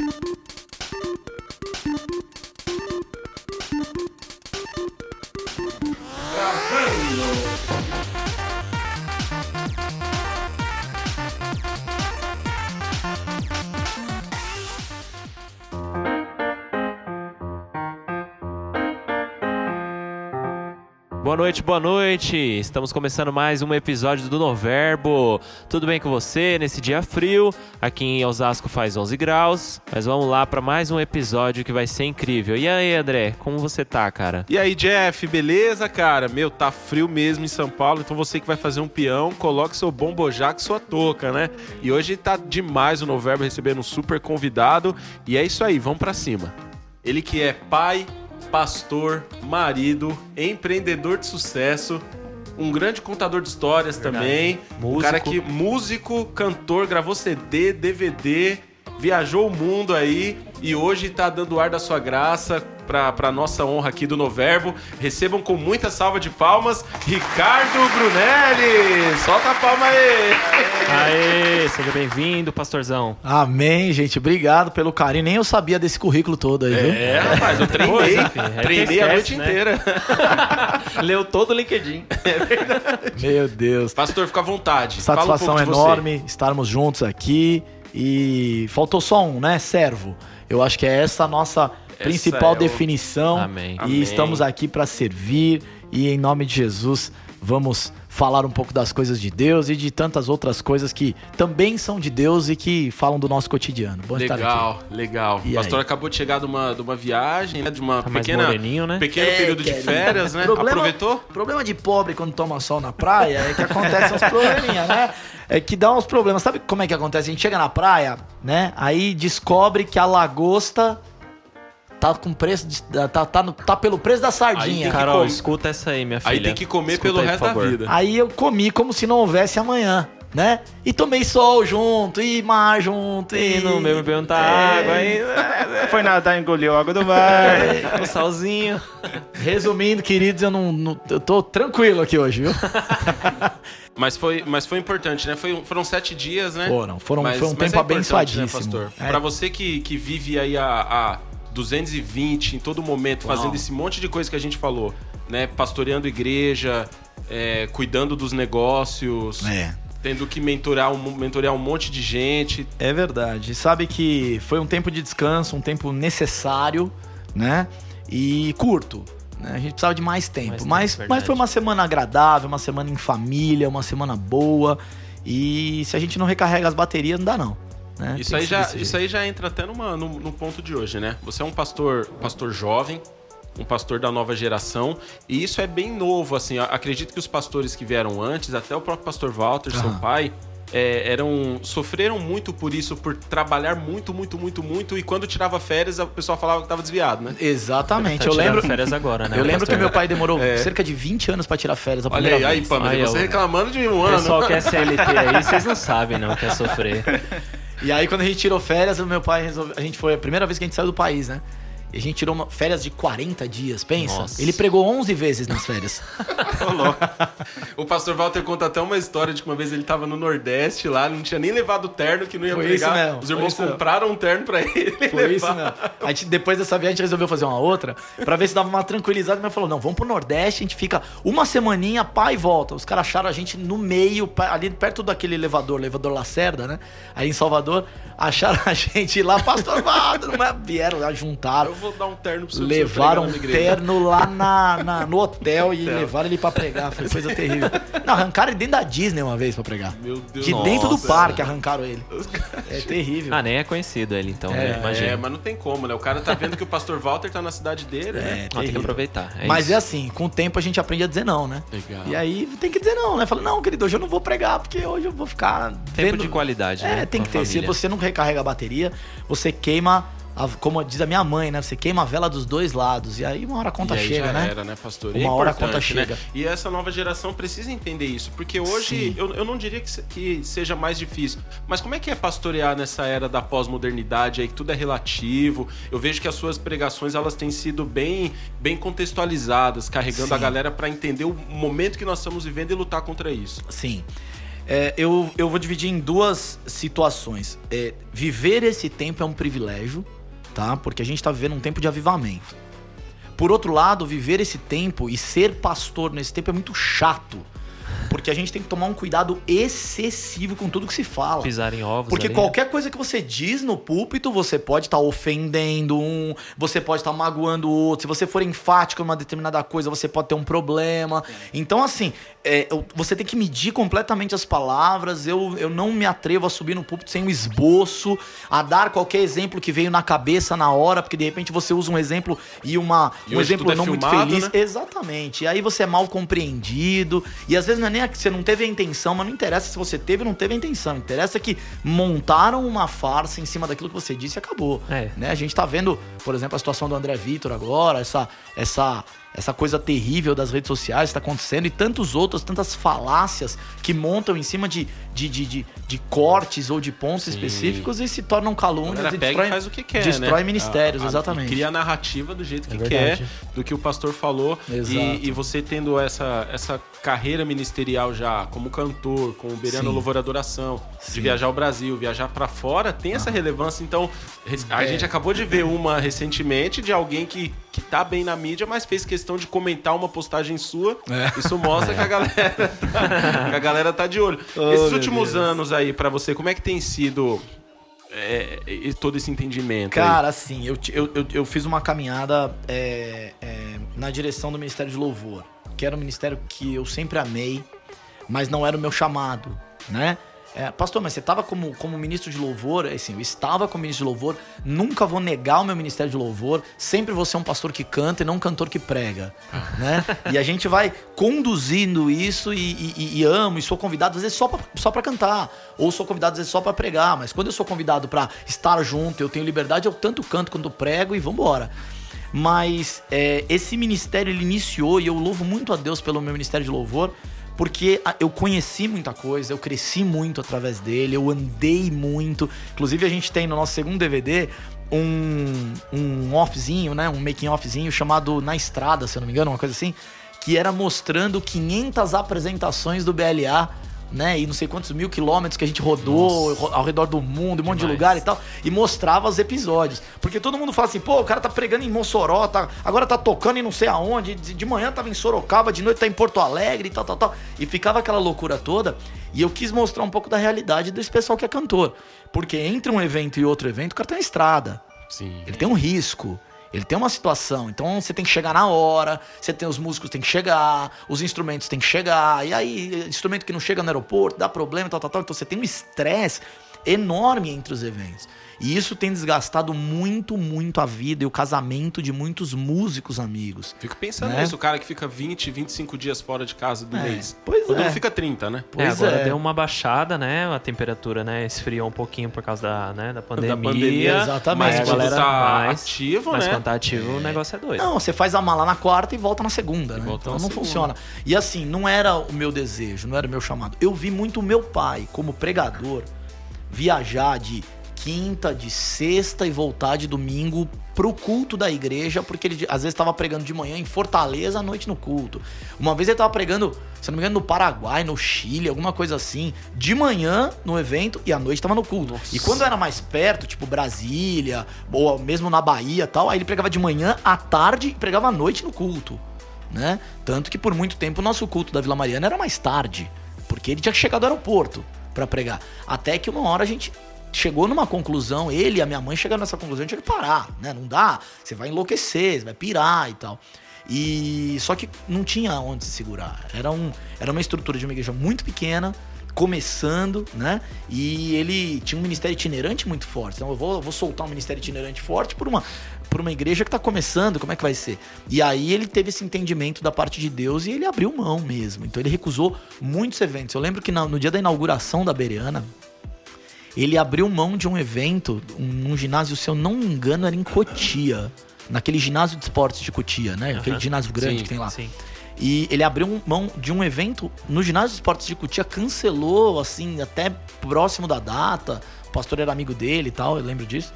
Thank you. Boa noite, boa noite. Estamos começando mais um episódio do Noverbo. Tudo bem com você nesse dia frio? Aqui em Osasco faz 11 graus, mas vamos lá para mais um episódio que vai ser incrível. E aí, André, como você tá, cara? E aí, Jeff, beleza, cara? Meu, tá frio mesmo em São Paulo, então você que vai fazer um peão, coloque seu bombojá com sua touca, né? E hoje tá demais o Noverbo recebendo um super convidado, e é isso aí, vamos para cima. Ele que é pai, pastor, marido, empreendedor de sucesso, um grande contador de histórias Verdade. também. Músico. Um cara que músico, cantor, gravou CD, DVD, viajou o mundo aí e hoje tá dando ar da sua graça pra, pra nossa honra aqui do Noverbo. Recebam com muita salva de palmas, Ricardo Brunelli! Solta a palma aí! Aê, seja bem-vindo, pastorzão. Amém, gente. Obrigado pelo carinho. Nem eu sabia desse currículo todo aí, viu? É, rapaz, eu treinei. É que treinei a esquece, noite né? inteira. Leu todo o LinkedIn. Meu Deus. Pastor, fica à vontade. Fala um Satisfação pouco de você. enorme estarmos juntos aqui. E faltou só um, né? Servo. Eu acho que é essa a nossa principal é o- definição. Amém. E Amém. estamos aqui para servir. E em nome de Jesus, vamos falar um pouco das coisas de Deus e de tantas outras coisas que também são de Deus e que falam do nosso cotidiano. Bom estar aqui. Legal, legal. E o pastor aí? acabou de chegar de uma, de uma viagem, né? De uma Tá pequena, né? pequeno É, período de férias, né? Problema- Aproveitou? problema de pobre quando toma sol na praia é que acontecem uns probleminha, né? É que dá uns problemas. Sabe como é que acontece? A gente chega na praia, né? Aí descobre que a lagosta tá com preço de, tá, tá, no- tá pelo preço da Aí sardinha. que Carol, escuta essa aí, minha filha. Aí tem que comer Escuta pelo aí, resto da vida. Aí eu comi como se não houvesse amanhã, né? E tomei sol junto, e mar junto, e... E não mesmo perguntar É. água aí. Foi nadar, engoliu a água do mar. O salzinho. Resumindo, queridos, eu não, não- eu tô tranquilo aqui hoje, viu? Mas foi, mas foi importante, né? Foi, foram sete dias, né? Foram, foram, Mas- foi um mas tempo é abençoadíssimo. Né, pastor? É. Pra você que, que vive aí a, a 220 em todo momento, Uau. fazendo esse monte de coisa que a gente falou, né? Pastoreando igreja, é, cuidando dos negócios, É. tendo que mentorar um, mentorear um monte de gente. É verdade. Sabe que foi um tempo de descanso, um tempo necessário, né? E curto. né? A gente precisava de mais tempo. Mais tempo, mas, mas foi uma semana agradável, uma semana em família, uma semana boa. E se a gente não recarrega as baterias, não dá não. Né? Isso aí, que já, isso aí já entra até numa, no, no ponto de hoje, né? Você é um pastor, pastor jovem, um pastor da nova geração, e isso é bem novo, assim. Acredito que os pastores que vieram antes, até o próprio pastor Walter, seu pai, é, eram sofreram muito por isso, por trabalhar muito, muito, muito, muito, e quando tirava férias, o pessoal falava que estava desviado, né? Exatamente. Tá eu tirando lembro, férias agora, né? eu lembro que pastor? meu pai demorou É. cerca de 20 anos pra tirar férias a Olha primeira aí, aí, vez. Pamela, Aí, você ó. reclamando de um O ano. pessoal que é CLT aí, vocês não sabem, não, quer sofrer. E aí, quando a gente tirou férias, o meu pai resolveu. A gente foi a primeira vez que a gente saiu do país, né? E a gente tirou uma, férias de 40 dias, pensa? Nossa. Ele pregou 11 vezes nas férias. Ô, louco. O pastor Walter conta até uma história de que uma vez ele tava no Nordeste lá, não tinha nem levado o terno que não ia Foi pegar. isso mesmo, Os irmãos isso mesmo. compraram um terno pra ele. Foi isso, levar. né? A gente, depois dessa viagem, a gente resolveu fazer uma outra pra ver se dava uma tranquilizada. Mas falou: não, vamos pro Nordeste, a gente fica uma semaninha, pá e volta. Os caras acharam a gente no meio, ali perto daquele elevador, elevador Lacerda, né? Aí em Salvador, acharam a gente lá, pastor não é? vieram lá, juntaram. Vou dar um terno pro seu Levaram um terno lá na, na- no hotel e Hotel. levaram ele pra pregar. Foi coisa terrível. Não, arrancaram ele dentro da Disney uma vez pra pregar. Meu Deus De dentro do parque arrancaram ele. É terrível. Ah, nem é conhecido ele, então, É, né? Imagina. É, mas não tem como, né? O cara tá vendo que o pastor Walter tá na cidade dele, né? É, Não, tem que aproveitar. É Mas isso. é assim, com o tempo a gente aprende a dizer não, né? Legal. E aí tem que dizer não, né? Fala, não, querido, hoje eu não vou pregar, porque hoje eu vou ficar Tempo vendo... de qualidade, É, né? tem com que ter. Se família. você não recarrega a bateria, você queima, a- como diz a minha mãe, né? Você queima a vela dos dois lados. E aí uma hora a conta chega, né? era, né, pastor? Uma é hora a conta chega. Né? E essa nova geração precisa entender isso, porque hoje eu, eu não diria que, que seja mais difícil, mas como é que é pastorear nessa era da pós-modernidade aí que tudo é relativo? Eu vejo que as suas pregações elas têm sido bem, bem contextualizadas, carregando Sim. a galera para entender o momento que nós estamos vivendo e lutar contra isso. Sim. É, eu, eu vou dividir em duas situações. É, viver esse tempo é um privilégio, tá? Porque a gente tá vivendo um tempo de avivamento. Por outro lado, viver esse tempo e ser pastor nesse tempo é muito chato. Porque a gente tem que tomar um cuidado excessivo com tudo que se fala. Pisar em ovos. Porque ali. qualquer coisa que você diz no púlpito, você pode estar ofendendo um, você pode estar magoando o outro. Se você for enfático em uma determinada coisa, você pode ter um problema. Então, assim, é, eu- você tem que medir completamente as palavras. Eu, eu não me atrevo a subir no púlpito sem um esboço, a dar qualquer exemplo que veio na cabeça na hora, porque de repente você usa um exemplo e uma, E um exemplo é não muito filmado, feliz. né? Exatamente. E aí você é mal compreendido. E às vezes não é nem a que você não teve a intenção, mas não interessa se você teve ou não teve a intenção. Interessa que montaram uma farsa em cima daquilo que você disse e acabou. É. Né? A gente tá vendo, por exemplo, a situação do André Vitor agora, essa, essa, essa coisa terrível das redes sociais que tá acontecendo e tantos outros, tantas falácias que montam em cima de, de, de, de, de cortes ou de pontos específicos e se tornam calúnias e destrói, e faz o que quer, destrói né? ministérios, A- a- exatamente. e Cria a narrativa do jeito que É quer, do que o pastor falou. Exato. E, e você tendo essa, essa carreira ministerial já, como cantor, como beirando Sim. louvor e adoração, de Sim. viajar ao Brasil, viajar pra fora, tem essa relevância. Então, a É. gente acabou de ver uma recentemente de alguém que, que tá bem na mídia, mas fez questão de comentar uma postagem sua. É. Isso mostra que a galera tá, que a galera tá de olho. Oh, Esses últimos Deus. anos aí, pra você, como é que tem sido é, e- todo esse entendimento? aí? Cara, assim, eu, eu, eu, eu fiz uma caminhada é, é, na direção do Ministério de Louvor, que era um ministério que eu sempre amei, mas não era o meu chamado, né? É, pastor, mas você estava como, como ministro de louvor, assim, eu estava como ministro de louvor, nunca vou negar o meu ministério de louvor, sempre vou ser um pastor que canta e não um cantor que prega, né? E a gente vai conduzindo isso e, e- e amo, e sou convidado às vezes só pra, só pra cantar, ou sou convidado às vezes só pra pregar, mas quando eu sou convidado pra estar junto, eu tenho liberdade, eu tanto canto quanto prego e vambora. Mas é, esse ministério ele iniciou e eu louvo muito a Deus pelo meu ministério de louvor, porque eu conheci muita coisa, eu cresci muito através dele, eu andei muito. Inclusive a gente tem no nosso segundo DVD um, um offzinho, né, um making offzinho chamado Na Estrada, se eu não me engano, uma coisa assim, que era mostrando 500 apresentações do BLA né? E não sei quantos mil quilômetros que a gente rodou ro- ao redor do mundo, um monte de Demais. lugar e tal, e mostrava os episódios. Porque todo mundo fala assim, pô, o cara tá pregando em Mossoró, tá, agora tá tocando em não sei aonde, de, de manhã tava em Sorocaba, de noite tá em Porto Alegre e tal, tal, tal. E ficava aquela loucura toda. E eu quis mostrar um pouco da realidade desse pessoal que é cantor. Porque entre um evento e outro evento, o cara tá na estrada. Sim. Ele tem um risco. Ele tem uma situação, então você tem que chegar na hora, você tem os músicos tem que chegar, os instrumentos tem que chegar, e aí instrumento que não chega no aeroporto, dá problema, tal, tal, tal. Então você tem um estresse enorme entre os eventos. E isso tem desgastado muito, muito a vida e o casamento de muitos músicos amigos. Fico pensando Né? nisso, o cara que fica 20, 25 dias fora de casa do É, mês. pois Quando é. não fica 30, né? É, Pois agora é. deu uma baixada, né? A temperatura, né? Esfriou um pouquinho por causa da, né, da pandemia. Da pandemia, exatamente. Mas É, quando galera, tá mas- ativo, Mas né? quando tá ativo, o negócio é doido. Não, você faz a mala na quarta e volta na segunda, né? volta Então não segunda. funciona. E assim, não era o meu desejo, não era o meu chamado. Eu vi muito o meu pai, como pregador, viajar de quinta, de sexta e voltar de domingo pro culto da igreja, porque ele às vezes estava pregando de manhã em Fortaleza, à noite no culto. Uma vez ele tava pregando, se não me engano, no Paraguai, no Chile, alguma coisa assim, de manhã no evento e à noite tava no culto. E quando era mais perto, tipo Brasília, ou mesmo na Bahia e tal, aí ele pregava de manhã, à tarde e pregava à noite no culto, né? Tanto que por muito tempo o nosso culto da Vila Mariana era mais tarde, porque ele tinha que chegar do aeroporto pra pregar. Até que uma hora a gente chegou numa conclusão, ele e a minha mãe chegaram nessa conclusão, tinha que parar, né? Não dá, você vai enlouquecer, você vai pirar e tal. E só que não tinha onde se segurar. Era, um, era uma estrutura de uma igreja muito pequena, começando, né? E ele tinha um ministério itinerante muito forte. Então eu vou, eu vou soltar um ministério itinerante forte por uma, por uma igreja que tá começando, como é que vai ser? E aí ele teve esse entendimento da parte de Deus e ele abriu mão mesmo. Então ele recusou muitos eventos. Eu lembro que no dia da inauguração da Bereana, ele abriu mão de um evento, um, num ginásio, se eu não me engano, era em Cotia. Naquele ginásio de esportes de Cotia, né? Aquele Aham. ginásio grande Sim, que tem lá. Sim. E ele abriu um- mão de um evento no ginásio de esportes de Cotia, cancelou, assim, até próximo da data. O pastor era amigo dele e tal, eu lembro disso.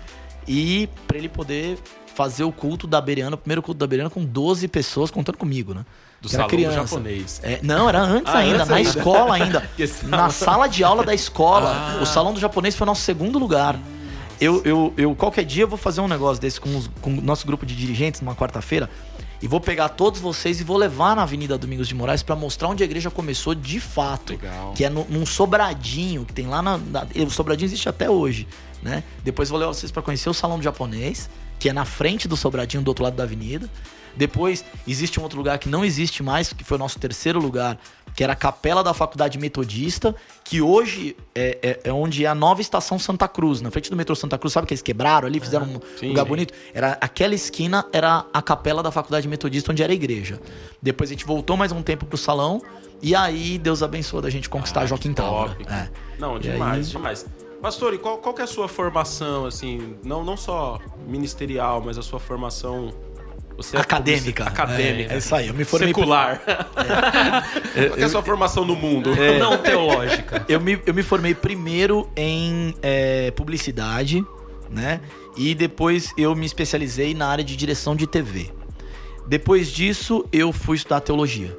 E pra ele poder fazer o culto da Bereana, o primeiro culto da Bereana com 12 pessoas, contando comigo, né? Do que era criança. japonês. É, não, era antes Ah, ainda, antes na ainda. escola ainda. Na sala de aula da escola. Ah. O salão do japonês foi o nosso segundo lugar. Eu, eu, eu, qualquer dia, eu vou fazer um negócio desse com, os- com o nosso grupo de dirigentes numa quarta-feira. E vou pegar todos vocês e vou levar na Avenida Domingos de Moraes pra mostrar onde a igreja começou de fato. Legal. Que é no- num sobradinho que tem lá na, na- O sobradinho existe até hoje, né? Depois vou levar vocês pra conhecer o salão do japonês, que é na frente do sobradinho do outro lado da avenida. Depois existe um outro lugar que não existe mais, que foi o nosso terceiro lugar, que era a Capela da Faculdade Metodista, que hoje é, é- é onde é a nova estação Santa Cruz, na frente do metrô Santa Cruz. Sabe que eles quebraram ali, fizeram um sim, lugar sim. bonito? Era aquela esquina era a Capela da Faculdade Metodista, onde era a igreja. Depois a gente voltou mais um tempo pro salão. E aí, Deus abençoou da gente conquistar Ah, Joaquim. Távora. É. Não, demais, aí- demais. Pastor, e qual, qual que é a sua formação, assim, não, não só ministerial, mas a sua formação... Você é Acadêmica. publici- Acadêmica. É, é isso aí, eu me formei Secular. Qual que é a sua formação no mundo? Não teológica. Eu me, eu me formei primeiro em é, publicidade, né? E depois eu me especializei na área de direção de TV. Depois disso, eu fui estudar teologia.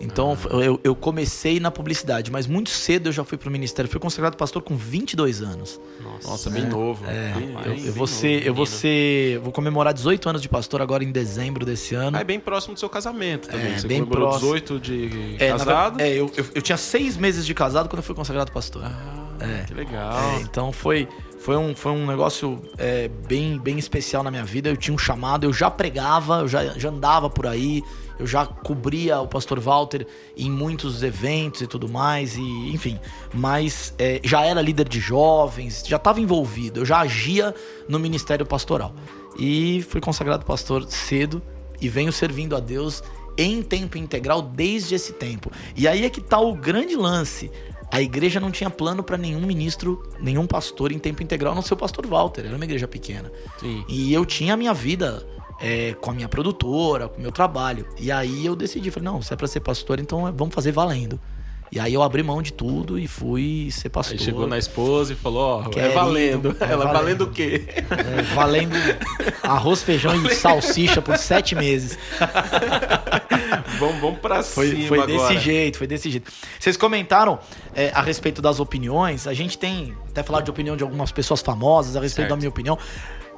Então, eu, eu comecei na publicidade, mas muito cedo eu já fui pro ministério. Fui consagrado pastor com 22 anos. Nossa, bem novo. É, bem, eu, eu bem vou novo. ser, eu vou ser, vou comemorar 18 anos de pastor agora em dezembro desse ano. Ah, é bem próximo do seu casamento também. É, Você bem comemorou próximo. 18 de É, casado. é, eu, eu, eu tinha seis meses de casado quando eu fui consagrado pastor. Ah, É. que legal. É, então foi, foi, um, foi um negócio é, bem, bem especial na minha vida. Eu tinha um chamado, eu já pregava, eu já, já andava por aí, eu já cobria o pastor Walter em muitos eventos e tudo mais, e enfim. Mas é, já era líder de jovens, já estava envolvido, eu já agia no ministério pastoral. E fui consagrado pastor cedo e venho servindo a Deus em tempo integral desde esse tempo. E aí é que tá o grande lance. A igreja não tinha plano para nenhum ministro, nenhum pastor em tempo integral, não ser o pastor Walter. Era uma igreja pequena. Sim. E eu tinha a minha vida é, com a minha produtora, com o meu trabalho. E aí eu decidi, falei, não, se é pra ser pastor, então é- vamos fazer valendo. E aí eu abri mão de tudo e fui ser pastor. Aí chegou na esposa e falou, ó, é Querido, valendo. é Ela, valendo. valendo o quê? É, valendo arroz, feijão e salsicha por sete meses. vamos, vamos pra Foi, cima foi agora. desse jeito, foi desse jeito. Vocês comentaram é, a respeito das opiniões. A gente tem até falar de opinião de algumas pessoas famosas a respeito Certo. da minha opinião.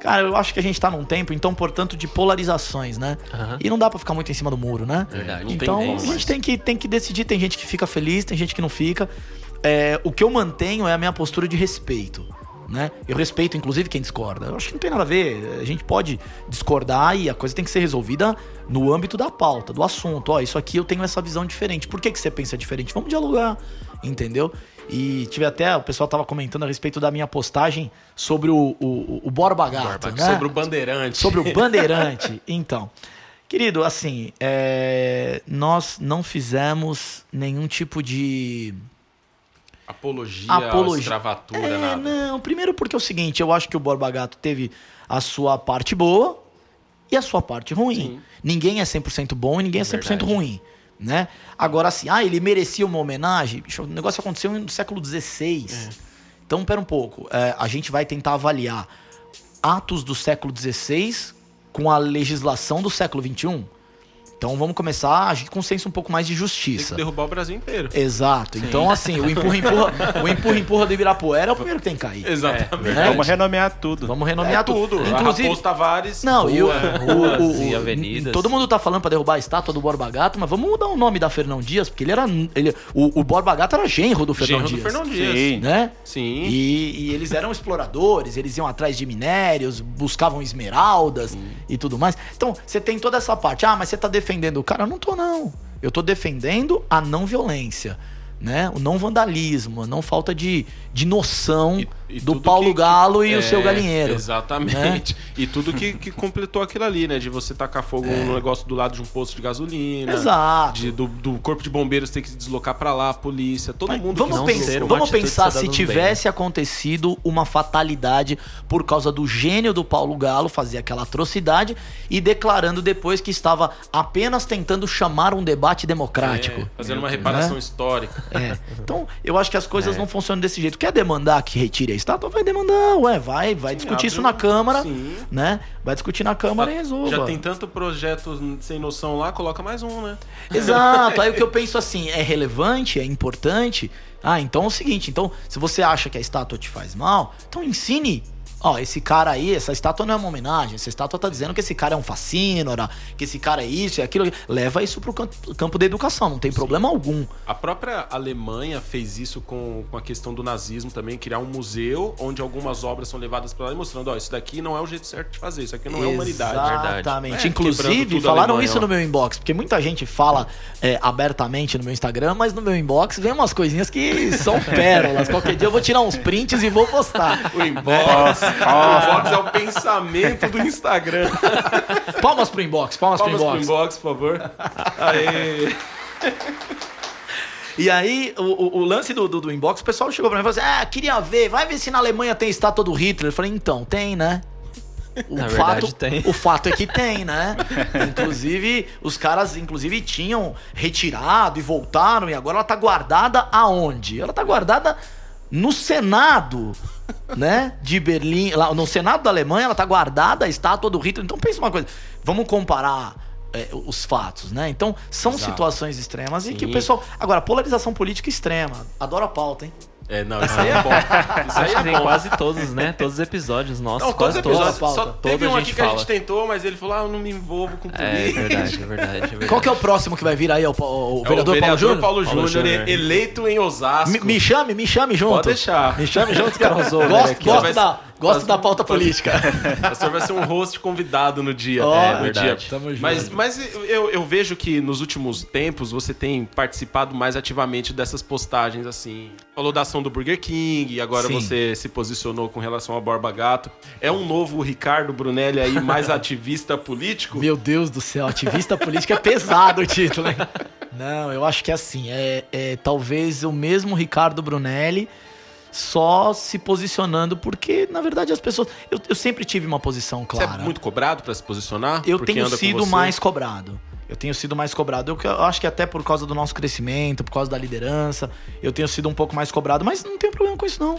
Cara, eu acho que a gente tá num tempo, então, portanto, de polarizações, né? Aham. E não dá pra ficar muito em cima do muro, né? Verdade. Então, a gente tem que, tem que decidir. Tem gente que fica feliz, tem gente que não fica. É, o que eu mantenho é a minha postura de respeito. Né? Eu respeito, inclusive, quem discorda. Eu acho que não tem nada a ver. A gente pode discordar e a coisa tem que ser resolvida no âmbito da pauta, do assunto. Ó, isso aqui eu tenho essa visão diferente. Por que, que você pensa diferente? Vamos dialogar, entendeu? E tive até, o pessoal tava comentando a respeito da minha postagem sobre o, o, o Borba Gato, né? Sobre o bandeirante. Sobre o Bandeirante. então, querido, assim, é, nós não fizemos nenhum tipo de Apologia, apologia. escravatura, É, nada. não. Primeiro porque é o seguinte, eu acho que o Borba Gato teve a sua parte boa e a sua parte ruim. Sim. Ninguém é 100% bom e ninguém é 100% Verdade. ruim, né? Agora, assim, ah, ele merecia uma homenagem. Bicho, o negócio aconteceu no século XVI. É. Então, pera um pouco. é, a gente vai tentar avaliar atos do século XVI com a legislação do século XXI. Então, vamos começar a agir com um senso um pouco mais de Tem que justiça. derrubar o Brasil inteiro. Exato. Então, assim, o empurra-empurra o empurra, empurra do Ibirapuera é o primeiro que tem que cair. Exatamente. né? Vamos renomear tudo. Vamos renomear É tudo. Inclusive, Raposo Tavares. não, e o, ruas o- o- e o- avenidas. Todo mundo tá falando pra derrubar a estátua do Borba Gato, mas vamos mudar o nome da Fernão Dias, porque ele era. Ele, o, o Borba Gato era genro do Fernão Genro do Dias. Fernão Dias. Sim. Né? Sim. E, e eles eram exploradores, eles iam atrás de minérios, buscavam esmeraldas e tudo mais. Então, você tem toda essa parte. Ah, mas você tá defendendo o cara? Eu não tô, não. Eu tô defendendo a não violência. Né? O não vandalismo, a não falta de, de noção E- e do Paulo que- Galo e é, o seu galinheiro. Exatamente. E tudo que, que completou aquilo ali, né? De você tacar fogo no negócio do lado de um posto de gasolina. Exato. De, do, do corpo de bombeiros ter que se deslocar pra lá, a polícia, todo Mas mundo vamos uma vamos pensar se do bem, tivesse acontecido uma fatalidade por causa do gênio do Paulo Galo fazer aquela atrocidade e declarando depois que estava apenas tentando chamar um debate democrático. É, fazendo uma reparação Né? histórica. É. Então, eu acho que as coisas É. não funcionam desse jeito. Quer demandar que retire estátua vai demandar, ué, vai, vai discutir isso na abre Câmara, Sim. né? Vai discutir na Câmara e resolva. Já tem tanto projeto sem noção lá, coloca mais um, né? Exato. Aí o que eu penso assim, é relevante, é importante. Ah, então é o seguinte, então, se você acha que a estátua te faz mal, então ensine. Ó, esse cara aí, essa estátua não é uma homenagem, essa estátua tá dizendo que esse cara é um fascínora, que esse cara é isso e aquilo. Leva isso pro campo, da educação, não tem problema algum. A própria Alemanha fez isso com, com a questão do nazismo também, criar um museu onde algumas obras são levadas para lá e mostrando, ó, isso daqui não é o jeito certo de fazer, isso aqui não é humanidade. Exatamente. É, Inclusive, falaram Alemanha isso lá. no meu inbox, porque muita gente fala é, abertamente no meu Instagram, mas no meu inbox vem umas coisinhas que são pérolas. Qualquer dia eu vou tirar uns prints e vou postar. O inbox, o inbox é o pensamento do Instagram. Palmas pro inbox, palmas, Palmas pro pro inbox. inbox, por favor. Aê. E aí, o, o- o lance do, do, do inbox, o pessoal chegou pra mim e falou assim: Ah, queria ver, vai ver se na Alemanha tem estátua do Hitler. Eu falei, então, tem, né? O Na fato, verdade, tem. O fato é que tem, né? inclusive, os caras, inclusive, tinham retirado e voltaram, e agora ela tá guardada aonde? Ela tá guardada no Senado, né? De Berlim. Lá, no Senado da Alemanha, ela tá guardada a estátua do Hitler. Então pensa uma coisa. Vamos comparar. é, os fatos, né? Então, são Exato. situações extremas e que o Sim. pessoal. Agora, polarização política extrema. Adoro a pauta, hein? É, não, isso aí é bom. Isso aí é tem bom. quase todos, né? Todos os episódios nossos, Não, todos quase os todos. episódios. Toda Só teve um a aqui gente que a fala. gente tentou, mas ele falou, ah, eu não me envolvo com política. É, é verdade, é verdade, é verdade. Qual que é o próximo que vai vir aí? É o, o- o É vereador, o vereador Paulo Júnior? Paulo Paulo Júnior, Júnior. eleito em Osasco. Me, me chame, me chame junto. Pode deixar. Me chame junto, cara. Gosto, gosto, Vai- da, gosto da pauta política. O senhor vai ser um host convidado no dia. Ó, é, é verdade. dia. Tamo junto. Mas, mas eu, eu vejo que nos últimos tempos você tem participado mais ativamente dessas postagens assim. Falou da ação do Burger King, agora Sim. você se posicionou com relação ao Borba Gato. É um novo Ricardo Brunelli aí, mais ativista político? Meu Deus do céu, ativista político é pesado o título, hein? Não, eu acho que é assim, é, é talvez o mesmo Ricardo Brunelli, só se posicionando, porque, na verdade, as pessoas. Eu, eu sempre tive uma posição Você é clara. muito cobrado pra se posicionar? Eu tenho sido mais cobrado. Eu tenho sido mais cobrado. Eu, eu acho que até por causa do nosso crescimento, por causa da liderança, eu tenho sido um pouco mais cobrado, mas não tenho problema com isso, não.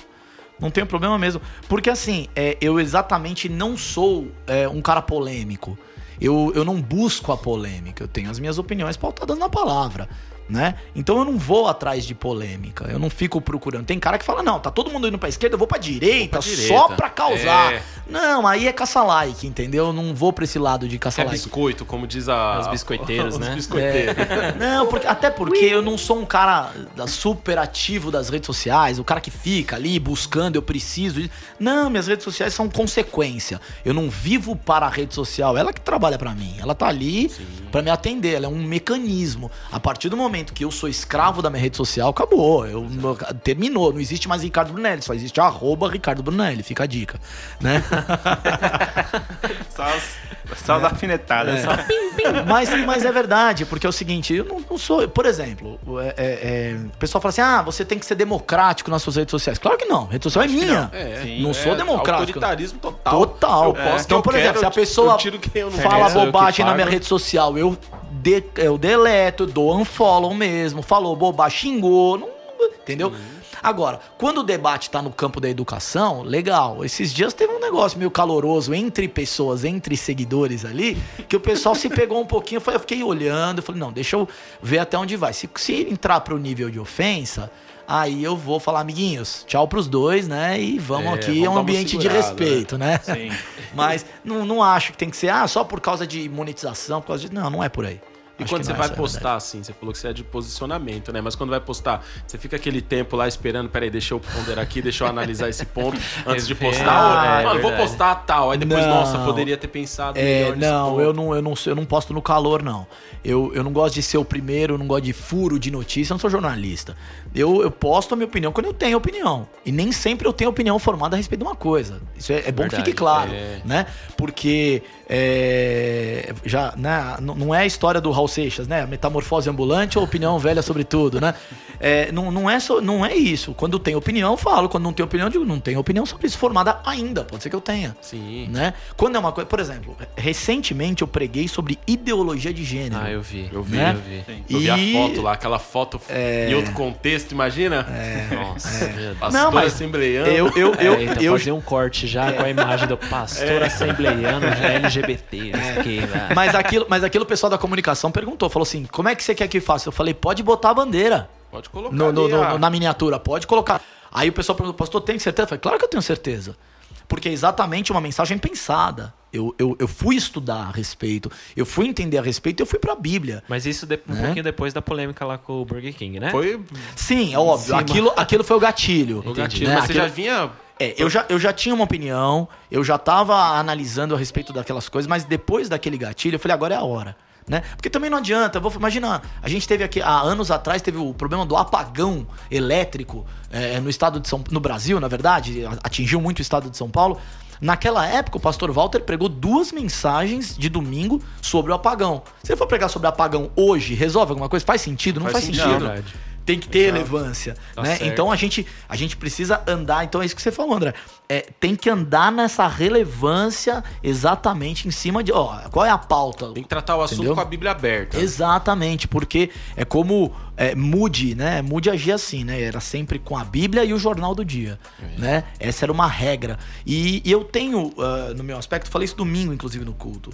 Não tenho problema mesmo. Porque assim, é, eu exatamente não sou é, um cara polêmico. Eu, eu não busco a polêmica. Eu tenho as minhas opiniões pautadas na palavra. Né? Então eu não vou atrás de polêmica. Eu não fico procurando. Tem cara que fala: não, tá todo mundo indo pra esquerda, eu vou pra direita, Vou pra só direita. pra causar. É. Não, aí é caça-like, entendeu? Eu não vou pra esse lado de É caça-like. biscoito, como diz a. Os biscoiteiros, os né? biscoiteiros. Não, porque, até porque eu não sou um cara da- super ativo das redes sociais, o cara que fica ali buscando, eu preciso. de- Não, minhas redes sociais são consequência. Eu não vivo para a rede social, ela que trabalha pra mim. Ela tá ali pra me atender, ela é um mecanismo. A partir do momento que eu sou escravo da minha rede social, acabou. Eu, terminou, não existe mais Ricardo Brunelli, só existe arroba Ricardo Brunelli, fica a dica, né? Só, as- só as alfinetadas. Só... mas, mas é verdade, porque é o seguinte, eu não, não sou. Por exemplo, é- é- é, o pessoal fala assim: ah, você tem que ser democrático nas suas redes sociais. Claro que não, rede social é minha. É, Sim. não sou democrático. Autoritarismo total. Total. Eu posto Então, por exemplo, quero, se a pessoa eu tiro quem eu não fala bobagem na minha rede social, eu, de, eu deleto, eu dou unfollow mesmo, falou bobagem, xingou, não- entendeu? Agora, quando o debate tá no campo da educação, legal. Esses dias teve um negócio meio caloroso entre pessoas, entre seguidores ali, que o pessoal se pegou um pouquinho, eu fiquei olhando, eu falei, não, deixa eu ver até onde vai. Se, se entrar pro nível de ofensa, aí eu vou falar, amiguinhos, tchau pros dois, né? E vamos É, aqui, é um ambiente de segurada, respeito, né? Sim. Mas não, não acho que tem que ser, ah, só por causa de monetização, por causa de. Não, não é por aí. E Acho quando que você é vai a postar assim, você falou que você é de posicionamento, né? Mas quando vai postar, você fica aquele tempo lá esperando, peraí, deixa eu ponderar aqui, deixa eu analisar esse ponto antes de Rever, postar. ah, é mano, vou verdade. postar tal. Aí depois, Não. nossa, poderia ter pensado É, não, eu não, eu não, eu não posto no calor, não. Eu, eu não gosto de ser o primeiro, eu não gosto de furo de notícia, eu não sou jornalista. Eu, eu posto a minha opinião quando eu tenho opinião. E nem sempre eu tenho opinião formada a respeito de uma coisa. Isso é, é bom que Verdade, fique claro, é. né? Porque é, já, né, não é a história do Raul Seixas, né? Metamorfose ambulante ou opinião velha sobre tudo, né? É, não, não, é só, não é isso. Quando tem opinião, eu falo. Quando não tem opinião, eu digo, não tenho opinião sobre isso formada ainda. Pode ser que eu tenha. Sim. Né? Quando é uma coisa. Por exemplo, recentemente eu preguei sobre ideologia de gênero. Ah, eu vi. Eu vi, Né? Eu vi. Sim. Eu vi a foto lá, aquela foto em outro contexto, imagina? Nossa, meu Deus. Pastor Não, mas assembleiano. Eu, eu, eu, É, então eu, fazer um corte já com a imagem do pastor assembleiano LGBT. isso aqui, né? mas aquilo, mas aquilo o pessoal da comunicação perguntou, falou assim: como é que você quer que faça? Eu falei, pode botar a bandeira Pode colocar no, no- no- na miniatura, pode colocar. Aí o pessoal perguntou, pastor, tem certeza? Eu falei, claro que eu tenho certeza. Porque é exatamente uma mensagem pensada. Eu, eu, eu fui estudar a respeito, eu fui entender a respeito, eu fui pra Bíblia. Mas isso de- um Né? pouquinho depois da polêmica lá com o Burger King, né? Foi Sim, é óbvio. Aquilo, aquilo foi o gatilho. o gatilho. né? Mas você Aquilo- já vinha... É, eu já, eu já tinha uma opinião, eu já tava analisando a respeito daquelas coisas, mas depois daquele gatilho, eu falei, agora é a hora. Né? Porque também não adianta, vou imaginar, a gente teve aqui, há anos atrás, teve o problema do apagão elétrico é, no estado de São no Brasil, na verdade, atingiu muito o estado de São Paulo. Naquela época, o pastor Walter pregou duas mensagens de domingo sobre o apagão. Se ele for pregar sobre apagão hoje, resolve alguma coisa? Faz sentido? Não faz, Faz sentido. sentido. Tem que ter Exato. relevância, Tá né? certo. Então a gente, a gente precisa andar. Então é isso que você falou, André. É, tem que andar nessa relevância exatamente em cima de. Ó, qual é a pauta? Tem que tratar o assunto Entendeu? com a Bíblia aberta. Exatamente, porque é como é, Mude, né? Mude agia assim, né? Era sempre com a Bíblia e o jornal do dia, né? Essa era uma regra. E, e eu tenho, ah, no meu aspecto, falei isso domingo, inclusive, no culto,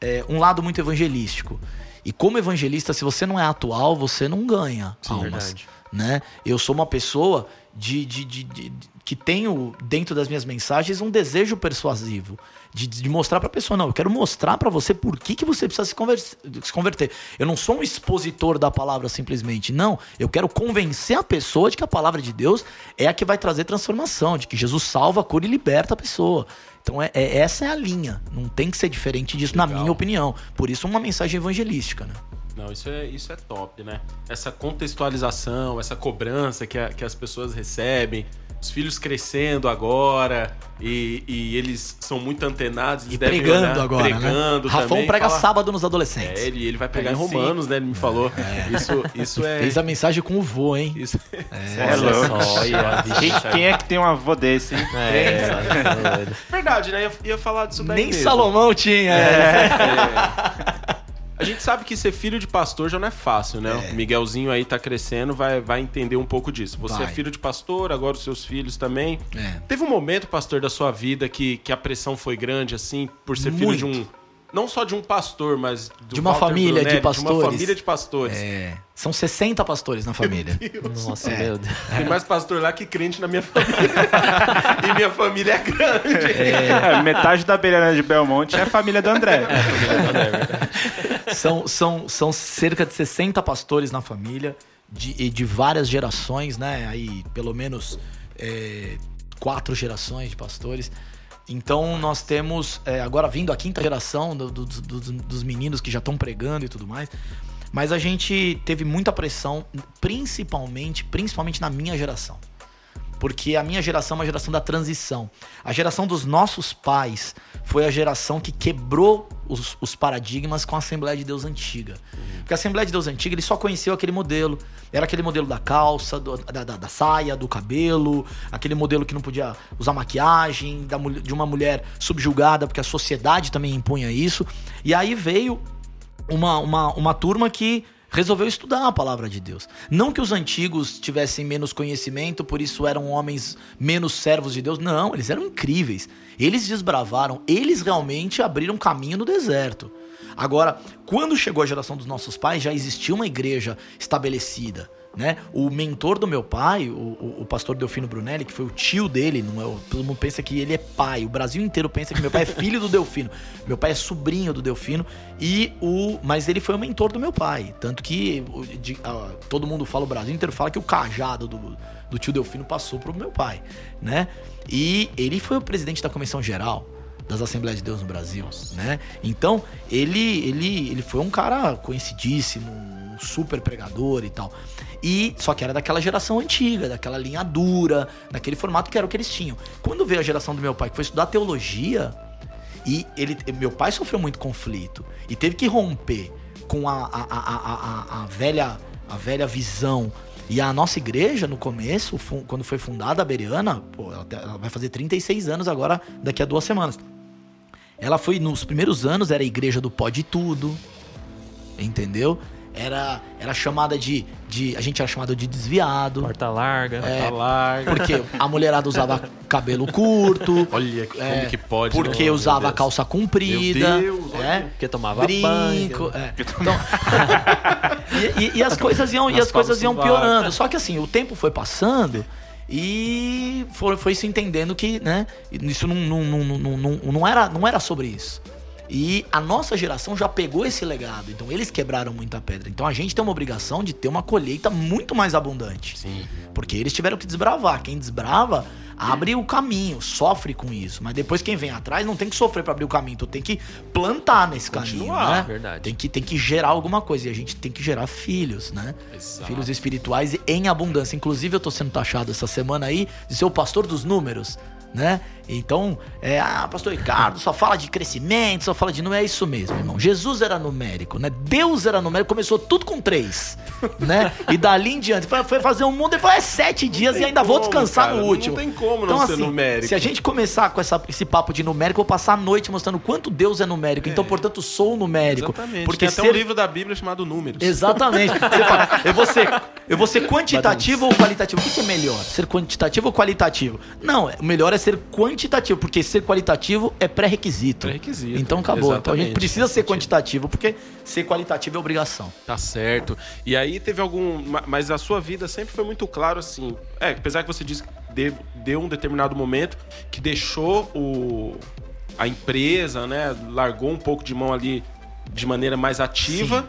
é, um lado muito evangelístico. E como evangelista, se você não é atual, você não ganha almas, verdade. né? Eu sou uma pessoa de, de- de- de- que tenho dentro das minhas mensagens um desejo persuasivo de, de mostrar pra pessoa, não, eu quero mostrar pra você por que, que você precisa se, conver- se converter. Eu não sou um expositor da palavra simplesmente, não. Eu quero convencer a pessoa de que a palavra de Deus é a que vai trazer transformação, de que Jesus salva, cura e liberta a pessoa. Então é, é- essa é a linha. Não tem que ser diferente disso, na Legal. minha opinião. Por isso uma mensagem evangelística, né? Não, isso é, isso é top, né? Essa contextualização, essa cobrança que, a- que as pessoas recebem, os filhos crescendo agora e, e eles são muito antenados. eles E devem pregando olhar- agora, pregando né? Rafão prega fala- sábado nos adolescentes. É, ele, ele vai pregar Aí em sim. Romanos, né? Ele me falou. Isso, isso é. Fez a mensagem com o vô, hein? Isso, É Olha louco. só, Quem, quem é que tem um avô desse, hein? É, doido. verdade, né? Eu ia falar disso daí Nem mesmo. Salomão tinha. A gente sabe que ser filho de pastor já não é fácil, né? O Miguelzinho aí tá crescendo, vai, vai entender um pouco disso. Você Vai. é filho de pastor, agora os seus filhos também. É. Teve um momento, pastor, da sua vida que, que a pressão foi grande, assim, por ser filho de um. Não só de um pastor, mas do De uma Walter família de Brunelli, De pastores. uma família de pastores. É. São 60 pastores na família. Nossa, É. meu Deus. Tem mais pastor lá que crente na minha família. e minha família é grande. É, metade da beirana de Belmonte é a família do André. são, são, são cerca de 60 pastores na família, de, e de várias gerações, né? Aí, pelo menos é, quatro gerações de pastores. Então, nós temos, é, agora vindo a quinta geração do- do- do- dos meninos que já estão pregando e tudo mais. Mas a gente teve muita pressão, principalmente, principalmente na minha geração. Porque a minha geração é uma geração da transição. A geração dos nossos pais foi a geração que quebrou os, os paradigmas com a Assembleia de Deus antiga. Porque a Assembleia de Deus antiga, ele só conheceu aquele modelo. Era aquele modelo da calça, do- da, da- da saia, do cabelo, aquele modelo que não podia usar maquiagem, da de uma mulher subjugada, porque a sociedade também impunha isso. E aí veio uma, uma, uma turma que resolveu estudar a palavra de Deus. Não que os antigos tivessem menos conhecimento, por isso eram homens menos servos de Deus. Não, eles eram incríveis. Eles desbravaram, eles realmente abriram caminho no deserto. Agora, quando chegou a geração dos nossos pais, já existia uma igreja estabelecida. Né? O mentor do meu pai, o, o- o pastor Delfino Brunelli, que foi o tio dele, não é, todo mundo pensa que ele é pai. O Brasil inteiro pensa que meu pai é filho do Delfino. Meu pai é sobrinho do Delfino e o, mas ele foi o mentor do meu pai, tanto que de- ah, todo mundo fala o Brasil inteiro fala que o cajado do, do tio Delfino passou pro meu pai, né? E ele foi o presidente da comissão geral das Assembleias de Deus no Brasil, né? Então, ele, ele, ele foi um cara conhecidíssimo, um super pregador e tal. E só que era daquela geração antiga, daquela linha dura, daquele formato que era o que eles tinham. Quando veio a geração do meu pai, que foi estudar teologia, e ele, meu pai sofreu muito conflito e teve que romper com a, a, a, a, a- velha, a velha visão. E a nossa igreja, no começo, quando foi fundada a Bereana, pô, ela, vai fazer 36 anos agora, daqui a duas semanas. Ela foi, nos primeiros anos, era a igreja do pode tudo, entendeu? Era, era chamada de, de. A gente era chamado de desviado. Porta larga. É, Tá larga. Porque a mulherada usava cabelo curto. Olha como É, que pode. Porque né? usava calça comprida. Meu Deus, é, Porque tomava brinco. banho. é. Então, e, e- e as coisas iam, e as coisas iam piorando. Só que assim, o tempo foi passando e foi, foi se entendendo que, né, isso não, não, não, não, não, não era, não era sobre isso. E a nossa geração já pegou esse legado. Então eles quebraram muita pedra. Então a gente tem uma obrigação de ter uma colheita muito mais abundante. Sim. Porque eles tiveram que desbravar. Quem desbrava abre o caminho, sofre com isso. Mas depois quem vem atrás não tem que sofrer pra abrir o caminho. Tu tem que plantar nesse caminho, Continuar, né? verdade. Tem que, tem que gerar alguma coisa. E a gente tem que gerar filhos, né? Exato. Filhos espirituais em abundância. Inclusive, eu tô sendo taxado essa semana aí de ser o pastor dos números, né? Então, é, ah, pastor Ricardo só fala de crescimento, só fala de número. É isso mesmo, irmão. Jesus era numérico, né? Deus era numérico, começou tudo com três, né? E dali em diante, foi, foi fazer um mundo e falou: é sete dias e ainda vou como, descansar cara, no não último. tem como não então, ser assim, numérico. Se a gente começar com essa- esse papo de numérico, eu vou passar a noite mostrando quanto Deus é numérico. Então, portanto, sou numérico. Exatamente. Porque Tem até ser um livro da Bíblia chamado Números. Exatamente. Você fala, eu vou ser, eu vou ser quantitativo ou qualitativo? O que, que é melhor? Ser quantitativo ou qualitativo? Não, o melhor é ser quantitativo, porque ser qualitativo é pré-requisito. Pré-requisito, Então acabou. Então a gente exatamente. precisa ser quantitativo, porque ser qualitativo é obrigação. Tá certo. E aí teve algum. ma- Mas a sua vida sempre foi muito claro assim. É, apesar que você disse que deu, deu um determinado momento que deixou o, a empresa, né? Largou um pouco de mão ali de maneira mais ativa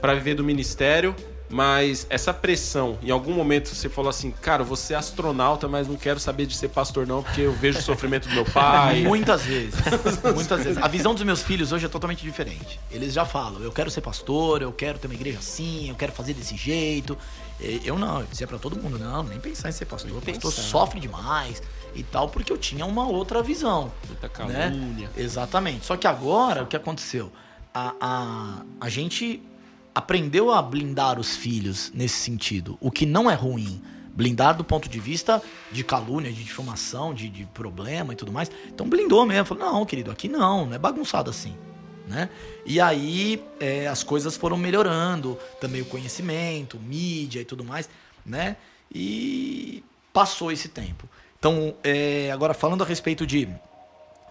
para viver do ministério. Mas essa pressão, em algum momento você falou assim, cara, eu vou ser astronauta, mas não quero saber de ser pastor, não, porque eu vejo o sofrimento do meu pai. Muitas vezes. Muitas vezes. A visão dos meus filhos hoje é totalmente diferente. Eles já falam, eu quero ser pastor, eu quero ter uma igreja assim, eu quero fazer desse jeito. Eu não, eu dizia pra todo mundo, não, nem pensar em ser pastor. O pastor pensar. sofre demais e tal, porque eu tinha uma outra visão. Muita né? calúnia. Exatamente. Só que agora, o que aconteceu? A, a, a gente aprendeu a blindar os filhos nesse sentido, o que não é ruim. Blindar do ponto de vista de calúnia, de difamação, de, de problema e tudo mais. Então blindou mesmo. Falou, não, querido, aqui não, não é bagunçado assim. Né? E aí é, as coisas foram melhorando, também o conhecimento, mídia e tudo mais, né? E passou esse tempo. Então, é, agora falando a respeito de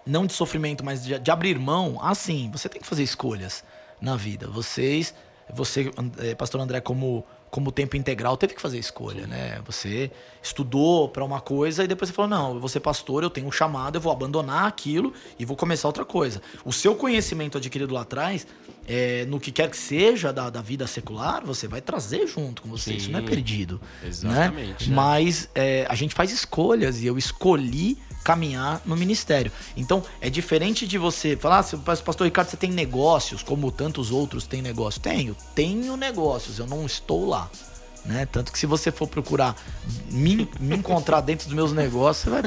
não de sofrimento, mas de, de abrir mão, assim, você tem que fazer escolhas na vida. Vocês, você, eh, pastor André, como como tempo integral, teve que fazer escolha, né? Você estudou para uma coisa e depois você falou: "Não, eu vou ser pastor, eu tenho um chamado, eu vou abandonar aquilo e vou começar outra coisa". O seu conhecimento adquirido lá atrás, eh, no que quer que seja da, da vida secular, você vai trazer junto com você. Isso não é Sim. perdido. Exatamente. Né? Mas é, a gente faz escolhas e eu escolhi caminhar no ministério. Então, é diferente de você falar, ah, pastor Ricardo, você tem negócios, como tantos outros têm negócio. Tenho, tenho negócios, eu não estou lá. Né? Tanto que se você for procurar me, me encontrar dentro dos meus negócios, você vai.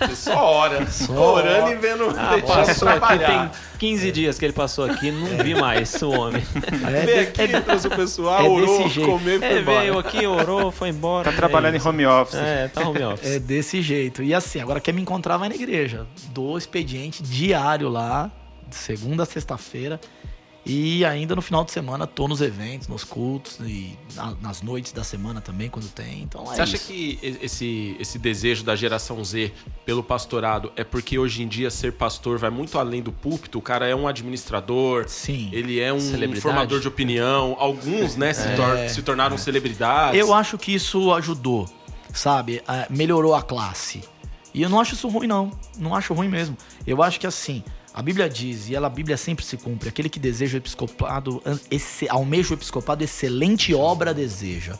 Você só ora. Só orando ora. e vendo. Ah, passou aqui, tem 15 dias que ele passou aqui, não vi mais o homem. É, Veio aqui, trouxe o pessoal, é orou, desse jeito. comeu e foi É, embora. veio aqui, orou, foi embora. Tá trabalhando é em home office. É, tá home office. É desse jeito. E assim, agora quer me encontrar, vai na igreja. Dou expediente diário lá, de segunda a sexta-feira. E ainda no final de semana tô nos eventos, nos cultos e na- nas noites da semana também, quando tem. Então é Você acha isso. que esse, esse desejo da geração Z pelo pastorado é porque hoje em dia ser pastor vai muito além do púlpito? O cara é um administrador, Sim. ele é um formador de opinião. Alguns, né, se, tor- se tornaram celebridades. Eu acho que isso ajudou, sabe? Ah, melhorou a classe. E eu não acho isso ruim, não. Não acho ruim mesmo. Eu acho que assim, a Bíblia diz, e ela, a Bíblia sempre se cumpre, aquele que deseja o episcopado, esse, almeja o episcopado, excelente obra deseja.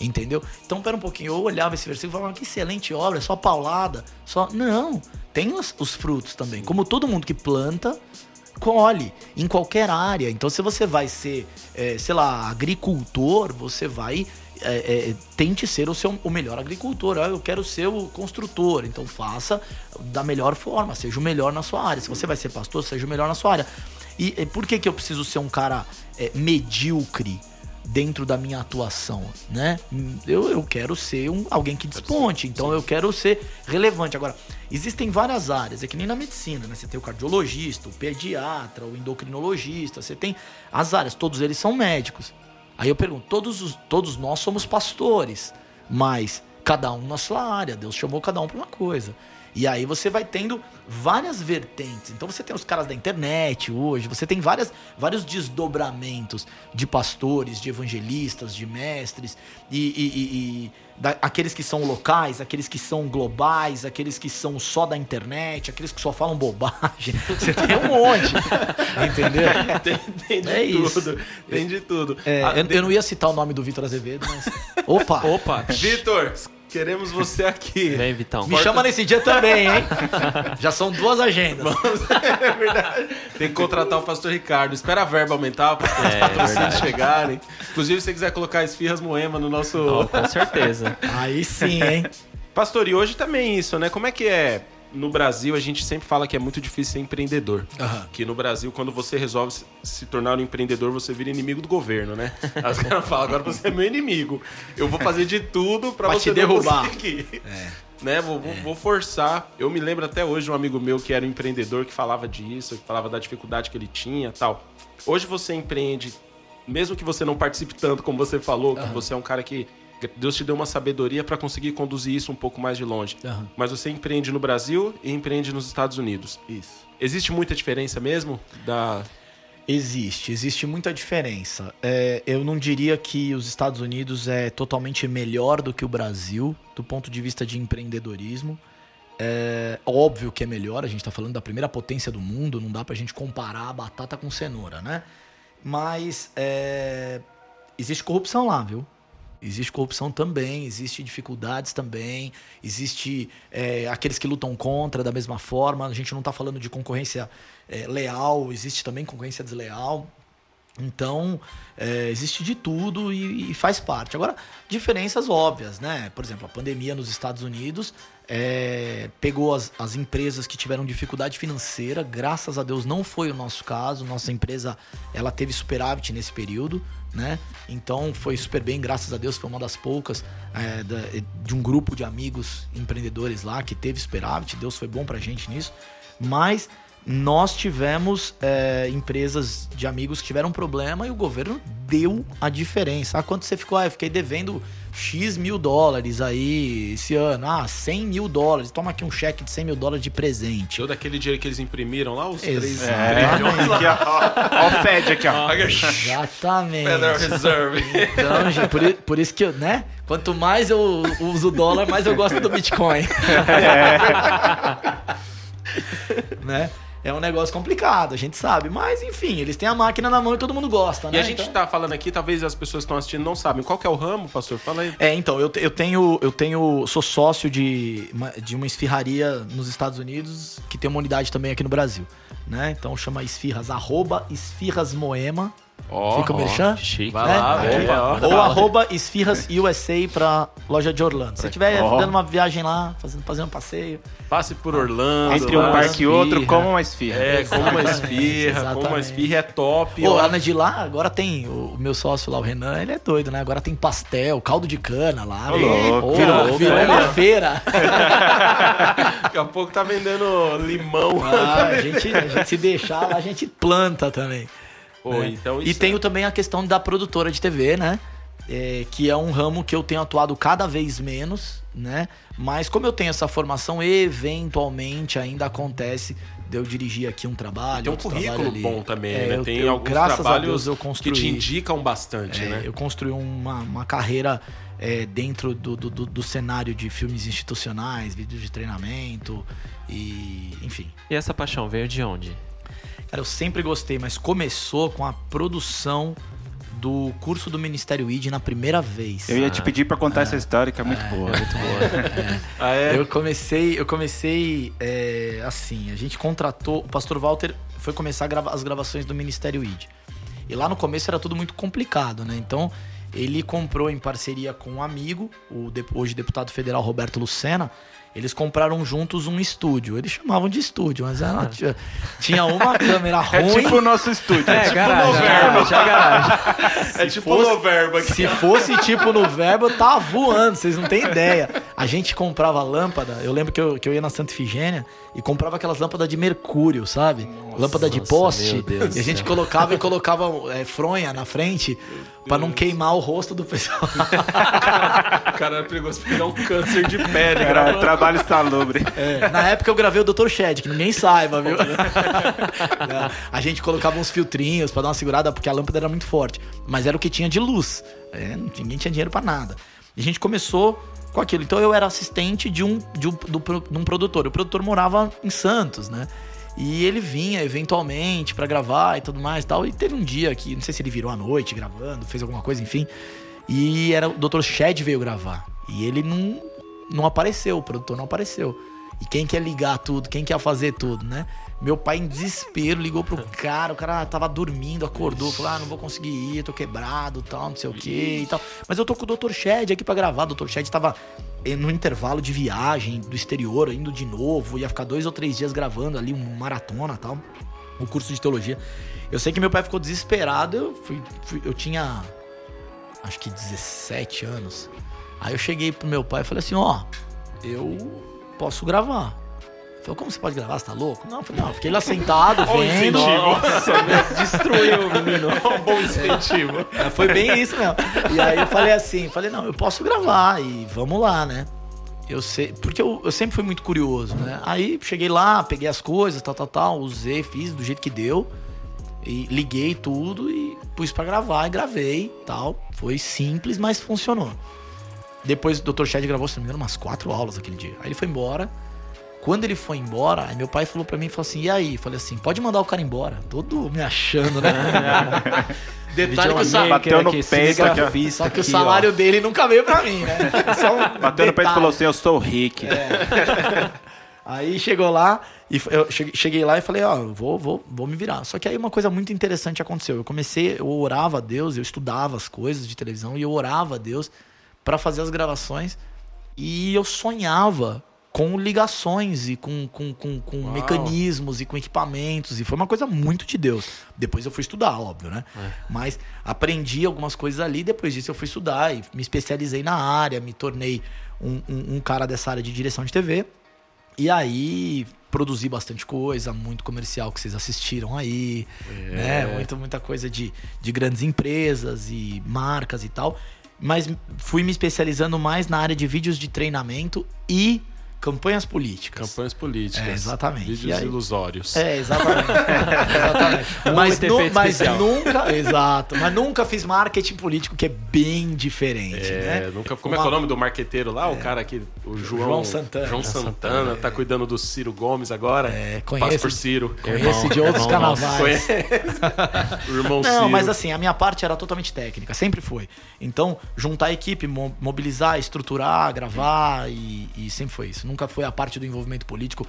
Entendeu? Então, pera um pouquinho, eu olhava esse versículo e falava, que excelente obra, é só paulada, só... Não, tem os, os frutos também. Como todo mundo que planta, colhe em qualquer área. Então, se você vai ser, é, sei lá, agricultor, você vai. É, é, tente ser o, seu, o melhor agricultor. Ah, eu quero ser o construtor. Então, faça da melhor forma, seja o melhor na sua área. Se você vai ser pastor, seja o melhor na sua área. E, e por que, que eu preciso ser um cara é, medíocre dentro da minha atuação, né? Eu, eu quero ser um, alguém que desponte, então eu quero ser relevante. Agora, existem várias áreas, é que nem na medicina, né? Você tem o cardiologista, o pediatra, o endocrinologista, você tem as áreas, todos eles são médicos. Aí eu pergunto, todos, os, todos nós somos pastores, mas cada um na sua área, Deus chamou cada um para uma coisa. E aí você vai tendo várias vertentes. Então você tem os caras da internet hoje, você tem várias, vários desdobramentos de pastores, de evangelistas, de mestres, e, e, e, e da, aqueles que são locais, aqueles que são globais, aqueles que são só da internet, aqueles que só falam bobagem. Você tem um monte. entendeu? tem, tem de É tudo. isso. Tem de tudo. É, Ah, eu, eu não ia citar o nome do Vitor Azevedo, mas. Opa! Opa! Vitor, queremos você aqui. Vem, Vitão. Me chama nesse dia também, hein? Já são duas agendas. é verdade. Tem que contratar o pastor Ricardo. Espera a verba aumentar para os É, patrocínios verdade. chegarem. Inclusive, se você quiser colocar esfirras Moema no nosso. Ó, com certeza. Aí sim, hein? Pastor, e hoje também isso, né? Como é que é? No Brasil, a gente sempre fala que é muito difícil ser empreendedor. Aham. Que no Brasil, quando você resolve se- tornar um empreendedor, você vira inimigo do governo, né? Aí os caras falam, agora você é meu inimigo. Eu vou fazer de tudo pra Pra você te derrubar. conseguir. Né? Vou, vou- vou forçar. Eu me lembro até hoje de um amigo meu que era um empreendedor que falava disso, que falava da dificuldade que ele tinha tal. Hoje você empreende, mesmo que você não participe tanto como você falou, que você é um cara que Deus te deu uma sabedoria para conseguir conduzir isso um pouco mais de longe. Aham. Mas você empreende no Brasil e empreende nos Estados Unidos. Isso. Existe muita diferença mesmo da Existe, existe muita diferença. É, eu não diria que os Estados Unidos é totalmente melhor do que o Brasil do ponto de vista de empreendedorismo. É óbvio que é melhor, a gente está falando da primeira potência do mundo, não dá pra gente comparar a batata com cenoura, né? Mas é, existe corrupção lá, viu? Existe corrupção também, existe dificuldades também, existe é, aqueles que lutam contra da mesma forma. A gente não está falando de concorrência é, leal, existe também concorrência desleal. Então, é, existe de tudo e, e faz parte. Agora, diferenças óbvias, né? Por exemplo, a pandemia nos Estados Unidos é, pegou as, as empresas que tiveram dificuldade financeira. Graças a Deus não foi o nosso caso. Nossa empresa ela teve superávit nesse período, né? Então foi super bem, graças a Deus. Foi uma das poucas é, de um grupo de amigos empreendedores lá que teve superávit. Deus foi bom pra gente nisso. Mas nós tivemos é, empresas de amigos que tiveram problema e o governo deu a diferença. Ah, quanto você ficou? Ah, eu fiquei devendo X mil dólares aí esse ano. Ah, 100 mil dólares. Toma aqui um cheque de 100 mil dólares de presente. Show daquele dinheiro que eles imprimiram lá, os três Exatamente. Aqui, ó. Ó o Fed aqui, ó. Exatamente. Federal Reserve. Então, gente, por, por isso que, eu, né? Quanto mais eu uso o dólar, mais eu gosto do Bitcoin. né? É um negócio complicado, a gente sabe. Mas, enfim, eles têm a máquina na mão e todo mundo gosta, né? E a gente Então- tá falando aqui, talvez as pessoas que estão assistindo não sabem. Qual que é o ramo, pastor? Fala aí. É, então, eu, eu tenho. Eu tenho. Sou sócio de uma, de uma esfirraria nos Estados Unidos, que tem uma unidade também aqui no Brasil. Né? Então chama Esfirras, arroba Esfirras Moema. Ó, Fica o merchan? Chique. Vai né? lá, opa, manda Ou arroba Esfirras USA pra loja de Orlando. Se você estiver Ó. dando uma viagem lá, fazendo, fazendo um passeio. Passe por Orlando. Entre um parque e outro, como uma esfirra. É, como uma esfirra, como uma esfirra é top. Pô, lá na de lá, agora tem o, o meu sócio lá, o Renan, ele é doido, né? Agora tem pastel, caldo de cana lá. Ô, Pô, louco, virou virou né? uma feira. Daqui a pouco tá vendendo limão. Ah, a, gente, a gente se deixar lá, a gente planta também. Pô, né? então e tenho também a questão da produtora de TV, né? É, que é um ramo que eu tenho atuado cada vez menos, né? Mas como eu tenho essa formação, eventualmente ainda acontece de eu dirigir aqui um trabalho. Tem um currículo trabalho ali. bom também, É, né? eu- Tem eu- alguns graças a trabalhos Deus eu que construí. te indicam bastante, É, né? Eu construí uma, uma carreira é, dentro do, do, do- do cenário de filmes institucionais, vídeos de treinamento e enfim. E essa paixão veio de onde? Cara, eu sempre gostei, mas começou com a produção do curso do Ministério ID na primeira vez. Eu ia te pedir pra contar essa história, que é muito boa. Muito boa. Ah, é? Eu comecei, eu comecei é, assim, a gente contratou, o pastor Walter foi começar a grava- as gravações do Ministério ID. E lá no começo era tudo muito complicado, né? Então, ele comprou em parceria com um amigo, o de- hoje deputado federal Roberto Lucena, Eles compraram juntos um estúdio. Eles chamavam de estúdio, mas era, tinha, tinha uma câmera É ruim. tipo o nosso estúdio. É, garagem, garagem, é garagem. É tipo fosse- no verbo aqui. Se fosse tipo no verbo, eu tava voando, vocês não têm ideia. A gente comprava lâmpada, eu lembro que eu, que eu ia na Santa Ifigênia e comprava aquelas lâmpadas de mercúrio, sabe? Lâmpada de Nossa, poste. meu Deus E a gente colocava e colocava é, fronha na frente pra não queimar o rosto do pessoal. O cara era perigoso pegar um câncer de pele. Gravando. Trabalho salubre. É, na época eu gravei o Dr. Shed, que ninguém saiba, viu? Não, a gente colocava uns filtrinhos pra dar uma segurada, porque a lâmpada era muito forte. Mas era o que tinha de luz. É, ninguém tinha dinheiro pra nada. E a gente começou com aquilo. Então eu era assistente de um, de um, do de um produtor. O produtor morava em Santos, né? E ele vinha eventualmente pra gravar e tudo mais e tal. E teve um dia que, não sei se ele virou à noite gravando, fez alguma coisa, enfim. E era o Dr. Shed veio gravar. E ele não, não apareceu, o produtor não apareceu. E quem quer ligar tudo, quem quer fazer tudo, né? Meu pai, em desespero, ligou pro cara. O cara tava dormindo, acordou, falou: Ah, não vou conseguir ir, tô quebrado, tal, não sei o que e tal. Mas eu tô com o Dr. Shed aqui pra gravar. O Dr. Shed tava eh, no intervalo de viagem do exterior, indo de novo. Ia ficar dois ou três dias gravando ali, um maratona tal. O curso de teologia. Eu sei que meu pai ficou desesperado. Eu, fui, fui- eu tinha acho que 17 anos. Aí eu cheguei pro meu pai e falei assim, ó, eu posso gravar. Ele falou, como você pode gravar? Você tá louco? Não, eu falei, não, eu fiquei lá sentado, vendo. Nossa, meu, destruiu o menino. Um bom incentivo. É, Foi bem isso mesmo. E aí eu falei assim, falei, não, eu posso gravar e vamos lá, né? Eu sei, porque eu, eu sempre fui muito curioso, né? Aí cheguei lá, peguei as coisas, tal, tal, tal, usei, fiz do jeito que deu. E liguei tudo e pus pra gravar e gravei, tal. Foi simples, mas funcionou. Depois o Dr. Shed gravou, se não me engano, umas quatro aulas aquele dia. Aí ele foi embora. Quando ele foi embora, meu pai falou pra mim, falou assim, e aí? Falei assim, pode mandar o cara embora. Todo me achando, né? Detalhe que o salário... Bateu no peito aqui, Só que o salário ó. dele nunca veio pra mim, né? Só um Bateu no peito e falou assim: Eu sou Rick. Aí chegou lá, e eu cheguei, lá e falei, ó, eu vou, vou, vou me virar. Só que aí uma coisa muito interessante aconteceu. Eu comecei, eu orava a Deus, eu estudava as coisas de televisão e eu orava a Deus pra fazer as gravações. E eu sonhava com ligações e com, com, com, com mecanismos e com equipamentos. E foi uma coisa muito de Deus. Depois eu fui estudar, óbvio, né? É. Mas aprendi algumas coisas ali. Depois disso eu fui estudar e me especializei na área, me tornei um, um, um cara dessa área de direção de TV. E aí produzi bastante coisa, muito comercial que vocês assistiram aí, né? Muita, muita coisa de, de grandes empresas e marcas e tal. Mas fui me especializando mais na área de vídeos de treinamento e campanhas políticas. Campanhas políticas. É, exatamente. Vídeos aí- ilusórios. É, exatamente. exatamente. Mas, nu- mas nunca, exato, mas nunca fiz marketing político que é bem diferente, É, né? nunca, como é que é o nome do marqueteiro lá? O cara aqui, o João, João Santana. João Santana, tá cuidando do Ciro Gomes agora. É, Passa conheço- por Ciro. Conheço de outros irmão nosso. carnavais. o irmão Não, Ciro. mas assim, a minha parte era totalmente técnica, sempre foi. Então, juntar a equipe, mo- mobilizar, estruturar, gravar e, e sempre foi isso. Nunca foi a parte do envolvimento político.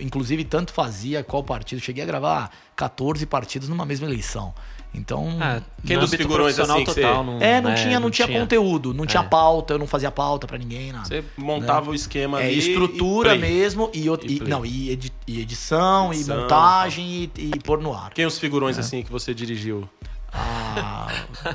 Inclusive, tanto fazia qual partido. Cheguei a gravar 14 partidos numa mesma eleição. Então. Ah, Quem dos figurões, assim, total, você- não, é, não, né, tinha, não, tinha, conteúdo, não tinha É. pauta, eu não fazia pauta pra ninguém, nada. Você montava o esquema É ali. estrutura e mesmo e, E e- não, e, edi- e edição, Edição, e montagem e, e pôr no ar. Quem os figurões assim que você dirigiu? Ah,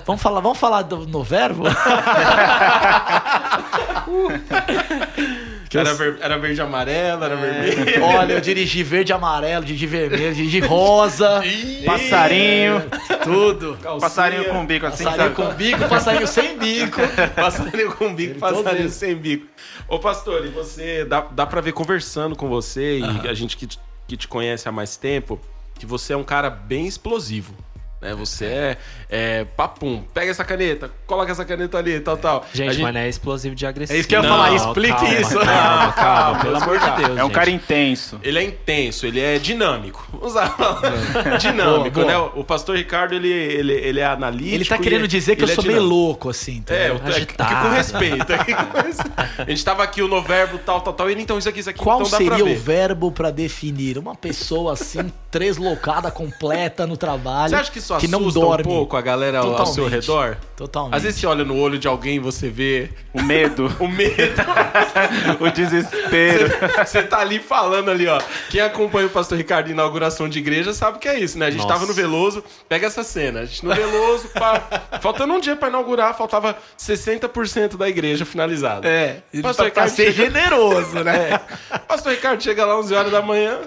vamos falar, vamos falar do, no verbo? Que eu- Era, ver- era verde e amarelo, era vermelho. Olha, eu dirigi verde e amarelo, dirigi vermelho, dirigi rosa, Passarinho. tudo. Passarinho com bico assim, Passarinho sabe? com bico, passarinho sem bico. Passarinho com bico, Todos passarinho sem bico. Ô, pastor, e você, dá, dá pra ver conversando com você e a gente que, te- que te conhece há mais tempo, que você é um cara bem explosivo. Né? Você é, é papum, pega essa caneta, coloca essa caneta ali, tal, tal. Gente, A gente- mas não é explosivo de agressivo. É isso que eu ia falar, explique calma, isso. Calma, calma, pelo amor de. Deus. É um gente. cara intenso. Ele é intenso, ele é dinâmico. Vamos usar a palavra. dinâmico, Boa, né? boa. O pastor Ricardo, ele, ele, ele é analítico. Ele tá querendo é- dizer que eu é sou meio dinâmico. louco, assim, É, entendeu? eu tô aqui Agitado. com respeito. aqui com respeito. A gente tava aqui no verbo tal, tal, tal. Ele, então, isso aqui, isso aqui. Qual então dá pra seria ver. o verbo pra definir uma pessoa assim três loucada completa no trabalho. Você acha que isso que não assusta dorme. um pouco a galera ao- ao seu Totalmente. redor? Totalmente. Às vezes você olha no olho de alguém e você vê O medo, o medo. o desespero. Você tá ali falando ali, ó. Quem acompanha o pastor Ricardo em inauguração de igreja sabe que é isso, né? A gente Nossa. tava no Veloso, pega essa cena. A gente no Veloso, pá, faltando um dia pra inaugurar, faltava 60% da igreja finalizada. É, Pastor pra, pra Ricardo ser chega- generoso, né? Pastor Ricardo chega lá 11 horas da manhã,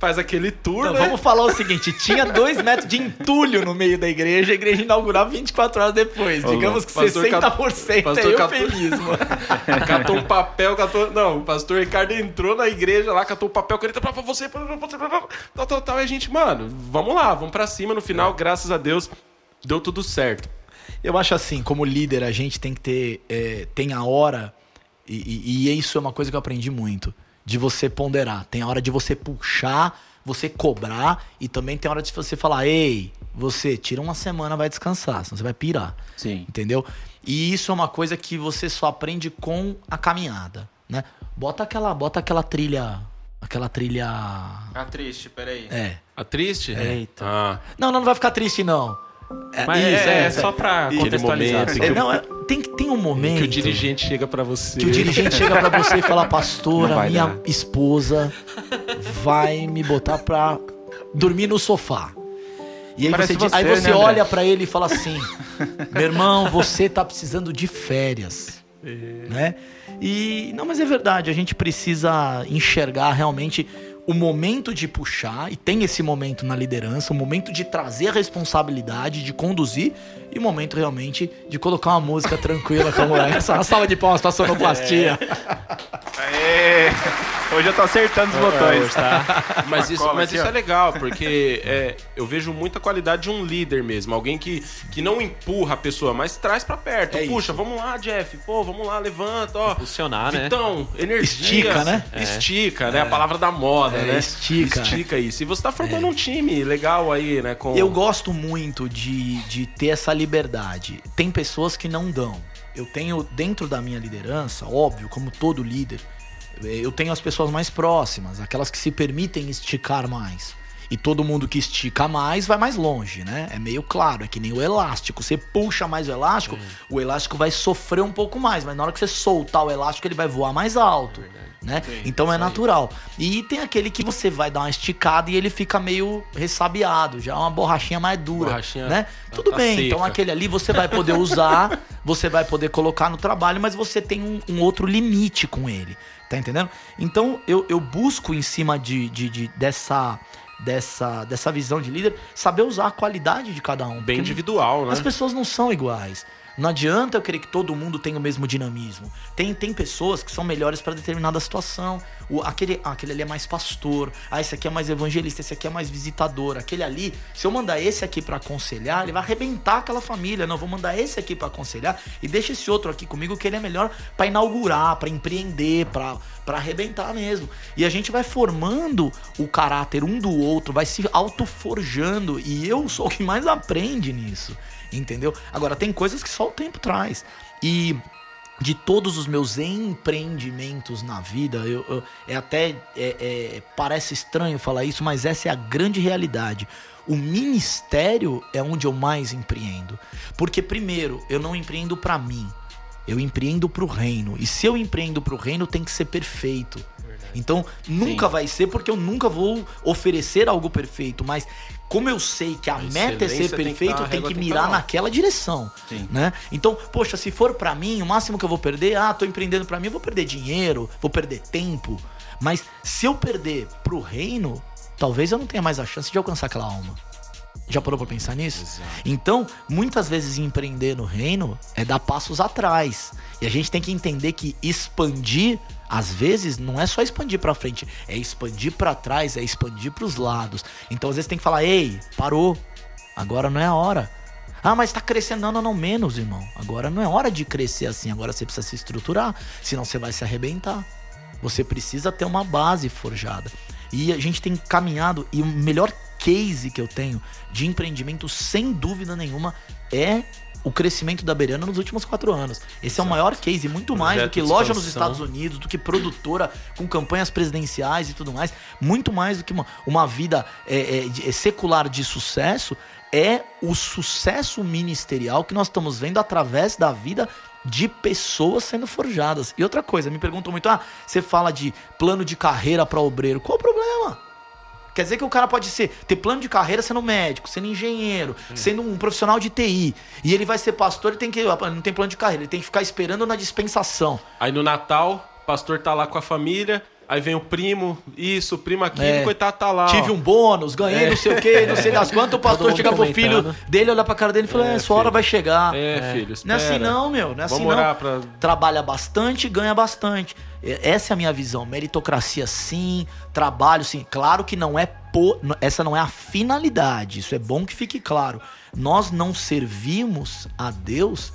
faz aquele tour, Então, né? vamos falar o seguinte: tinha dois metros de entulho no meio da igreja, a igreja inaugurava 24 horas depois. Digamos que pastor 60% pastor é eufemismo. catou um papel, catou. Não, o pastor Ricardo entrou na igreja lá, catou o papel, caneta pra você, pra você, tal, tal, tal. E a gente, mano, vamos lá, vamos pra cima. No final, graças a Deus, deu tudo certo. Eu acho assim, como líder, a gente tem que ter. é, tem a hora, e, e- e isso é uma coisa que eu aprendi muito, de você ponderar. Tem a hora de você puxar, você cobrar, e também tem a hora de você falar: ei, você tira uma semana, vai descansar, senão você vai pirar. Sim. Entendeu? E isso é uma coisa que você só aprende com a caminhada, né? Bota aquela, bota aquela trilha, aquela trilha, Tá triste, peraí. é. A triste? Eita. Ah, Não, não, não vai ficar triste não. É, Mas é, é só pra contextualizar. momento É, não, é- tem, tem um momento que o dirigente chega pra você. que o dirigente chega pra você e fala, pastora, minha dar." esposa vai me botar pra dormir no sofá. E aí Parece você, você, aí você né, olha pra ele e fala assim: Meu irmão, você tá precisando de férias. Né? E não, mas é verdade, a gente precisa enxergar realmente o momento de puxar, e tem esse momento na liderança, o momento de trazer a responsabilidade, de conduzir, e o momento realmente de colocar uma música tranquila como essa. Uma salva de palmas pra sonoplastia. Aê! Hoje eu tô acertando os botões. tá? Mas isso, mas aqui, isso é legal, porque é, eu vejo muita qualidade de um líder mesmo. Alguém que, que não empurra a pessoa, mas traz pra perto. É Puxa, vamos lá, Jeff. Pô, vamos lá, levanta, ó. Funcionar, né? Vitão, energia. Estica, né? Estica, né? A palavra da moda, É, né? estica. Estica isso. E você tá formando um time legal aí, né? Com... Eu gosto muito de, de ter essa liberdade. Tem pessoas que não dão. Eu tenho, dentro da minha liderança, óbvio, como todo líder, eh, eu tenho as pessoas mais próximas, aquelas que se permitem esticar mais. E todo mundo que estica mais vai mais longe, né? É meio claro, é que nem o elástico. Você puxa mais o elástico, o elástico vai sofrer um pouco mais, mas na hora que você soltar o elástico, ele vai voar mais alto. Né? então é natural. E tem aquele que você vai dar uma esticada e ele fica meio ressabiado, já é uma borrachinha mais dura, Borrachinha né? tá- Tudo tá bem, seca. então aquele ali você vai poder usar, você vai poder colocar no trabalho, mas você tem um, um outro limite com ele, tá entendendo? Então eu, eu busco em cima de, de, de- dessa, dessa, dessa visão de líder, saber usar a qualidade de cada um. Bem individual, né? as pessoas não são iguais. Não adianta eu querer que todo mundo tenha o mesmo dinamismo. Tem, tem pessoas que são melhores para determinada situação. O, aquele, ah, aquele ali é mais pastor. Ah, esse aqui é mais evangelista. Esse aqui é mais visitador. Aquele ali, se eu mandar esse aqui para aconselhar, ele vai arrebentar aquela família. Não, vou mandar esse aqui para aconselhar e deixa esse outro aqui comigo que ele é melhor para inaugurar, para empreender, para arrebentar mesmo. E a gente vai formando o caráter um do outro, vai se autoforjando. E eu sou o que mais aprende nisso. Entendeu? Agora, tem coisas que só o tempo traz. E de todos os meus empreendimentos na vida, eu, eu- é até é- é- parece estranho falar isso, mas essa é a grande realidade. O ministério é onde eu mais empreendo, porque primeiro eu não empreendo para mim, eu empreendo para o reino. E se eu empreendo para o reino, tem que ser perfeito. Então, nunca vai ser porque eu nunca vou oferecer algo perfeito, mas como eu sei que a, meta é ser excelência tem que perfeito, tá- a eu tenho que tem que mirar tá lá. naquela direção, Sim. né? Então, poxa, se for pra mim, o máximo que eu vou perder, ah, tô empreendendo pra mim, eu vou perder dinheiro, vou perder tempo, mas se eu perder pro reino, talvez eu não tenha mais a chance de alcançar aquela alma. Já parou pra pensar nisso? Então, muitas vezes empreender no reino é dar passos atrás. E a gente tem que entender que expandir, às vezes, não é só expandir pra frente, é expandir pra trás, é expandir pros lados. Então, às vezes tem que falar: "Ei, parou. Agora não é a hora". Ah, mas tá crescendo. Não, não, não, menos, irmão. Agora não é hora de crescer assim. Agora você precisa se estruturar, senão você vai se arrebentar. Você precisa ter uma base forjada. E a gente tem caminhado, e o melhor case que eu tenho de empreendimento, sem dúvida nenhuma, é o crescimento da Beirana nos últimos quatro anos. Esse é o maior case, muito mais do que loja nos. Estados Unidos, do que produtora com campanhas presidenciais e tudo mais. Muito mais do que uma, uma vida é, é, é, secular de sucesso, é o sucesso ministerial que nós estamos vendo através da vida de pessoas sendo forjadas. E outra coisa, me perguntam muito: ah, você fala de plano de carreira para obreiro. Qual o problema? Quer dizer que o cara pode ser, ter plano de carreira sendo médico, sendo engenheiro, sendo um profissional de TI. E ele vai ser pastor e tem que. Não tem plano de carreira, ele tem que ficar esperando na dispensação. Aí no Natal, o pastor tá lá com a família, aí vem o primo, isso, o primo aqui, É. o coitado tá lá. Tive ó. um bônus, ganhei não sei o quê, não sei das quantas. O pastor chega pro filho dele, olha pra cara dele e fala: É, É, sua hora filho. vai chegar. É, filho, Não é assim espera. não, meu. Não é assim Vamos não. orar pra... Trabalha bastante, ganha bastante. Essa é a minha visão. Meritocracia sim, trabalho sim. Claro que não é essa não é a finalidade. Isso é bom que fique claro. Nós não servimos a Deus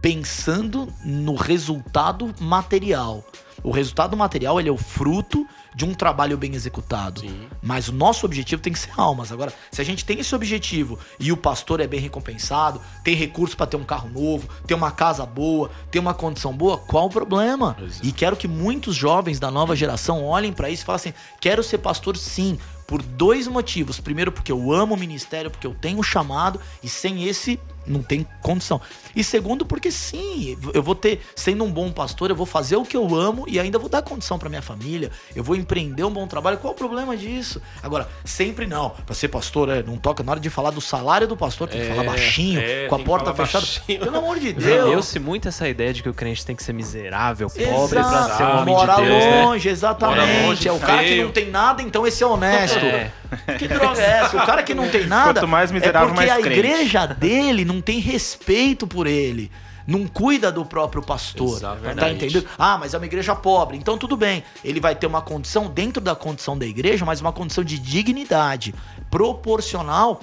pensando no resultado material. O resultado material ele é o fruto de um trabalho bem executado. Sim. Mas o nosso objetivo tem que ser almas. Agora, se a gente tem esse objetivo e o pastor é bem recompensado, tem recurso para ter um carro novo, ter uma casa boa, ter uma condição boa, qual o problema? Exato. E quero que muitos jovens da nova geração olhem para isso e falem assim: quero ser pastor sim, por dois motivos. Primeiro, porque eu amo o ministério, porque eu tenho um chamado, e sem esse não tem condição. E segundo, porque sim, eu vou ter, sendo um bom pastor, eu vou fazer o que eu amo e ainda vou dar condição para minha família, eu vou empreender um bom trabalho. Qual o problema disso? Agora, sempre não. Para ser pastor, é, não toca na hora de falar do salário do pastor, tem que É, falar baixinho, é, com a porta fechada. baixinho. Pelo amor de Deus. Vendeu-se muito essa ideia de que o crente tem que ser miserável, pobre pra Exato. ser um homem Mora de Deus, né? longe, exatamente. Mora longe, é o cara que feio. não tem nada, então esse é honesto. É. Que droga é essa? O cara que não tem nada. Quanto mais miserável, é porque mais a crente. igreja dele não tem respeito por ele. Não cuida do próprio pastor. Tá entendendo? Ah, mas é uma igreja pobre. Então tudo bem. Ele vai ter uma condição dentro da condição da igreja, mas uma condição de dignidade proporcional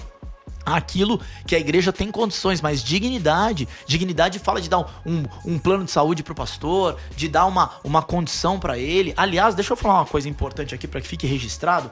aquilo que a igreja tem condições, mas dignidade. Dignidade fala de dar um, um, um plano de saúde pro pastor, de dar uma, uma condição para ele. Aliás, deixa eu falar uma coisa importante aqui para que fique registrado.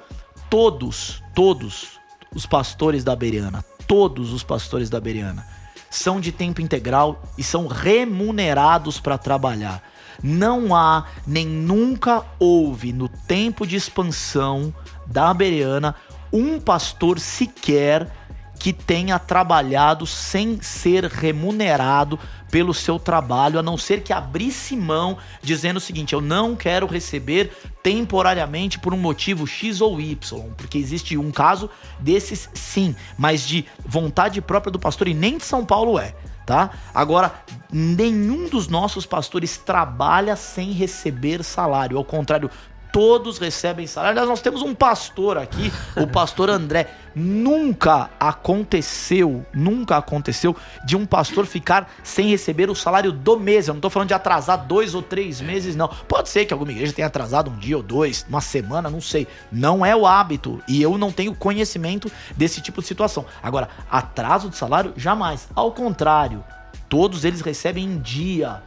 Todos, todos os pastores da Bereana, todos os pastores da Bereana são de tempo integral e são remunerados para trabalhar. Não há, nem nunca houve no tempo de expansão da Bereana um pastor sequer que tenha trabalhado sem ser remunerado pelo seu trabalho, a não ser que abrisse mão dizendo o seguinte: eu não quero receber temporariamente por um motivo X ou Y, porque existe um caso desses sim, mas de vontade própria do pastor e nem de São Paulo é. Tá? Agora, nenhum dos nossos pastores trabalha sem receber salário. Ao contrário, todos recebem salário. Aliás, nós temos um pastor aqui, o pastor André. Nunca aconteceu, nunca aconteceu de um pastor ficar sem receber o salário do mês. Eu não tô falando de atrasar dois ou três meses, não. Pode ser que alguma igreja tenha atrasado um dia ou dois, uma semana, não sei. Não é o hábito. E eu não tenho conhecimento desse tipo de situação. Agora, atraso de salário, jamais. Ao contrário, todos eles recebem em dia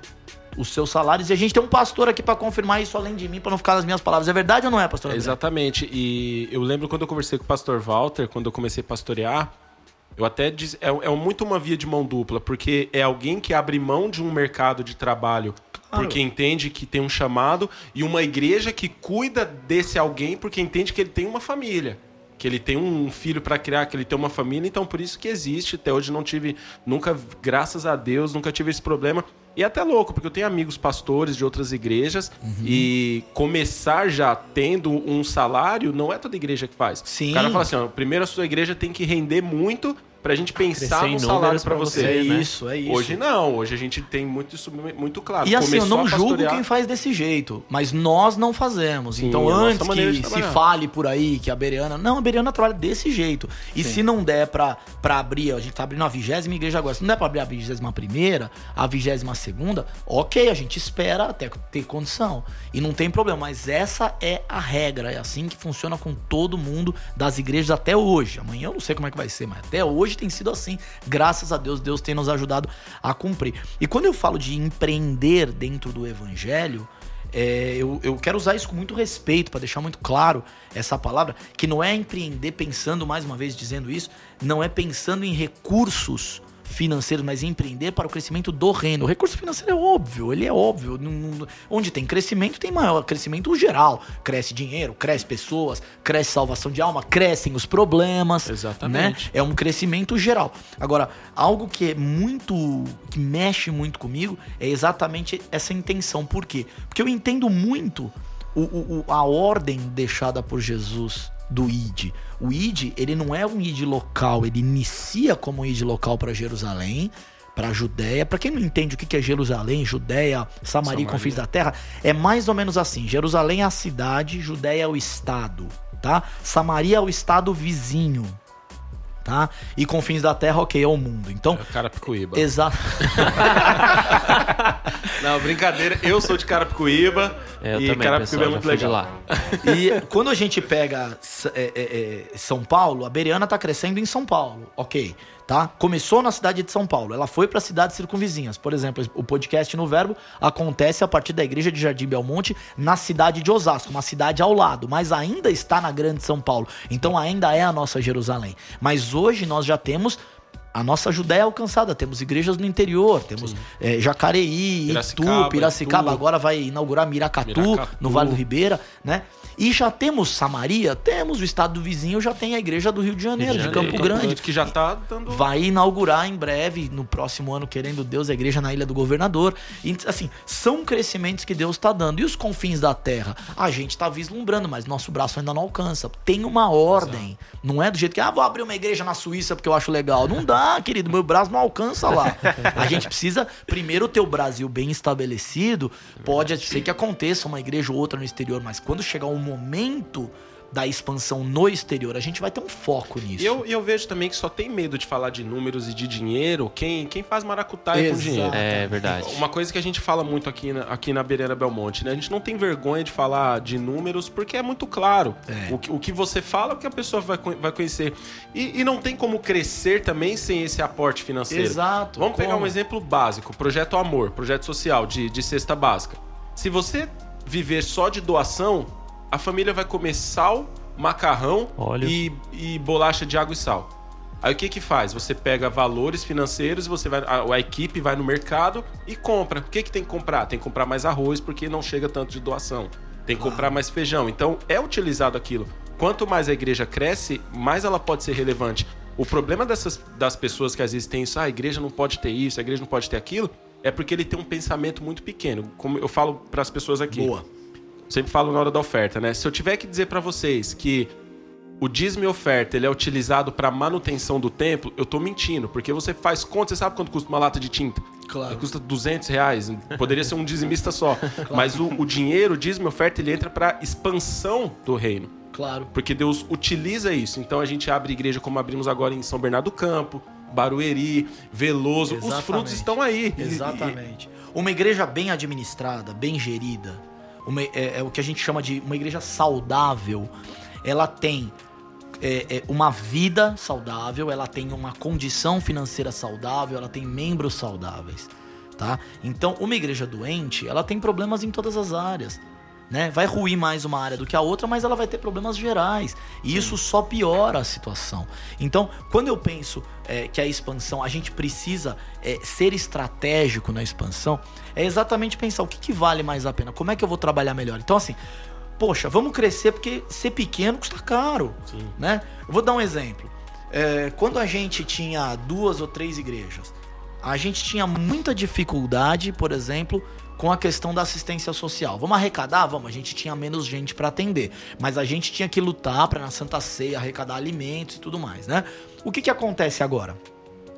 os seus salários. E a gente tem um pastor aqui pra confirmar isso além de mim, pra não ficar nas minhas palavras. É verdade ou não é, pastor? André? Exatamente. E eu lembro quando eu conversei com o pastor Walter, quando eu comecei a pastorear, eu até disse, é, é muito uma via de mão dupla, porque é alguém que abre mão de um mercado de trabalho porque entende que tem um chamado e uma igreja que cuida desse alguém porque entende que ele tem uma família. Que ele tem um filho para criar, que ele tem uma família, então por isso que existe. Até hoje não tive, nunca, graças a Deus, nunca tive esse problema. E é até louco, porque eu tenho amigos pastores de outras igrejas Uhum. e começar já tendo um salário não é toda igreja que faz. Sim. O cara fala assim: ó, primeiro a sua igreja tem que render muito pra gente pensar Crescer em no salário números pra pra você. É né? isso, é isso. Hoje não, hoje a gente tem muito isso muito claro. E assim, eu Começou não a julgo quem faz desse jeito, mas nós não fazemos. Sim, então, a antes que se fale por aí que a Bereana. Não, a Bereana trabalha desse jeito. E se não der pra, pra abrir, a gente tá abrindo a vigésima igreja agora. Se não der pra abrir a vigésima primeira, a vigésima segunda, ok, a gente espera até ter condição. E não tem problema. Mas essa é a regra. É assim que funciona com todo mundo das igrejas até hoje. Amanhã eu não sei como é que vai ser, mas até hoje tem sido assim. Graças a Deus, Deus tem nos ajudado a cumprir. E quando eu falo de empreender dentro do evangelho, é, eu, eu quero usar isso com muito respeito, para deixar muito claro essa palavra, que não é empreender pensando, mais uma vez dizendo isso, não é pensando em recursos financeiros, mas empreender para o crescimento do reino. O recurso financeiro é óbvio, ele é óbvio. Onde tem crescimento, tem maior crescimento geral. Cresce dinheiro, cresce pessoas, cresce salvação de alma, crescem os problemas. Exatamente. Né? É um crescimento geral. Agora, algo que é muito. que mexe muito comigo é exatamente essa intenção. Por quê? Porque eu entendo muito o, o, a ordem deixada por Jesus do ID. O ID, ele não é um ID local, ele inicia como um ID local para Jerusalém, para a Judéia. Para quem não entende o que é Jerusalém, Judéia, Samaria, Samaria. confins da terra, é mais ou menos assim. Jerusalém é a cidade, Judéia é o estado, tá? Samaria é o estado vizinho, tá? E confins da terra, ok, é o mundo. Então, é Carapicuíba. Exato. Não, brincadeira. Eu sou de Carapicuíba. É, eu e também, Carapicuíba é muito legal. lá. E quando a gente pega é, é, é, São Paulo, a Beriana tá crescendo em São Paulo, ok. Tá? Começou na cidade de São Paulo, ela foi para cidades circunvizinhas. Por exemplo, o podcast no Verbo acontece a partir da igreja de Jardim Belmonte, na cidade de Osasco, uma cidade ao lado, mas ainda está na Grande São Paulo. Então ainda é a nossa Jerusalém. Mas hoje nós já temos a nossa Judéia alcançada. Temos igrejas no interior, temos é, Jacareí, Piracicaba, Itu, Piracicaba, Itu. agora vai inaugurar Miracatu, Miracatu, no Vale do Ribeira, né? E já temos Samaria, temos o estado do vizinho, já tem a igreja do Rio de Janeiro, Rio de, Janeiro, de Campo Grande. Que já tá dando. Vai inaugurar em breve, no próximo ano, querendo Deus, a igreja na Ilha do Governador. E, assim, são crescimentos que Deus está dando. E os confins da terra? A gente está vislumbrando, mas nosso braço ainda não alcança. Tem uma ordem. Exato. Não é do jeito que, ah, vou abrir uma igreja na Suíça porque eu acho legal. Não dá, querido. Meu braço não alcança lá. A gente precisa, primeiro, ter o Brasil bem estabelecido. Pode ser que aconteça uma igreja ou outra no exterior, mas quando chegar um momento da expansão no exterior. A gente vai ter um foco nisso. E eu, eu vejo também que só tem medo de falar de números e de dinheiro quem, quem faz maracutaia com dinheiro. É verdade. Uma coisa que a gente fala muito aqui na, aqui na Bereira Belmonte, né? A gente não tem vergonha de falar de números porque é muito claro. É. O, que, o que você fala, o que a pessoa vai, vai conhecer. E, e não tem como crescer também sem esse aporte financeiro. Exato. Vamos como? pegar um exemplo básico. Projeto Amor, projeto social de, de cesta básica. Se você viver só de doação, a família vai comer sal, macarrão e, e, bolacha de água e sal. Aí o que que faz? Você pega valores financeiros, você vai, a, a, equipe vai no mercado e compra. O que que tem que comprar? Tem que comprar mais arroz porque não chega tanto de doação. Tem que comprar mais feijão. Então é utilizado aquilo. Quanto mais a igreja cresce, mais ela pode ser relevante. O problema dessas das pessoas que às vezes têm isso, ah, a igreja não pode ter isso, a igreja não pode ter aquilo, é porque ele tem um pensamento muito pequeno. Como eu falo para as pessoas aqui. Boa sempre falo na hora da oferta, né? Se eu tiver que dizer para vocês que o dízimo e oferta ele é utilizado para manutenção do templo, eu tô mentindo, porque você faz conta, você sabe quanto custa uma lata de tinta? Claro. custa 200 reais, poderia ser um dizimista só. Claro. Mas o, o dinheiro, o dízimo e oferta, ele entra para expansão do reino. Claro. Porque Deus utiliza isso. Então a gente abre igreja como abrimos agora em São Bernardo do Campo, Barueri, Veloso. Exatamente. Os frutos estão aí. Exatamente. Uma igreja bem administrada, bem gerida, uma, é, é, o que a gente chama de uma igreja saudável. Ela tem é, é, uma vida saudável, ela tem uma condição financeira saudável, ela tem membros saudáveis, tá? Então, uma igreja doente, ela tem problemas em todas as áreas né? Vai ruir mais uma área do que a outra, mas ela vai ter problemas gerais. E isso só piora a situação. Então, quando eu penso é, que a expansão, a gente precisa é, ser estratégico na expansão, é exatamente pensar o que, que vale mais a pena, como é que eu vou trabalhar melhor. Então, assim, poxa, vamos crescer porque ser pequeno custa caro, Sim. né? Eu vou dar um exemplo. É, quando a gente tinha duas ou três igrejas, a gente tinha muita dificuldade, por exemplo, com a questão da assistência social. Vamos arrecadar? Vamos, a gente tinha menos gente para atender, mas a gente tinha que lutar para na Santa Ceia arrecadar alimentos e tudo mais, né? O que que acontece agora?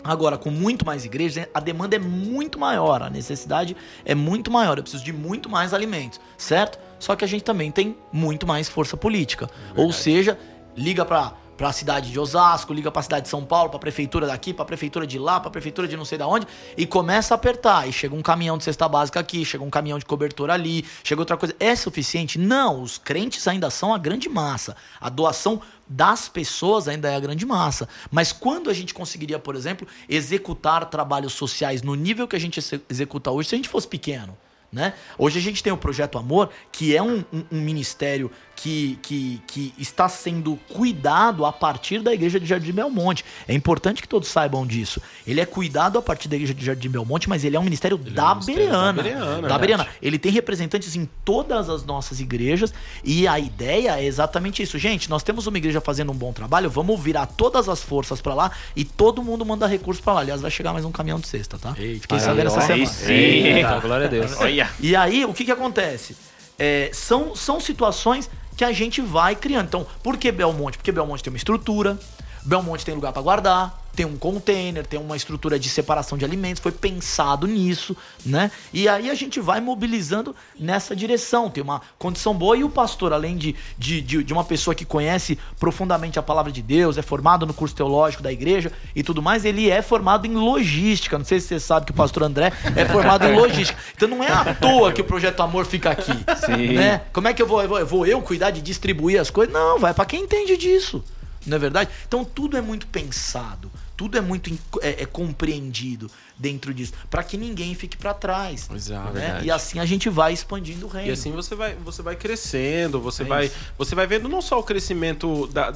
Agora, com muito mais igrejas, a demanda é muito maior, a necessidade é muito maior. Eu preciso de muito mais alimentos, certo? Só que a gente também tem muito mais força política. É Ou seja, liga para para a cidade de Osasco, liga para a cidade de São Paulo, para a prefeitura daqui, para a prefeitura de lá, para a prefeitura de não sei da onde, e começa a apertar. E chega um caminhão de cesta básica aqui, chega um caminhão de cobertura ali, chega outra coisa. É suficiente? Não, os crentes ainda são a grande massa. A doação das pessoas ainda é a grande massa. Mas quando a gente conseguiria, por exemplo, executar trabalhos sociais no nível que a gente executa hoje, se a gente fosse pequeno? Né? Hoje a gente tem o Projeto Amor, que é um, um- um ministério que, que, que está sendo cuidado a partir da igreja de Jardim Belmonte. É importante que todos saibam disso. Ele é cuidado a partir da igreja de Jardim Belmonte, mas ele é um ministério da um ministério Bereana. da Bereana, Da. Bereana. Ele tem representantes em todas as nossas igrejas e a ideia é exatamente isso. Gente, nós temos uma igreja fazendo um bom trabalho, vamos virar todas as forças pra lá e todo mundo manda recurso pra lá. Aliás, vai chegar mais um caminhão de cesta, tá? Fiquei sabendo essa semana. sim. Eita, glória a Deus. Olha. E aí, o que que acontece? É, são, são situações que a gente vai criando. Então, por que Belmonte? Porque Belmonte tem uma estrutura, Belmonte tem lugar para guardar, tem um container, tem uma estrutura de separação de alimentos, foi pensado nisso, né? E aí a gente vai mobilizando nessa direção, tem uma condição boa e o pastor, além de, de, de, de uma pessoa que conhece profundamente a palavra de Deus, é formado no curso teológico da igreja e tudo mais, ele é formado em logística. Não sei se você sabe que o pastor André é formado em logística. Então não é à toa que o Projeto Amor fica aqui. Sim. Né? Como é que eu vou, eu vou, eu vou eu cuidar de distribuir as coisas? Não, vai pra quem entende disso. Não é verdade? Então tudo é muito pensado, tudo é muito é, é compreendido dentro disso, pra que ninguém fique pra trás. Exato. né? verdade. E assim a gente vai expandindo o reino. E assim você vai, você vai crescendo, você É vai, isso. você vai vendo não só o crescimento da,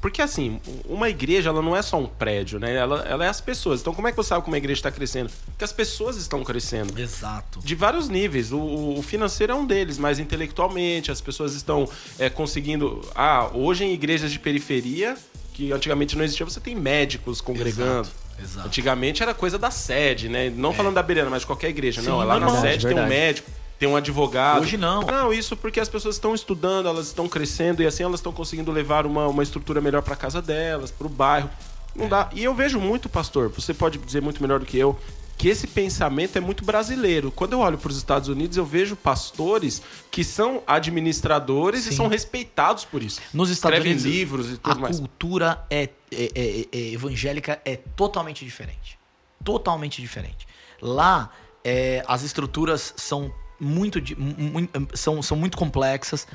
porque assim, uma igreja ela não é só um prédio, né? Ela, ela é as pessoas. Então como é que você sabe como a igreja está crescendo? Porque as pessoas estão crescendo. Exato. De vários níveis. O, o financeiro é um deles, mas intelectualmente as pessoas estão é, conseguindo. Ah, hoje em igrejas de periferia, que antigamente não existia, você tem médicos congregando. Exato. Antigamente era coisa da sede, né? Não falando da Bereana, mas de qualquer igreja. Sim, não, lá na sede tem um Verdade. médico, tem um advogado. Hoje não. Não, isso porque as pessoas estão estudando, elas estão crescendo e assim elas estão conseguindo levar uma, uma estrutura melhor para casa delas, para o bairro. Não dá. E eu vejo muito, pastor, você pode dizer muito melhor do que eu, que esse pensamento é muito brasileiro. Quando eu olho para os Estados Unidos, eu vejo pastores que são administradores Sim. e são respeitados por isso. Nos Estados Escrevem Unidos, livros e a tudo mais. cultura é, é- é- é- evangélica é totalmente diferente. Totalmente diferente. Lá, é, as estruturas são muito, di- mu- mu- são, são muito complexas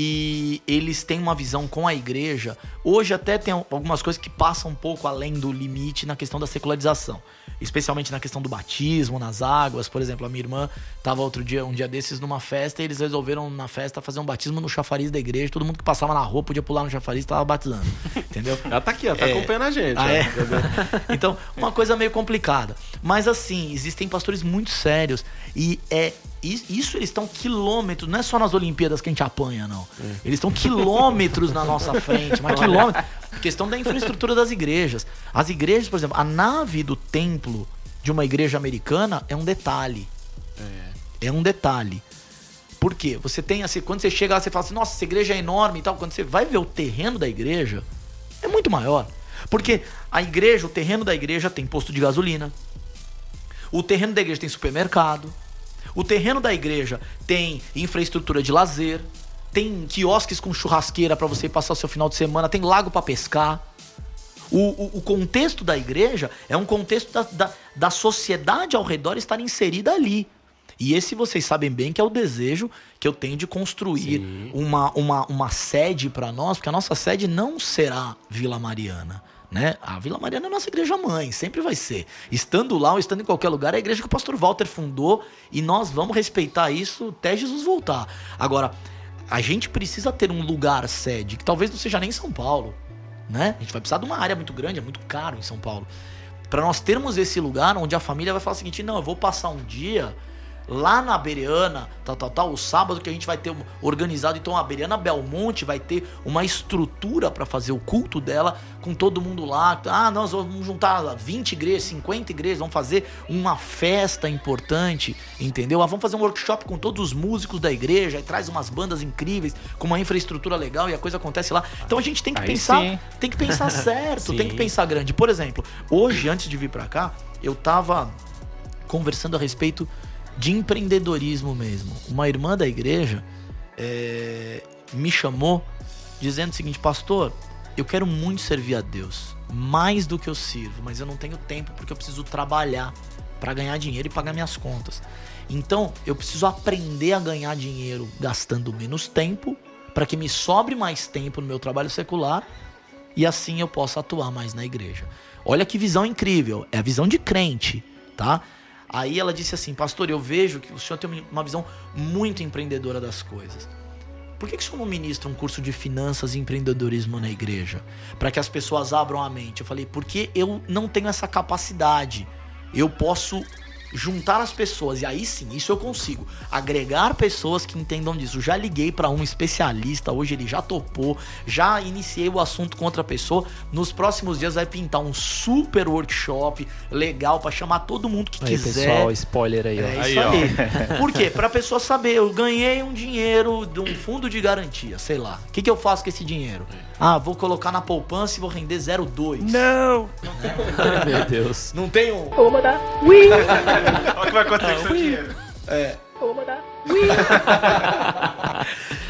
e eles têm uma visão com a igreja. Hoje até tem algumas coisas que passam um pouco além do limite na questão da secularização. Especialmente na questão do batismo, nas águas. Por exemplo, a minha irmã estava outro dia, um dia desses, numa festa, e eles resolveram na festa fazer um batismo no chafariz da igreja. Todo mundo que passava na rua podia pular no chafariz e estava batizando. Entendeu? Ela tá aqui, ó, tá É. acompanhando a gente. Ah, é? então, uma coisa meio complicada. Mas assim, existem pastores muito sérios. E é. Is- Isso eles estão quilômetros, não é só nas Olimpíadas que a gente apanha, não. Eles estão quilômetros na nossa frente, mas quilômetros. Questão da infraestrutura das igrejas. As igrejas, por exemplo, a nave do templo de uma igreja americana é um detalhe. É um detalhe. Por quê? Você tem assim, quando você chega lá, você fala assim, nossa, essa igreja é enorme e tal. Quando você vai ver o terreno da igreja, é muito maior. Porque a igreja, o terreno da igreja tem posto de gasolina. O terreno da igreja tem supermercado. O terreno da igreja tem infraestrutura de lazer. Tem quiosques com churrasqueira para você passar o seu final de semana. Tem lago para pescar. O, o- o contexto da igreja é um contexto da, da, da sociedade ao redor estar inserida ali. E esse vocês sabem bem que é o desejo que eu tenho de construir uma, uma, uma sede para nós, porque a nossa sede não será Vila Mariana. Né? A Vila Mariana é a nossa igreja mãe, sempre vai ser. Estando lá ou estando em qualquer lugar, é a igreja que o pastor Walter fundou e nós vamos respeitar isso até Jesus voltar. Agora, a gente precisa ter um lugar sede, que talvez não seja nem São Paulo, né? A gente vai precisar de uma área muito grande, é muito caro em São Paulo. Para nós termos esse lugar onde a família vai falar o seguinte: não, eu vou passar um dia lá na Bereana, tal, tal, tal, o sábado que a gente vai ter organizado. Então a Bereana Belmonte vai ter uma estrutura para fazer o culto dela com todo mundo lá. Ah, nós vamos juntar 20 igrejas, 50 igrejas, vamos fazer uma festa importante, entendeu? Ah, vamos fazer um workshop com todos os músicos da igreja, aí traz umas bandas incríveis, com uma infraestrutura legal e a coisa acontece lá. Então a gente tem que Aí pensar, sim. tem que pensar certo, tem que pensar grande. Por exemplo, hoje antes de vir para cá, eu tava conversando a respeito de empreendedorismo mesmo. Uma irmã da igreja é, me chamou dizendo o seguinte, pastor, eu quero muito servir a Deus, mais do que eu sirvo, mas eu não tenho tempo porque eu preciso trabalhar para ganhar dinheiro e pagar minhas contas. Então, eu preciso aprender a ganhar dinheiro gastando menos tempo para que me sobre mais tempo no meu trabalho secular e assim eu possa atuar mais na igreja. Olha que visão incrível, é a visão de crente, tá? Aí ela disse assim, pastor, eu vejo que o senhor tem uma visão muito empreendedora das coisas. Por que, que o senhor não ministra um curso de finanças e empreendedorismo na igreja? Para que as pessoas abram a mente. Eu falei, porque eu não tenho essa capacidade. Eu posso juntar as pessoas, e aí sim, isso eu consigo. Agregar pessoas que entendam disso. Já liguei para um especialista, hoje ele já topou, já iniciei o assunto com outra pessoa. Nos próximos dias vai pintar um super workshop legal para chamar todo mundo que Aí, quiser. pessoal, spoiler aí, ó. É Aí, ó. aí. Por quê? Pra pessoa saber, eu ganhei um dinheiro de um fundo de garantia, sei lá. O que, que eu faço com esse dinheiro? Ah, vou colocar na poupança e vou render 0,2. Não! Meu Deus. Não tem um. Olha o que vai acontecer com seu dinheiro.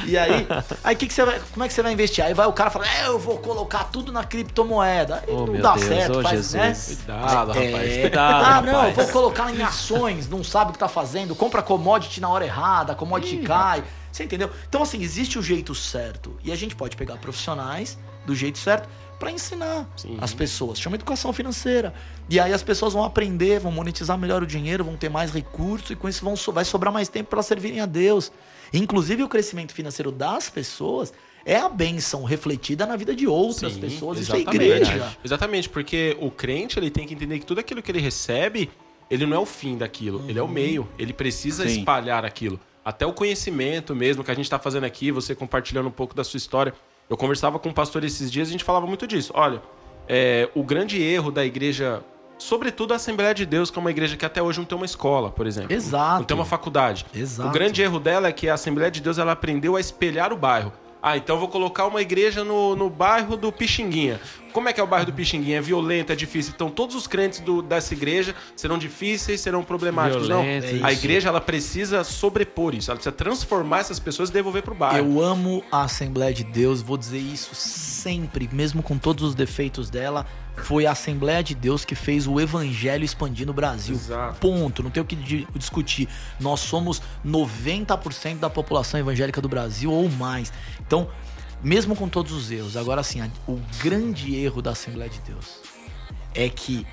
E aí, aí que que você vai, como é que você vai investir? Aí vai o cara fala, é, eu vou colocar tudo na criptomoeda. Aí Oh, não meu dá Deus, certo, oh, faz, né? Jesus. Cuidado, rapaz. É. Cuidado, ah, não, rapaz. vou colocar em ações, não sabe o que tá fazendo, compra commodity na hora errada, a commodity cai. Você entendeu? Então, assim, existe o jeito certo. E a gente pode pegar profissionais do jeito certo para ensinar Sim. as pessoas. Chama educação financeira. E aí as pessoas vão aprender, vão monetizar melhor o dinheiro, vão ter mais recursos e com isso vão, so- vai sobrar mais tempo para servirem a Deus. Inclusive, o crescimento financeiro das pessoas é a bênção refletida na vida de outras Sim, pessoas. Isso é exatamente. igreja. Exatamente, porque o crente ele tem que entender que tudo aquilo que ele recebe, ele não é o fim daquilo, ele é o meio. Ele precisa Sim. espalhar aquilo. Até o conhecimento mesmo que a gente está fazendo aqui, você compartilhando um pouco da sua história. Eu conversava com um pastor esses dias e a gente falava muito disso. Olha, é, o grande erro da igreja, sobretudo a Assembleia de Deus, que é uma igreja que até hoje não tem uma escola, por exemplo. Exato. Não tem uma faculdade. Exato. O grande erro dela é que a Assembleia de Deus ela aprendeu a espelhar o bairro. Ah, então eu vou colocar uma igreja no, no bairro do Pixinguinha. Como é que é o bairro do Pixinguinha? É violento, é difícil. Então todos os crentes do- dessa igreja serão difíceis, serão problemáticos. Violento, não. é a igreja ela precisa sobrepor isso. Ela precisa transformar essas pessoas e devolver pro bairro. Eu amo a Assembleia de Deus, vou dizer isso sempre, mesmo com todos os defeitos dela. Foi a Assembleia de Deus que fez o evangelho expandir no Brasil. Exato. Ponto. Não tem o que di- discutir. Nós somos 90% da população evangélica do Brasil ou mais. Então, mesmo com todos os erros, agora assim, o grande erro da Assembleia de Deus é que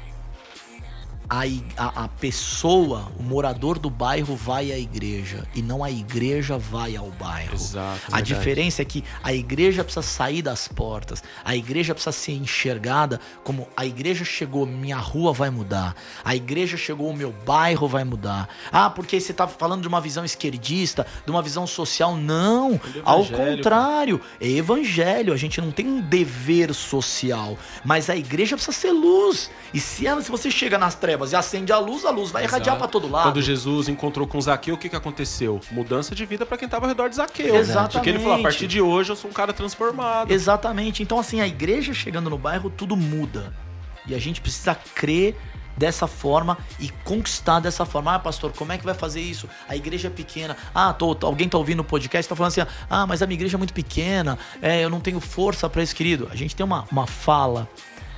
a, a, a pessoa, o morador do bairro vai à igreja e não a igreja vai ao bairro. Exato. A verdade. diferença é que a igreja precisa sair das portas, a igreja precisa ser enxergada como a igreja chegou, minha rua vai mudar, a igreja chegou, o meu bairro vai mudar. Ah, porque você tá falando de uma visão esquerdista, de uma visão social? Não, ao evangelho, contrário, é evangelho, a gente não tem um dever social, mas a igreja precisa ser luz. E se, ela, se você chega nas trevas e acende a luz, a luz vai irradiar para todo lado. Quando Jesus encontrou com Zaqueu, o que, que aconteceu? Mudança de vida para quem estava ao redor de Zaqueu. Exatamente. Porque ele falou: a partir de hoje eu sou um cara transformado. Exatamente. Então, assim, a igreja chegando no bairro, tudo muda. E a gente precisa crer dessa forma e conquistar dessa forma. Ah, pastor, como é que vai fazer isso? A igreja é pequena. Ah, tô- alguém tá ouvindo o podcast, tá falando assim, ah, mas a minha igreja é muito pequena, é, eu não tenho força para isso, querido. A gente tem uma, uma fala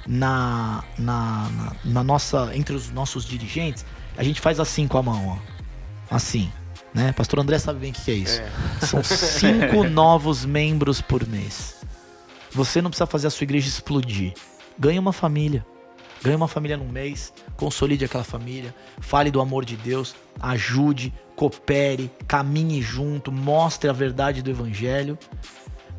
na, na, na, na nossa, entre os nossos dirigentes, a gente faz assim com a mão, ó. Assim. Né? Pastor André sabe bem o que é isso. São cinco novos membros por mês. Você não precisa fazer a sua igreja explodir. Ganhe uma família. Ganhe uma família num mês. Consolide aquela família. Fale do amor de Deus. Ajude, coopere, caminhe junto, mostre a verdade do evangelho.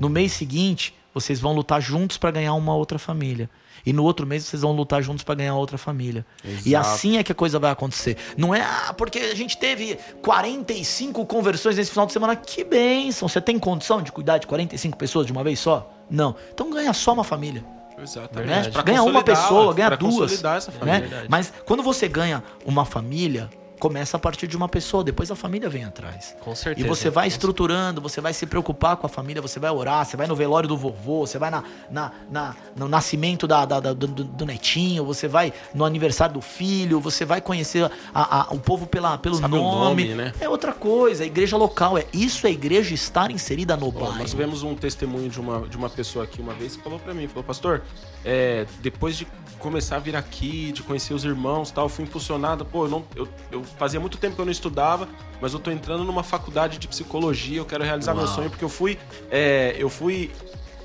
No mês seguinte, vocês vão lutar juntos para ganhar uma outra família. E no outro mês vocês vão lutar juntos para ganhar outra família. E Exato. assim é que a coisa vai acontecer. Não é ah, porque a gente teve 45 conversões nesse final de semana. Que bênção! Você tem condição de cuidar de 45 pessoas de uma vez só? Não. Então ganha só uma família. Exatamente. Né? Ganha uma pessoa, ganha pra duas. consolidar essa família. Né? Mas quando você ganha uma família, começa a partir de uma pessoa, depois a família vem atrás. Com E certeza. você vai estruturando, você vai se preocupar com a família, você vai orar, você vai no velório do vovô, você vai na, na, na- no nascimento da, da- da- do, do- netinho, você vai no aniversário do filho, você vai conhecer a- a- o povo pela, pelo Sabe nome. nome, né? É outra coisa, a igreja local. É isso é a igreja estar inserida no bairro. nós tivemos um testemunho de uma, de uma pessoa aqui uma vez que falou pra mim, falou, pastor, é, depois de começar a vir aqui, de conhecer os irmãos e tal, eu fui impulsionado, pô, eu, não, eu, eu fazia muito tempo que eu não estudava, mas eu tô entrando numa faculdade de psicologia, eu quero realizar meu Uau. sonho, porque eu fui, é, eu fui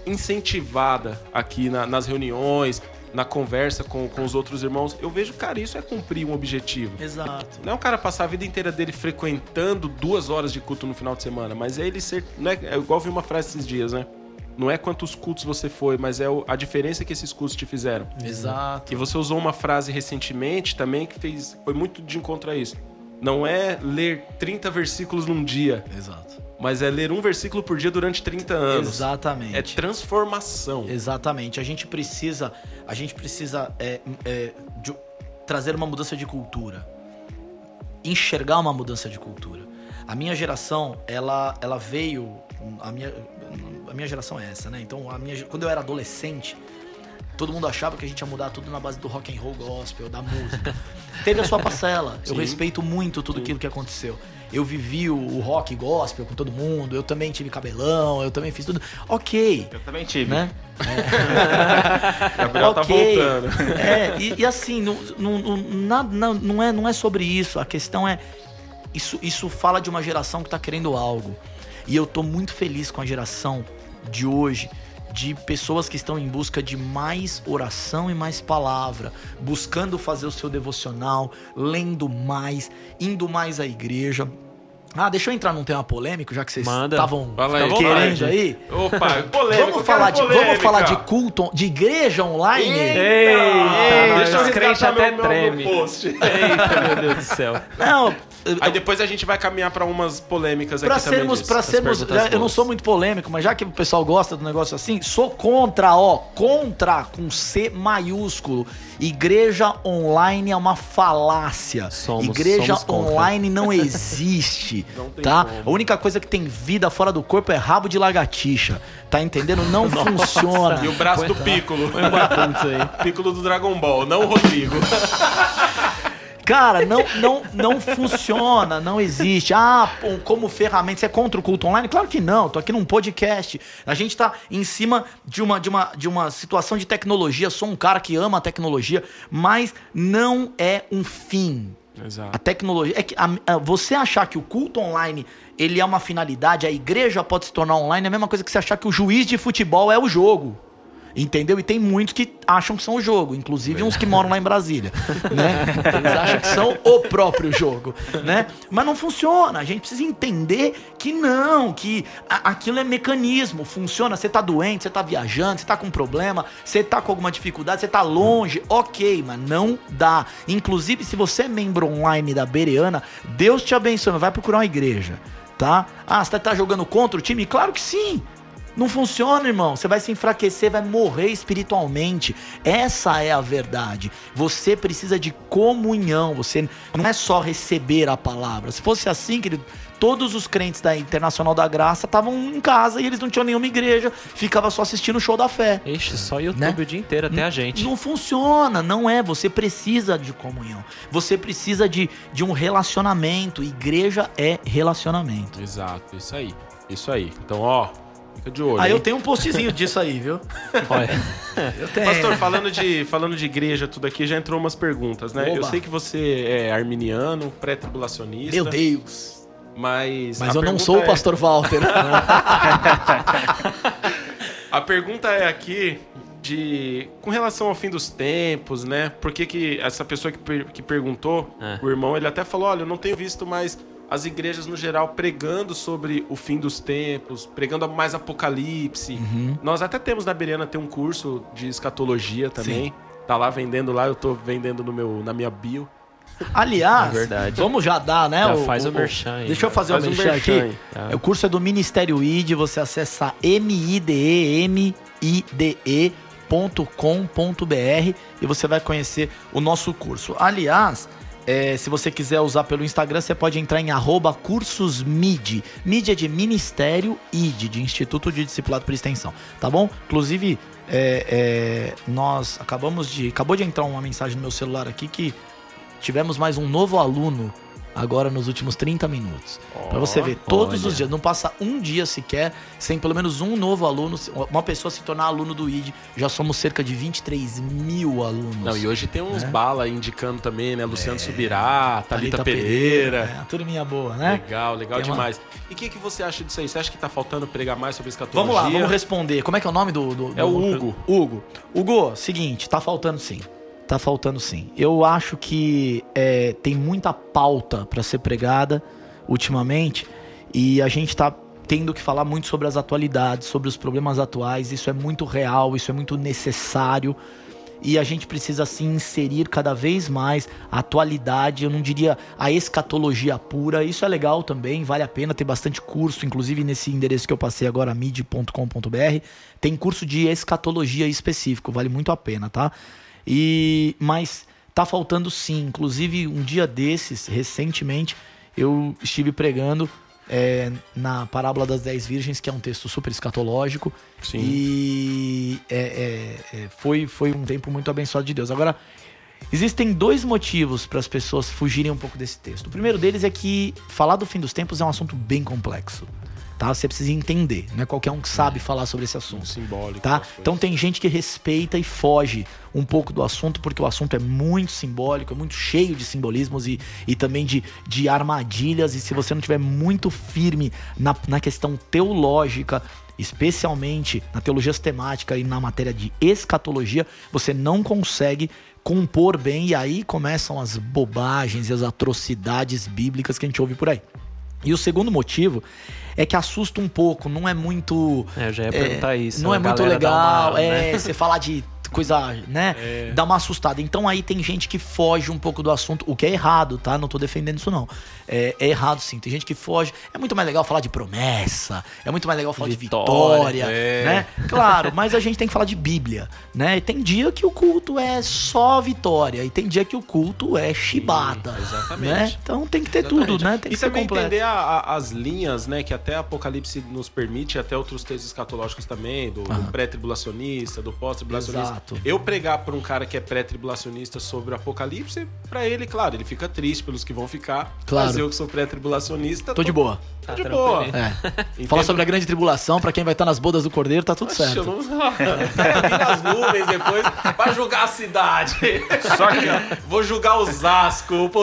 incentivada aqui na- nas reuniões, na conversa com, com os outros irmãos. Eu vejo, cara, isso é cumprir um objetivo. Exato. Não é o cara passar a vida inteira dele frequentando duas horas de culto no final de semana, mas é ele ser. Não é, é igual vi uma frase esses dias, né? Não é quantos cultos você foi, mas é a diferença que esses cultos te fizeram. Exato. E você usou uma frase recentemente também que fez, foi muito de encontro a isso. Não é ler 30 versículos num dia, Exato. mas é ler um versículo por dia durante 30 anos. Exatamente. É transformação. Exatamente. A gente precisa, a gente precisa é, é, de- trazer uma mudança de cultura, enxergar uma mudança de cultura. A minha geração, ela, ela veio, a minha, a minha geração é essa, né? Então, a minha, quando eu era adolescente, todo mundo achava que a gente ia mudar tudo na base do rock and roll gospel, da música. Teve a sua parcela. Eu Sim. respeito muito tudo aquilo que aconteceu. Eu vivi o, o rock gospel com todo mundo, eu também tive cabelão, eu também fiz tudo. Ok, Eu também tive. né? Gabriel tá Ok. voltando. É, e, e assim, não, não, não, não é, não é sobre isso. A questão é. Isso, isso fala de uma geração que tá querendo algo. E eu tô muito feliz com a geração de hoje. De pessoas que estão em busca de mais oração e mais palavra, buscando fazer o seu devocional, lendo mais, indo mais à igreja. Ah, deixa eu entrar num tema polêmico, já que vocês estavam querendo aí. Opa, polêmico. Vamos falar, de, quero vamos polêmica. falar de culto, de igreja online? Eita, Ei, nós, deixa eu os crentes resgatar até meu, treme. meu post. Eita, meu Deus do céu. Não, Aí depois a gente vai caminhar pra umas polêmicas Pra aqui também sermos, disso. pra As sermos, eu não sou muito polêmico, mas já que o pessoal gosta do negócio assim, sou contra, ó, contra com C maiúsculo. Igreja online é uma falácia. Somos- Igreja somos online não existe, Tá? como. A única coisa que tem vida fora do corpo é rabo de lagartixa, tá entendendo? Não funciona. E o braço do Piccolo. Piccolo do Dragon Ball, não o Rodrigo. Cara, não, não, não funciona, não existe. Ah, como ferramenta, você é contra o culto online? Claro que não, tô aqui num podcast. A gente tá em cima de uma, de uma, de uma situação de tecnologia. Sou um cara que ama a tecnologia, mas não é um fim. A Exato. tecnologia. É que a- a- você achar que o culto online ele é uma finalidade, a igreja pode se tornar online, é a mesma coisa que você achar que o juiz de futebol é o jogo. Entendeu? E tem muitos que acham que são o jogo, inclusive uns que moram lá em Brasília, né? Eles acham que são o próprio jogo, né? Mas não funciona. A gente precisa entender que não, que aquilo é mecanismo, funciona. Você tá doente, você tá viajando, você tá com problema, você tá com alguma dificuldade, você tá longe, ok, mas não dá. Inclusive, se você é membro online da Bereana, Deus te abençoe, vai procurar uma igreja, tá? Ah, você tá jogando contra o time? Claro que sim. Não funciona, irmão. Você vai se enfraquecer, vai morrer espiritualmente. Essa é a verdade. Você precisa de comunhão. Você não é só receber a palavra. Se fosse assim, querido, todos os crentes da Internacional da Graça estavam em casa e eles não tinham nenhuma igreja, ficava só assistindo o show da fé. Ixi, só YouTube Né? o dia inteiro, até a gente. Não funciona, não é. Você precisa de comunhão. Você precisa de, de um relacionamento. Igreja é relacionamento. Exato, isso aí. Isso aí. Então, ó, fica de olho. Aí eu hein? tenho um postzinho disso aí, viu? Olha, Eu tenho. Pastor, falando de, falando de igreja, tudo aqui, já entrou umas perguntas, né? Eu Oba. sei que você é arminiano, pré-tribulacionista. Meu Deus. Mas. Mas a eu não pergunta sou o é- pastor Walter. A pergunta é aqui de. Com relação ao fim dos tempos, né? Por que, que essa pessoa que, per- que perguntou, É. o irmão, ele até falou: olha, eu não tenho visto mais as igrejas no geral pregando sobre o fim dos tempos, pregando mais apocalipse. Uhum. Nós até temos na Beriana tem um curso de escatologia também. Tá lá vendendo lá, eu tô vendendo no meu, na minha bio. Aliás, É verdade. vamos já dar, né? Já faz o merchan aí. Deixa eu fazer Faz o um merchan merchan aqui. Tá. O curso é do Ministério ID, você acessa midemide.com.br e você vai conhecer o nosso curso. Aliás, é, se você quiser usar pelo Instagram, você pode entrar em arroba cursosmid. Mid é de Ministério ID, de Instituto de Discipulado por Extensão, tá bom? Inclusive, é, é, nós acabamos de... Acabou de entrar uma mensagem no meu celular aqui que tivemos mais um novo aluno agora nos últimos 30 minutos. Pra você ver, todos olha. os dias, não passa um dia sequer sem pelo menos um novo aluno, uma pessoa se tornar aluno do ID. Já somos cerca de 23 mil alunos. Não, e hoje tem uns Né? bala indicando também, né? Luciano Subirá, Thalita, Pereira. É, a turminha boa, né? Legal, legal Tem uma- demais. E o que, que você acha disso aí? Você acha que tá faltando pregar mais sobre escatologia? Vamos lá, vamos responder. Como é que é o nome do. do- É o do- Hugo. Hugo. Hugo, seguinte, tá faltando sim. Tá faltando sim. Eu acho que é, tem muita pauta pra ser pregada ultimamente e a gente tá tendo que falar muito sobre as atualidades, sobre os problemas atuais. Isso é muito real, isso é muito necessário. E a gente precisa sim inserir cada vez mais a atualidade, eu não diria a escatologia pura. Isso é legal também, vale a pena ter bastante curso, inclusive nesse endereço que eu passei agora, mid.com.br, tem curso de escatologia específico, vale muito a pena, tá? E mas tá faltando sim, inclusive um dia desses, recentemente, eu estive pregando é, na parábola das dez virgens, que é um texto super escatológico. Sim. E é, é, é, foi, foi um tempo muito abençoado de Deus. Agora, existem dois motivos para as pessoas fugirem um pouco desse texto. O primeiro deles é que falar do fim dos tempos é um assunto bem complexo. Tá? Você precisa entender, não é qualquer um que sabe falar sobre esse assunto Simbólico. tá? Então tem gente que respeita e foge um pouco do assunto, porque o assunto é muito simbólico, é muito cheio de simbolismos e, e também de, de armadilhas. E se você não tiver muito firme na, na questão teológica, especialmente na teologia sistemática e na matéria de escatologia, você não consegue compor bem, e aí começam as bobagens e as atrocidades bíblicas que a gente ouve por aí. E o segundo motivo é que assusta um pouco, não é muito. É, eu já ia perguntar isso. Não é muito legal, uma, é, né? você falar de coisa, né? Dá uma assustada. Então aí tem gente que foge um pouco do assunto, o que é errado, tá? Não tô defendendo isso não. É, é errado sim, tem gente que foge. É muito mais legal falar de promessa, é muito mais legal falar de Vitória, vitória, é. né? Claro, mas a gente tem que falar de Bíblia, né? E tem dia que o culto é só vitória e tem dia que o culto é chibata, exatamente. né? Então tem que ter Exatamente. tudo, né? Tem que e ser também completo. entender a- a- as linhas, né, que até Apocalipse nos permite, e até outros textos escatológicos também, do, do pré-tribulacionista, do pós-tribulacionista. Exato. Eu pregar para um cara que é pré-tribulacionista sobre o Apocalipse, pra ele, claro, ele fica triste pelos que vão ficar. Claro. Eu que sou pré-tribulacionista, Tô de boa. Tá de tranquilo. boa. É. Falar sobre a grande tribulação, pra quem vai estar nas bodas do cordeiro, tá tudo Oxe, certo. eu não... Vai vir nas nuvens depois pra julgar a cidade. Só que Vou julgar Osasco.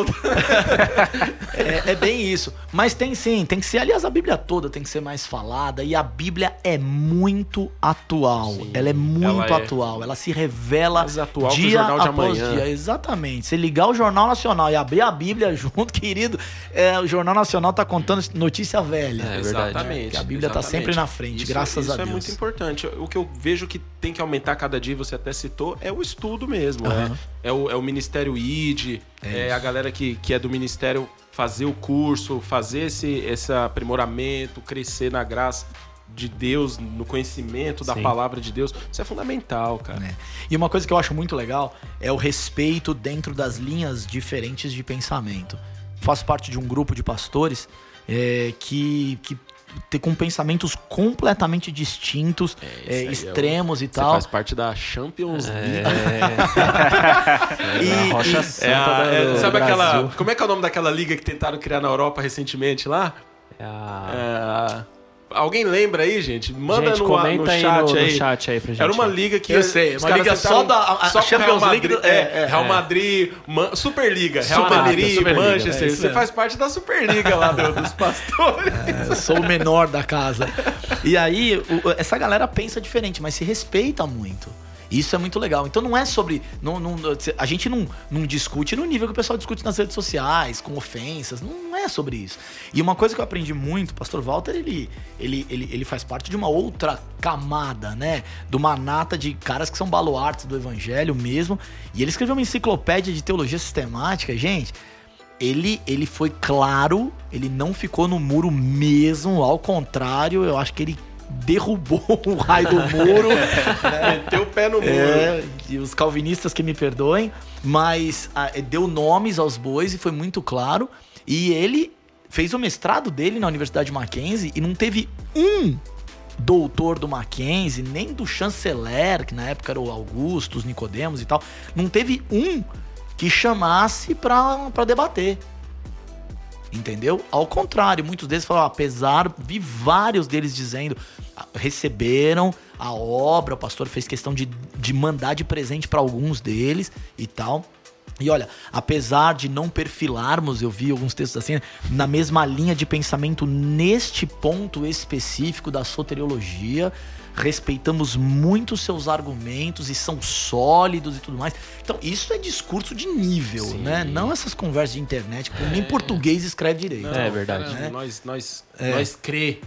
É, é bem isso. Mas tem sim, tem que ser. Aliás, a Bíblia toda tem que ser mais falada. E a Bíblia é muito atual. Sim, ela é muito ela é atual. Ela se revela Mais atual que o dia Jornal de após Amanhã. dia. Exatamente. Se ligar o Jornal Nacional e abrir a Bíblia junto, querido, é, o Jornal Nacional tá contando notícia velha. É verdade. Exatamente. Que a Bíblia tá exatamente. sempre na frente, Isso- graças isso a é Deus. muito importante. O que eu vejo que tem que aumentar cada dia, você até citou, é o estudo mesmo. Aham. É, é, o, é o Ministério ID, é, isso. a galera que, que é do Ministério fazer o curso, fazer esse, esse aprimoramento, crescer na graça de Deus, no conhecimento da Sim. palavra de Deus. Isso é fundamental, cara. né? E uma coisa que eu acho muito legal é o respeito dentro das linhas diferentes de pensamento. Faço parte de um grupo de pastores é, que, que tem com pensamentos completamente distintos, isso é, aí é o- extremos e Você tal. faz parte da Champions League. É, E- a rocha santa É é, do sabe aquela. Como é que é o nome daquela liga que tentaram criar na Europa recentemente lá? É a- É, alguém lembra aí, gente? Manda Gente, no, comenta no aí chat no, no aí. chat aí pra gente. Era uma liga que. Eu sei, uma liga só da- a- a só Champions Real League Madrid, do- é, é, é, Real é. Madrid, Man- Superliga. Real Superliga, Madrid, Superliga, Manchester. é Você mesmo. faz parte da Superliga lá do- dos pastores. Eu sou o menor da casa. E aí, o- essa galera pensa diferente, mas se respeita muito. Isso é muito legal. Então não é sobre. Não, não- a gente não, não discute no nível que o pessoal discute nas redes sociais, com ofensas. Não é sobre isso. E uma coisa que eu aprendi muito, o pastor Walter, ele, ele, ele, ele faz parte de uma outra camada, né? De uma nata de caras que são baluartes do evangelho mesmo. E ele escreveu uma enciclopédia de teologia sistemática, gente ele, ele foi claro, ele não ficou no muro mesmo, ao contrário, eu acho que ele derrubou o raio do muro. Meteu o pé no muro. É, e os calvinistas que me perdoem, mas ah, deu nomes aos bois e foi muito claro. E ele fez o mestrado dele na Universidade Mackenzie e não teve um doutor do Mackenzie, nem do chanceler, que na época era o Augusto, os Nicodemos e tal, não teve um que chamasse pra debater. Entendeu? Ao contrário, muitos deles falaram, apesar, vi vários deles dizendo, ah, receberam a obra, o pastor fez questão de, de mandar de presente para alguns deles e tal. E olha, apesar de não perfilarmos, eu vi alguns textos assim, na mesma linha de pensamento neste ponto específico da soteriologia, respeitamos muito seus argumentos e são sólidos e tudo mais. Então, isso é discurso de nível, Sim. né? Não essas conversas de internet, que nem português escreve direito. É verdade. cara, Nós, nós, É. nós crê.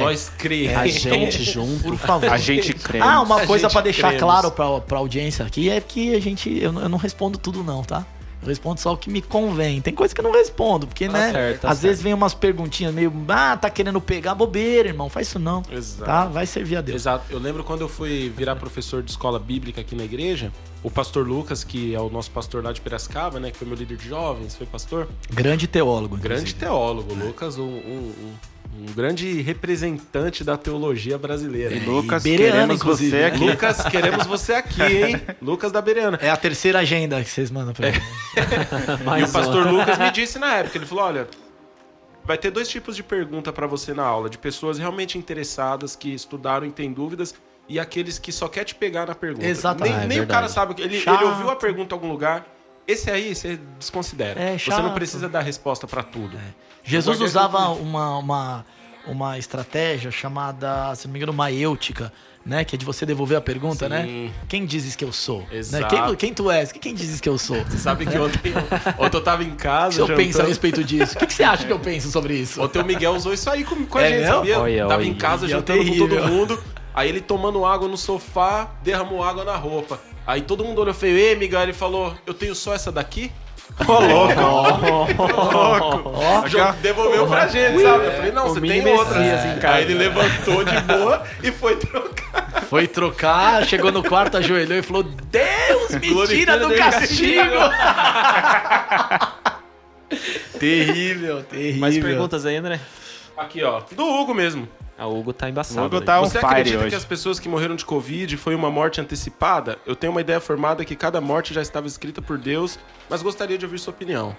Nós crê. A gente junto. Por favor. A gente crê. Ah, uma A coisa pra deixar cremos. claro pra, pra audiência aqui é que a gente. Eu, não- eu não respondo tudo, não, tá? Eu respondo só o que me convém. Tem coisa que eu não respondo, porque, né? certo, tá às certo. vezes vem umas perguntinhas meio. Ah, tá querendo pegar bobeira, irmão. Faz isso não. Exato. Tá? Vai servir a Deus. Exato. Eu lembro quando eu fui virar professor de escola bíblica aqui na igreja, o pastor Lucas, que é o nosso pastor lá de Piracicaba, né? Que foi meu líder de jovens, foi pastor. Grande teólogo. Grande inclusive. teólogo, Lucas, um, um- um- um grande representante da teologia brasileira. É, Lucas, Bereano, queremos inclusive, você né? aqui. Lucas, queremos você aqui, hein? Lucas da Bereana. É a terceira agenda que vocês mandam pra mim. E o pastor uma. Lucas me disse na época, ele falou, olha, vai ter dois tipos de pergunta pra você na aula, de pessoas realmente interessadas, que estudaram e têm dúvidas, e aqueles que só quer te pegar na pergunta. Exatamente. Nem, Ah, é nem o cara sabe, ele, Chato. ele ouviu a pergunta em algum lugar, esse aí você desconsidera. É, você não precisa dar resposta pra tudo. Jesus usava uma, uma, uma estratégia chamada, se não me engano, maêutica, né? Que é de você devolver a pergunta, Sim. né? Quem dizes que eu sou? Exato. Né? Quem, quem tu és? Quem dizes que eu sou? Você sabe que ontem, ontem eu tava em O casa. que eu penso a respeito disso? O que, que você acha que eu penso sobre isso? Ontem o Miguel usou isso aí com, com a É gente, mesmo? sabia? Olha, Tava olha, em casa Miguel jantando com todo mundo. Aí ele tomando água no sofá, derramou água na roupa. Aí todo mundo olhou feio, ei, Miguel, ele falou, eu tenho só essa daqui? Ô, louco. Ó, Já devolveu pra gente, sabe? Eu falei, não, você tem outra. Aí ele levantou de boa e foi trocar. foi trocar, chegou no quarto, ajoelhou e falou: Deus, me tira do castigo! terrível, terrível. Mais perguntas aí, André? Aqui, ó, do Hugo mesmo. A Hugo tá embaçado. Hugo tá on Você acredita hoje. que as pessoas que morreram de Covid foi uma morte antecipada? Eu tenho uma ideia formada que cada morte já estava escrita por Deus, mas gostaria de ouvir sua opinião.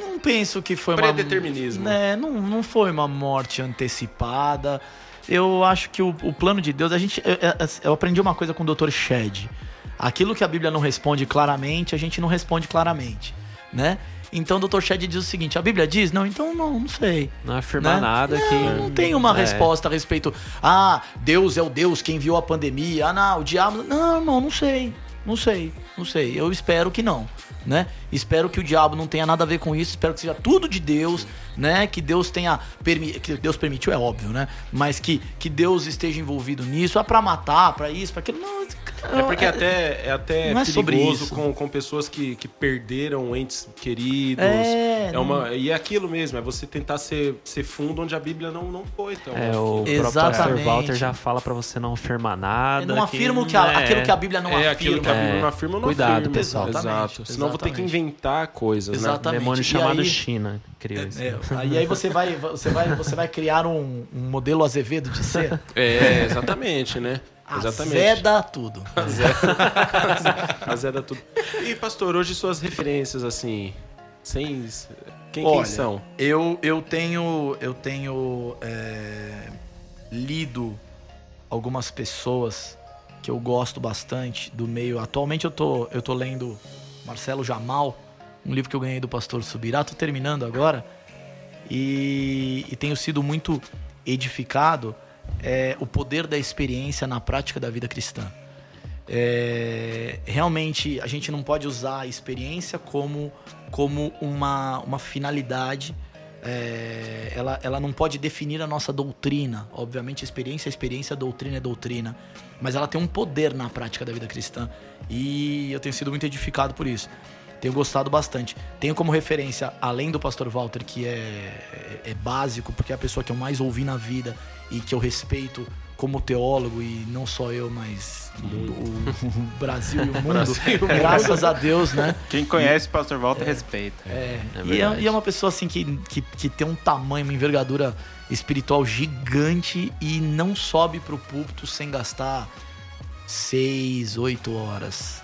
Não penso que foi uma. Predeterminismo. Né, não, não foi uma morte antecipada. Eu acho que o, o plano de Deus. A gente, eu, eu- eu aprendi uma coisa com o Dr. Shed. Aquilo que a Bíblia não responde claramente, a gente não responde claramente. Né? Então o Dr. Shed diz o seguinte: a Bíblia diz? Não, então não, não sei. Não afirma né? nada não, que. Não tem uma É. resposta a respeito. Ah, Deus é o Deus que enviou a pandemia. Ah, não, o diabo. Não, não, não sei. Não sei. Não sei. Eu espero que não. Né? Espero que o diabo não tenha nada a ver com isso. Espero que seja tudo de Deus, né? Que Deus tenha permi que Deus permitiu é óbvio, né? Mas que, que Deus esteja envolvido nisso, é pra matar, pra isso, pra aquilo. Não, É porque até, é até Não é perigoso com, com pessoas que, que perderam entes queridos. É, É uma, e é aquilo mesmo, é você tentar ser, ser fundo onde a Bíblia não, não foi. Então, É, o que- próprio pastor Exatamente. Walter já fala pra você não afirmar nada. Eu não afirmo que a- é, aquilo que a Bíblia não é afirma. aquilo que a Bíblia É. não afirma, eu não Cuidado, afirmo. pessoal. Exato. Exatamente, Senão eu vou ter que inventar coisas, né? Exatamente. Demônio E chamado aí- China criou isso. É, aí, aí você vai, você vai, você vai criar um, um modelo Azevedo de ser. É, exatamente, né? Exatamente. Azeda tudo. Azeda tudo. E, pastor, hoje suas referências, assim, sem... Quem, quem Olha, são? Eu, eu tenho, eu tenho é, lido algumas pessoas que eu gosto bastante do meio. Atualmente eu tô, eu tô lendo Marcelo Jamal, um livro que eu ganhei do pastor Subirá. Tô terminando agora. E, e tenho sido muito edificado é, o poder da experiência na prática da vida cristã. É, realmente a gente não pode usar a experiência como, como uma, uma finalidade. É, ela, ela não pode definir a nossa doutrina. Obviamente, experiência é experiência, doutrina é doutrina. Mas ela tem um poder na prática da vida cristã. E eu tenho sido muito edificado por isso. Tenho gostado bastante. Tenho como referência, além do pastor Walter, que é, é, é básico, porque é a pessoa que eu mais ouvi na vida e que eu respeito como teólogo, e não só eu, mas o, o Brasil e o mundo. Graças a Deus, né? Quem conhece o Pastor Walter respeita. É, É e, é, verdade. e é uma pessoa assim que, que, que tem um tamanho, uma envergadura espiritual gigante e não sobe pro púlpito sem gastar seis, oito horas.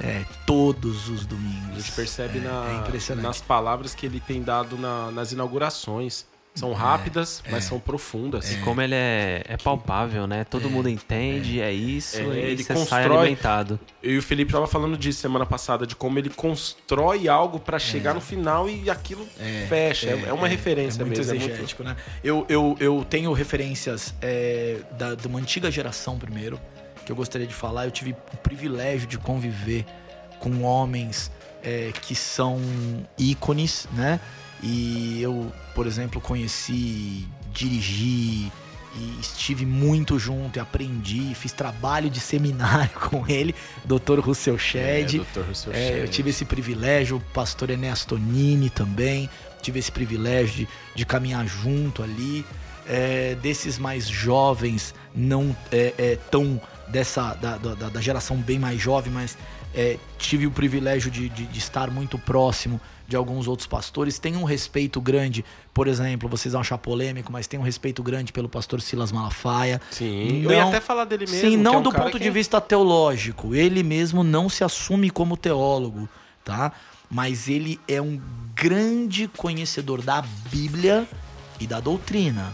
é, todos os A domingos. gente percebe é, na- é nas palavras que ele tem dado na- nas inaugurações. São rápidas, mas são profundas. E como ele é, é palpável, né? Todo mundo entende, é, isso, É, ele você sai constrói- alimentado. Eu e o Felipe tava falando disso semana passada, de como ele constrói algo pra chegar no final e aquilo fecha. É, é uma referência é muito mesmo. é muito- né? Eu, eu, eu tenho referências é, da, de uma antiga geração primeiro, que eu gostaria de falar. Eu tive o privilégio de conviver com homens é, que são ícones, né? E eu, por exemplo, conheci, dirigi e estive muito junto e aprendi, fiz trabalho de seminário com ele, Dr. Russell Shedd. É, Dr. Russell É, eu Shedd. tive esse privilégio, o pastor Ernesto Nini também, tive esse privilégio de, de caminhar junto ali. É, desses mais jovens, não é, é, tão dessa da, da, da geração bem mais jovem, mas é, tive o privilégio de, de, de estar muito próximo de alguns outros pastores. Tenho um respeito grande, por exemplo, vocês vão achar polêmico, mas tenho um respeito grande pelo pastor Silas Malafaia. Sim, Não- eu ia até falar dele mesmo. Sim, não é um do ponto que- de vista teológico. Ele mesmo não se assume como teólogo, tá? Mas ele é um grande conhecedor da Bíblia e da doutrina.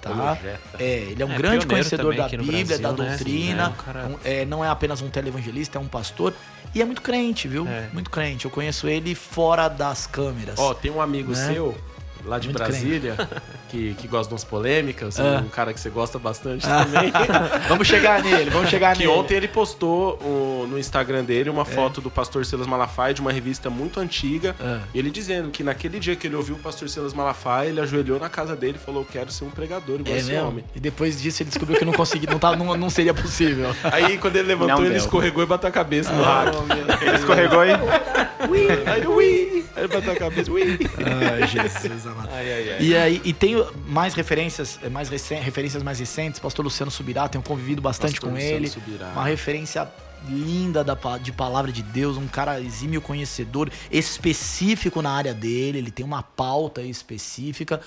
Tá? É, ele é um É, grande conhecedor da Bíblia, Brasil, da né? doutrina. Sim, é um cara- é, não é apenas um televangelista, é um pastor. E é muito crente, viu? É. Muito crente. Eu conheço ele fora das câmeras. Ó, tem um amigo Né? seu, lá de Muito Brasília, que, que gosta de umas polêmicas, Ah. um cara que você gosta bastante também. vamos chegar nele, vamos chegar Que nele. ontem ele postou o- no Instagram dele É. uma foto do pastor Silas Malafaia de uma revista muito antiga. Ah. E ele dizendo que naquele dia que ele ouviu o pastor Silas Malafaia, ele ajoelhou na casa dele e falou: Quero ser um pregador igual É esse mesmo? homem. E depois disso ele descobriu que não conseguia, não, tá, não, não seria possível. Aí quando ele levantou, Não ele deu. escorregou e bateu a cabeça no Ah, rack. Ele escorregou e. Aí ele, ui! Aí ele bateu a cabeça, ui! Ai, Jesus amado. Ai, ai, ai. E aí, e tenho mais referências, eh, mais recen- referências mais recentes. Pastor Luciano Subirá, tenho convivido bastante Pastor com Luciano ele. Subirá. Uma referência linda da, de palavra de Deus, um cara exímio conhecedor, específico na área dele, ele tem uma pauta específica.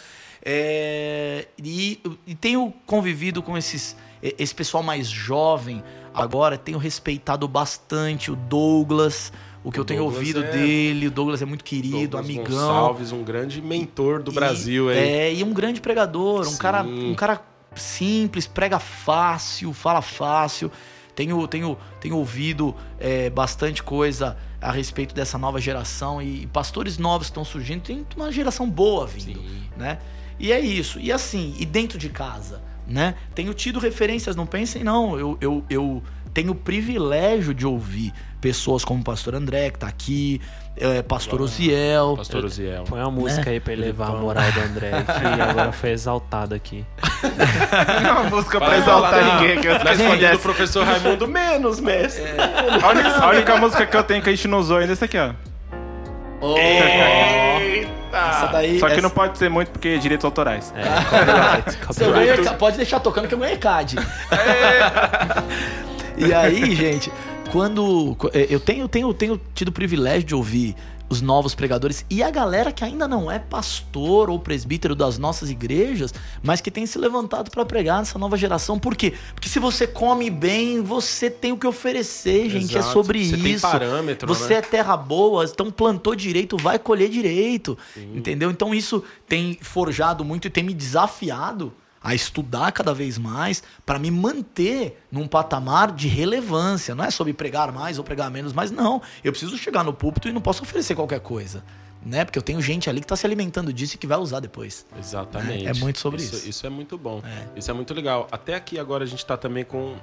É, e, e tenho convivido com esses, esse pessoal mais jovem agora, tenho respeitado bastante o Douglas, o que O eu tenho Douglas ouvido é- dele, o Douglas é muito querido, Douglas amigão. Gonçalves, um grande mentor do E- Brasil aí. É, e um grande pregador, um cara, um cara simples, prega fácil, fala fácil. Tenho, tenho, tenho ouvido é, bastante coisa a respeito dessa nova geração e, pastores novos estão surgindo. Tem uma geração boa vindo, Sim. né? E é isso. E assim, e dentro de casa, né? Tenho tido referências, não pensem não. Eu, eu, eu tenho o privilégio de ouvir pessoas como o pastor André, que tá aqui, é, pastor Osiel, Pastor Uziel. Põe uma música aí pra elevar a moral do André, que agora foi exaltado aqui. Uma música pra Vai exaltar ninguém. Que eu Na escolinha do professor Raimundo, menos, mestre. A única, a única música que eu tenho que a gente não usou ainda é essa aqui, ó. Essa daí, Só que essa- não pode ser muito porque é direitos autorais. É, copyright, copyright. ECAD, pode deixar tocando que eu ganhei ECAD. E aí, gente, quando eh, eu tenho, tenho, tenho tido o privilégio de ouvir os novos pregadores e a galera que ainda não é pastor ou presbítero das nossas igrejas, mas que tem se levantado para pregar nessa nova geração. Por quê? Porque se você come bem, você tem o que oferecer, gente. É Exato. sobre Você tem isso. parâmetro, Você né? é terra boa, então plantou direito, vai colher direito. Entendeu? Então isso tem forjado muito e tem me desafiado a estudar cada vez mais para me manter num patamar de relevância. Não é sobre pregar mais ou pregar menos, mas não. Eu preciso chegar no púlpito e não posso oferecer qualquer coisa. Né? Porque eu tenho gente ali que está se alimentando disso e que vai usar depois. Exatamente. É, é muito sobre isso. Isso é muito bom. É. Isso é muito legal. Até aqui agora a gente tá também com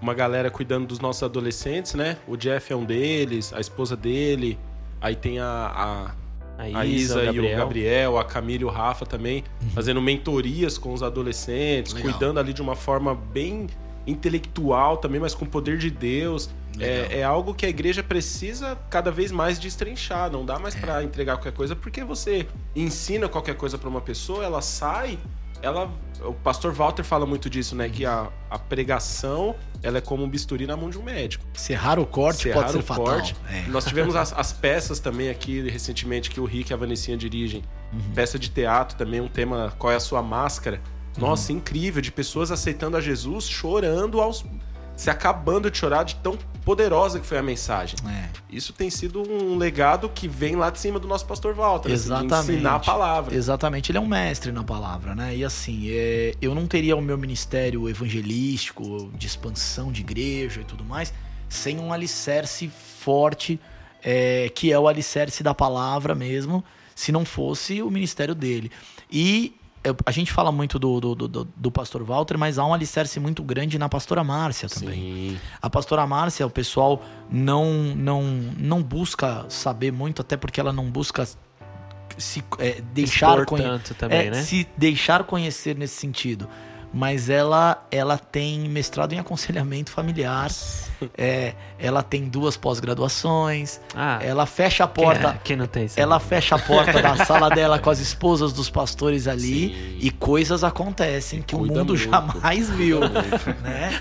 uma galera cuidando dos nossos adolescentes, né? O Jeff é um deles, a esposa dele. Aí tem a, a, a Isa, e o Gabriel, a Camila e o Rafa também, fazendo mentorias com os adolescentes, Legal. cuidando ali de uma forma bem intelectual também, mas com o poder de Deus. É, é algo que a igreja precisa cada vez mais destrinchar. Não dá É. mais pra entregar qualquer coisa, porque você ensina qualquer coisa pra uma pessoa, ela sai, ela. O pastor Walter fala muito disso, né? Que a, a pregação ela é como um bisturi na mão de um médico. Serrar o corte Serrar pode ser o fatal. corte. É. Nós tivemos as, as peças também aqui recentemente que o Rick e a Vanessinha dirigem. Peça de teatro também, um tema Qual é a sua máscara? Nossa, incrível, de pessoas aceitando a Jesus, chorando aos. Se acabando de chorar de tão poderosa que foi a mensagem. É. Isso tem sido um legado que vem lá de cima do nosso pastor Walter. assim, Exatamente. De ensinar a palavra. Exatamente, ele é um mestre na palavra, né? E assim, é, eu não teria o meu ministério evangelístico, de expansão de igreja e tudo mais, sem um alicerce forte, é, que é o alicerce da palavra mesmo, se não fosse o ministério dele. E eu- a gente fala muito do, do, do, do pastor Walter, mas há um alicerce muito grande na pastora Márcia também. Sim. A pastora Márcia, o pessoal não, não, não busca saber muito, até porque ela não busca se é, deixar Expor conhe- tanto também, é, né? se deixar conhecer nesse sentido. Mas ela, ela tem mestrado em aconselhamento familiar, é, ela tem duas pós-graduações, Ah, ela fecha a quem- porta, Quem não tem isso? ela fecha a porta da sala dela com as esposas dos pastores ali Sim. e coisas acontecem que o mundo muito. jamais viu, né?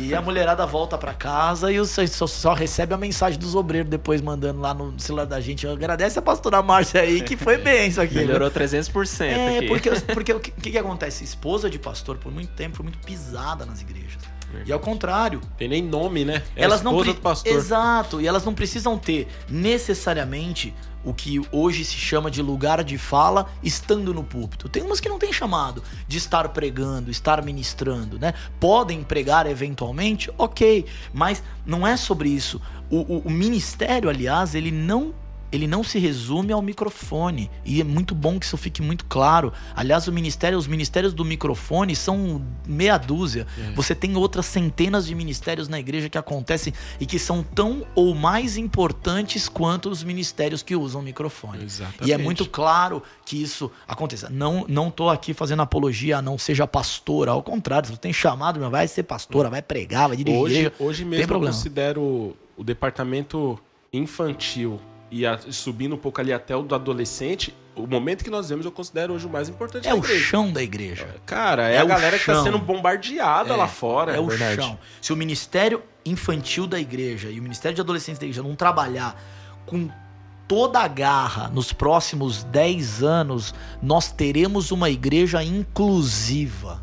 E a mulherada volta pra casa e o só, só- recebe a mensagem dos obreiros depois mandando lá no celular da gente. Agradece a pastora Márcia aí que foi bem isso aqui. Melhorou 300% É, aqui. porque, porque o que, que que acontece? Esposa de pastor, por muito tempo, foi muito pisada nas igrejas. E ao contrário, Tem nem nome, né? É elas não pre- do pastor. Exato, e elas não precisam ter necessariamente o que hoje se chama de lugar de fala estando no púlpito. Tem umas que não tem chamado de estar pregando, estar ministrando, né? Podem pregar eventualmente, ok, mas não é sobre isso. O, o- o ministério, aliás, ele não ele não se resume ao microfone. E é muito bom que isso fique muito claro. Aliás, o ministério, os ministérios do microfone são meia dúzia. É. Você tem outras centenas de ministérios na igreja que acontecem e que são tão ou mais importantes quanto os ministérios que usam microfone. Exatamente. E é muito claro que isso aconteça. Não não tô aqui fazendo apologia a não seja pastora, ao contrário, você tem chamado, meu, vai ser pastora, vai pregar, vai dirigir. Hoje, hoje mesmo eu considero o departamento infantil e a- subindo um pouco ali até o do adolescente, o momento que nós vemos eu considero hoje o mais importante É da o igreja. chão da igreja. Cara, é, É a galera que tá chão. sendo bombardeada lá fora. É o verdade. chão. Se o ministério infantil da igreja e o ministério de adolescentes da igreja não trabalhar com toda a garra nos próximos 10 anos, nós teremos uma igreja inclusiva.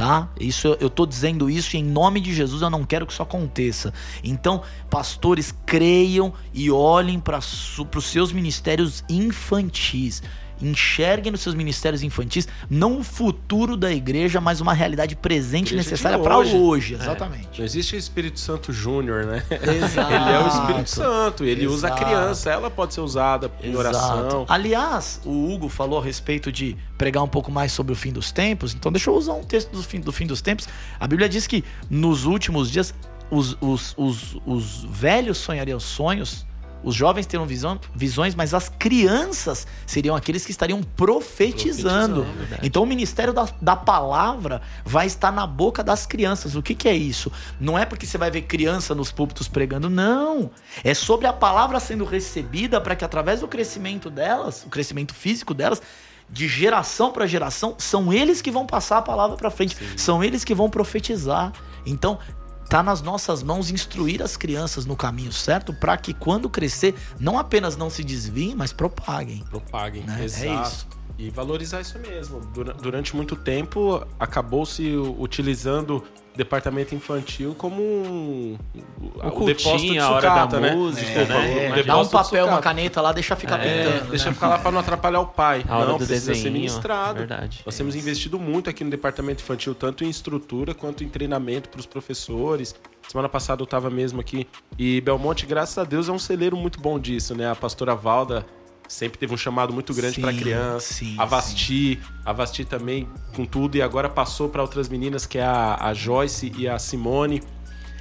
Tá? Isso eu- tô dizendo isso e em nome de Jesus eu não quero que isso aconteça. Então, pastores, creiam e olhem para os seus ministérios infantis. Enxerguem nos seus ministérios infantis não o futuro da igreja, mas uma realidade presente necessária para hoje. hoje, exatamente. Não existe Espírito Santo Júnior, né? Exato. Ele é o Espírito Santo, ele usa a Exato. criança, ela pode ser usada em oração. Exato. Aliás, o Hugo falou a respeito de pregar um pouco mais sobre o fim dos tempos. Então, deixa eu usar um texto do fim, do fim dos tempos. A Bíblia diz que nos últimos dias os, os, os, os velhos sonhariam sonhos, os jovens terão visão, visões, mas as crianças seriam aqueles que estariam profetizando. Profetizando, verdade. Então o ministério da, da palavra vai estar na boca das crianças. O que, que é isso? Não é porque você vai ver criança nos púlpitos pregando, não. É sobre a palavra sendo recebida para que através do crescimento delas, o crescimento físico delas, de geração para geração, são eles que vão passar a palavra para frente, são eles que vão profetizar. Então, tá nas nossas mãos instruir as crianças no caminho certo para que quando crescer, não apenas não se desviem, mas propaguem. Propaguem, Né? É exato. isso. E valorizar isso mesmo. Dura- Durante muito tempo, acabou-se utilizando o departamento infantil como um... O cultinho, a hora da música, Desculpa, né? o É, depósito dá um de papel, uma sucata. caneta lá, deixa ficar É, pintando. Deixa né? ficar lá para não atrapalhar o pai. A não, precisa ser desenho. ministrado. Verdade. Nós temos investido muito aqui no departamento infantil, tanto em estrutura quanto em treinamento para os professores. Semana passada eu estava mesmo aqui. E Belmonte, graças a Deus, é um celeiro muito bom disso, né? A pastora Valda sempre teve um chamado muito grande Sim, para criança. sim, a Vasti, a Vasti também com tudo. E agora passou para outras meninas, que é a, a Joyce e a Simone.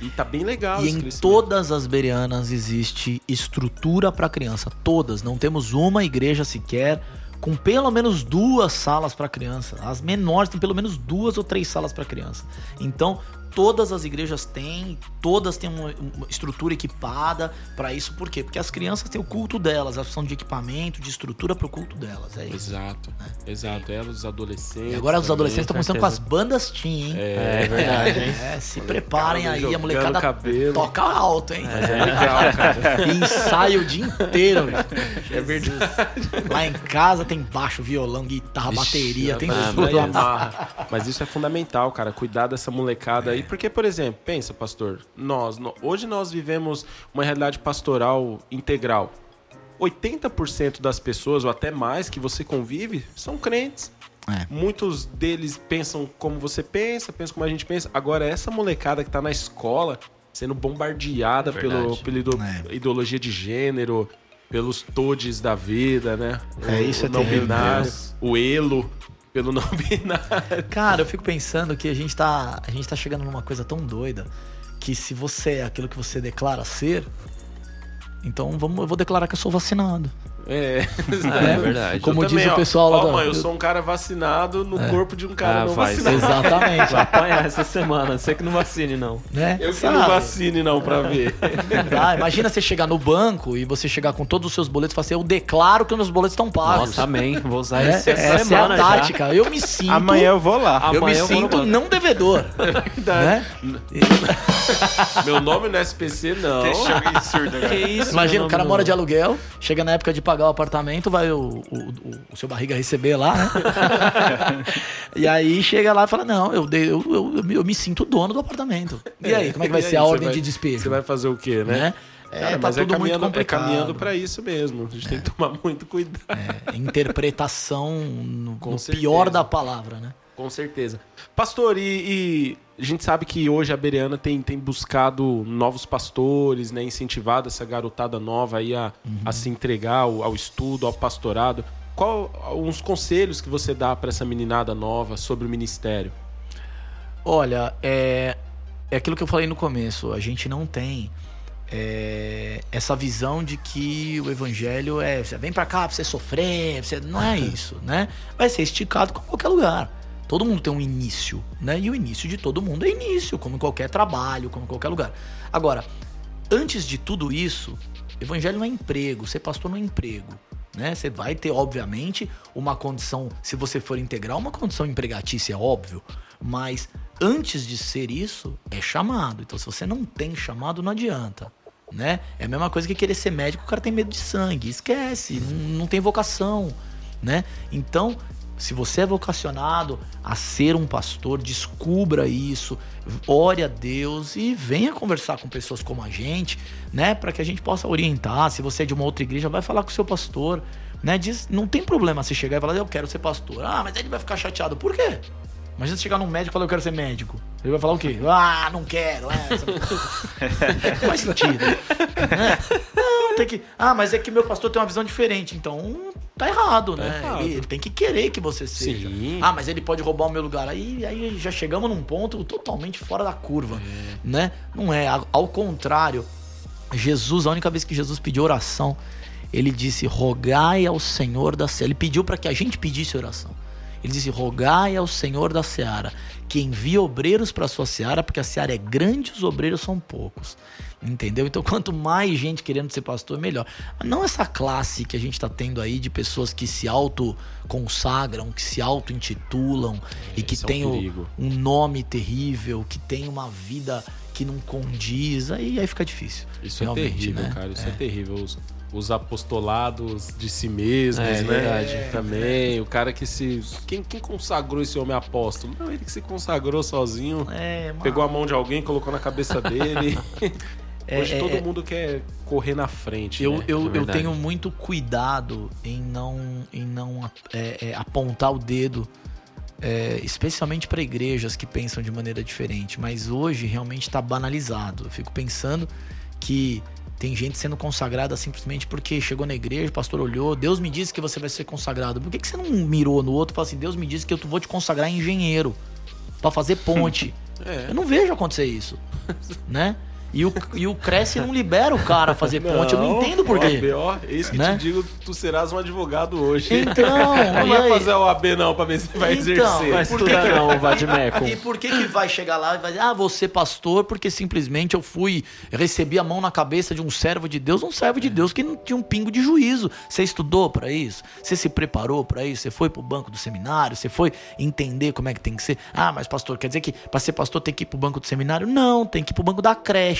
E tá bem legal E em todas as bereanas existe estrutura para criança. Todas. Não temos uma igreja sequer com pelo menos duas salas para criança. As menores têm pelo menos duas ou três salas para criança. Então, todas as igrejas têm, todas têm uma, uma estrutura equipada para isso. Por quê? Porque as crianças têm o culto delas, elas precisam de equipamento, de estrutura para o culto delas. É isso. Exato, exato. Elas, os adolescentes. E agora os adolescentes estão começando com as bandas teen, hein? É verdade, hein? É, se preparem aí, a molecada cabelo. toca alto, hein? Mas é legal, cara. E ensaio o dia inteiro. É verdade. Lá em casa tem baixo, violão, guitarra, bateria, tem Ixi, tudo. amarra. Mas isso é fundamental, cara. Cuidar dessa molecada aí. E porque, por exemplo, pensa, pastor, nós, no- hoje nós vivemos uma realidade pastoral integral. 80% das pessoas, ou até mais, que você convive, são crentes. É. Muitos deles pensam como você pensa, pensam como a gente pensa. Agora, essa molecada que tá na escola, sendo bombardeada pelo, Verdade. pela ido- É. ideologia de gênero, pelos todes da vida, né? É, O- isso é o não terrível. binário, o elo pelo não binário. Cara, eu fico pensando que a gente tá, a gente tá chegando numa coisa tão doida que se você é aquilo que você declara ser, então vamos, eu vou declarar que eu sou vacinado. É, É, verdade. Como Eu diz também, o ó. pessoal lá Ó, da- mãe, eu sou um cara vacinado no corpo de um cara Ah, não vai, vacinado. Exatamente. Vai apanhar essa semana. Você que não vacine, não. né? Eu que Sabe? não vacine não pra ver. Ah, imagina você chegar no banco e você chegar com todos os seus boletos e falar assim, eu declaro que os meus boletos estão pagos. Nossa, amém. Vou usar Né? esse essa Essa é a semana já. tática. Eu me sinto. Amanhã eu vou lá. eu me eu sinto não devedor. né? Meu nome no SPC não. Deixa eu ir surdo agora. Que isso, Imagina, o cara mora de aluguel, chega na época de pagar o apartamento, vai o, o, o- o seu barriga receber lá, né? e aí chega lá e fala: Não, eu, dei- eu, eu, eu me- eu me sinto dono do apartamento. E aí, como é que vai E ser aí, a ordem vai- de despejo? Você vai fazer o quê, né? né? É, Cara, tá mas é tudo muito caminhando, é complicado. caminhando pra isso mesmo. A gente tem que tomar muito cuidado. É, interpretação no, Com no pior da palavra, né? Com certeza. Pastor, e, e a gente sabe que hoje a Bereana tem, tem buscado novos pastores, né? Incentivado essa garotada nova aí a, a se entregar ao, ao estudo, ao pastorado. Qual uns conselhos que você dá pra essa meninada nova sobre o ministério? Olha, é, é aquilo que eu falei no começo. A gente não tem é, essa visão de que o evangelho é você vem pra cá pra você sofrer, pra você... não é isso, né? Vai ser esticado como qualquer lugar. Todo mundo tem um início, né? E o início de todo mundo é início, como em qualquer trabalho, como em qualquer lugar. Agora, antes de tudo isso, evangelho não é emprego, ser pastor não é emprego. Né? Você vai ter, obviamente, uma condição, se você for integral, uma condição empregatícia, é óbvio. Mas antes de ser isso, é chamado. Então, se você não tem chamado, não adianta. Né? É a mesma coisa que querer ser médico, o cara tem medo de sangue. Esquece, não, não tem vocação. Né? Então, se você é vocacionado a ser um pastor, descubra isso, ore a Deus e venha conversar com pessoas como a gente, né, para que a gente possa orientar. Se você é de uma outra igreja, vai falar com o seu pastor, né? Diz, não tem problema se chegar e falar, eu quero ser pastor. Ah, mas ele vai ficar chateado. Por quê? Imagina você chegar num médico e falar, eu quero ser médico. Ele vai falar o quê? Ah, não quero. É, Faz sentido. né? Não, tem que. Ah, mas é que meu pastor tem uma visão diferente. Então, tá errado, né? errado. Ele, ele tem que querer que você seja. Sim. Ah, mas ele pode roubar o meu lugar. Aí, aí já chegamos num ponto totalmente fora da curva, né? Não é. Ao, contrário, Jesus, a única vez que Jesus pediu oração, ele disse: rogai ao Senhor da. Ele pediu para que a gente pedisse oração. Ele disse: rogai ao Senhor da Seara, que envie obreiros para a sua Seara, porque a Seara é grande e os obreiros são poucos. Entendeu? Então, quanto mais gente querendo ser pastor, melhor. Não essa classe que a gente está tendo aí de pessoas que se auto-consagram, que se auto-intitulam e que esse é um tem um nome terrível, que tem uma vida que não condiz, aí, aí fica difícil. Isso é terrível, né? cara. Isso é, terrível. Os, os apostolados de si mesmos, É, né? verdade. Também. O cara que se. Quem, quem consagrou esse homem apóstolo? Não, ele que se consagrou sozinho. É, Pegou a mão de alguém, colocou na cabeça dele. É, Hoje é, todo é. mundo quer correr na frente. Eu, né? eu, eu tenho muito cuidado em não, em não é, é, apontar o dedo, é, especialmente para igrejas que pensam de maneira diferente. Mas hoje realmente está banalizado. Eu fico pensando que tem gente sendo consagrada simplesmente porque chegou na igreja, o pastor olhou, Deus me disse que você vai ser consagrado. Por que, que você não mirou no outro e falou assim: Deus me disse que eu vou te consagrar em engenheiro para fazer ponte? É. Eu não vejo acontecer isso, né? E o, e o Cresce não libera o cara a fazer ponte. eu não entendo por quê. Ó, é isso que Né? te digo, tu serás um advogado hoje. Então, não vai aí? fazer o AB não, pra ver se vai Então, exercer. Vai Por que estudar que- não, Vadimeco. E por que que vai chegar lá e vai dizer, ah, você pastor, porque simplesmente eu fui, recebi a mão na cabeça de um servo de Deus, um servo de Deus que não tinha um pingo de juízo. Você estudou pra isso? Você se preparou pra isso? Você foi pro banco do seminário? Você foi entender como é que tem que ser? Ah, mas pastor, quer dizer que pra ser pastor tem que ir pro banco do seminário? Não, tem que ir pro banco da creche.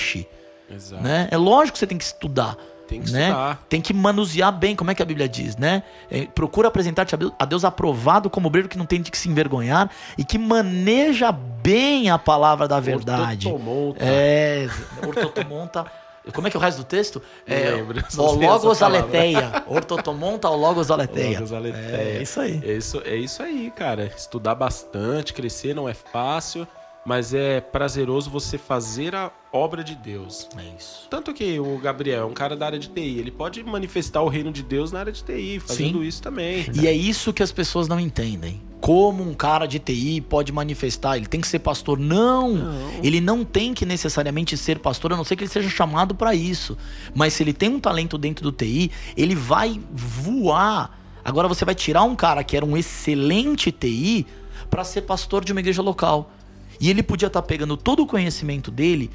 Exato. Né? É lógico que você tem que estudar. Tem que né? estudar. Tem que manusear bem, como é que a Bíblia diz, né? É, procura apresentar-te a Deus- aprovado como obreiro que não tem de que se envergonhar e que maneja bem a palavra da verdade. Ortotomonta. É, ortotomonta. Como é que é o resto do texto? É, lembro, o logos aletheia. Ortotomonta, o logos aletheia. Logos aletheia. É isso aí. É isso, é isso aí, cara. Estudar bastante, crescer não é fácil, mas é prazeroso você fazer a obra de Deus. É isso. Tanto que o Gabriel é um cara da área de TI, ele pode manifestar o reino de Deus na área de TI, fazendo Sim. isso também. E é isso que as pessoas não entendem. Como um cara de TI pode manifestar? Ele tem que ser pastor? Não. Ele não tem que necessariamente ser pastor, a não ser que ele seja chamado para isso. Mas se ele tem um talento dentro do TI, ele vai voar. Agora você vai tirar um cara que era um excelente TI para ser pastor de uma igreja local. E ele podia estar pegando todo o conhecimento dele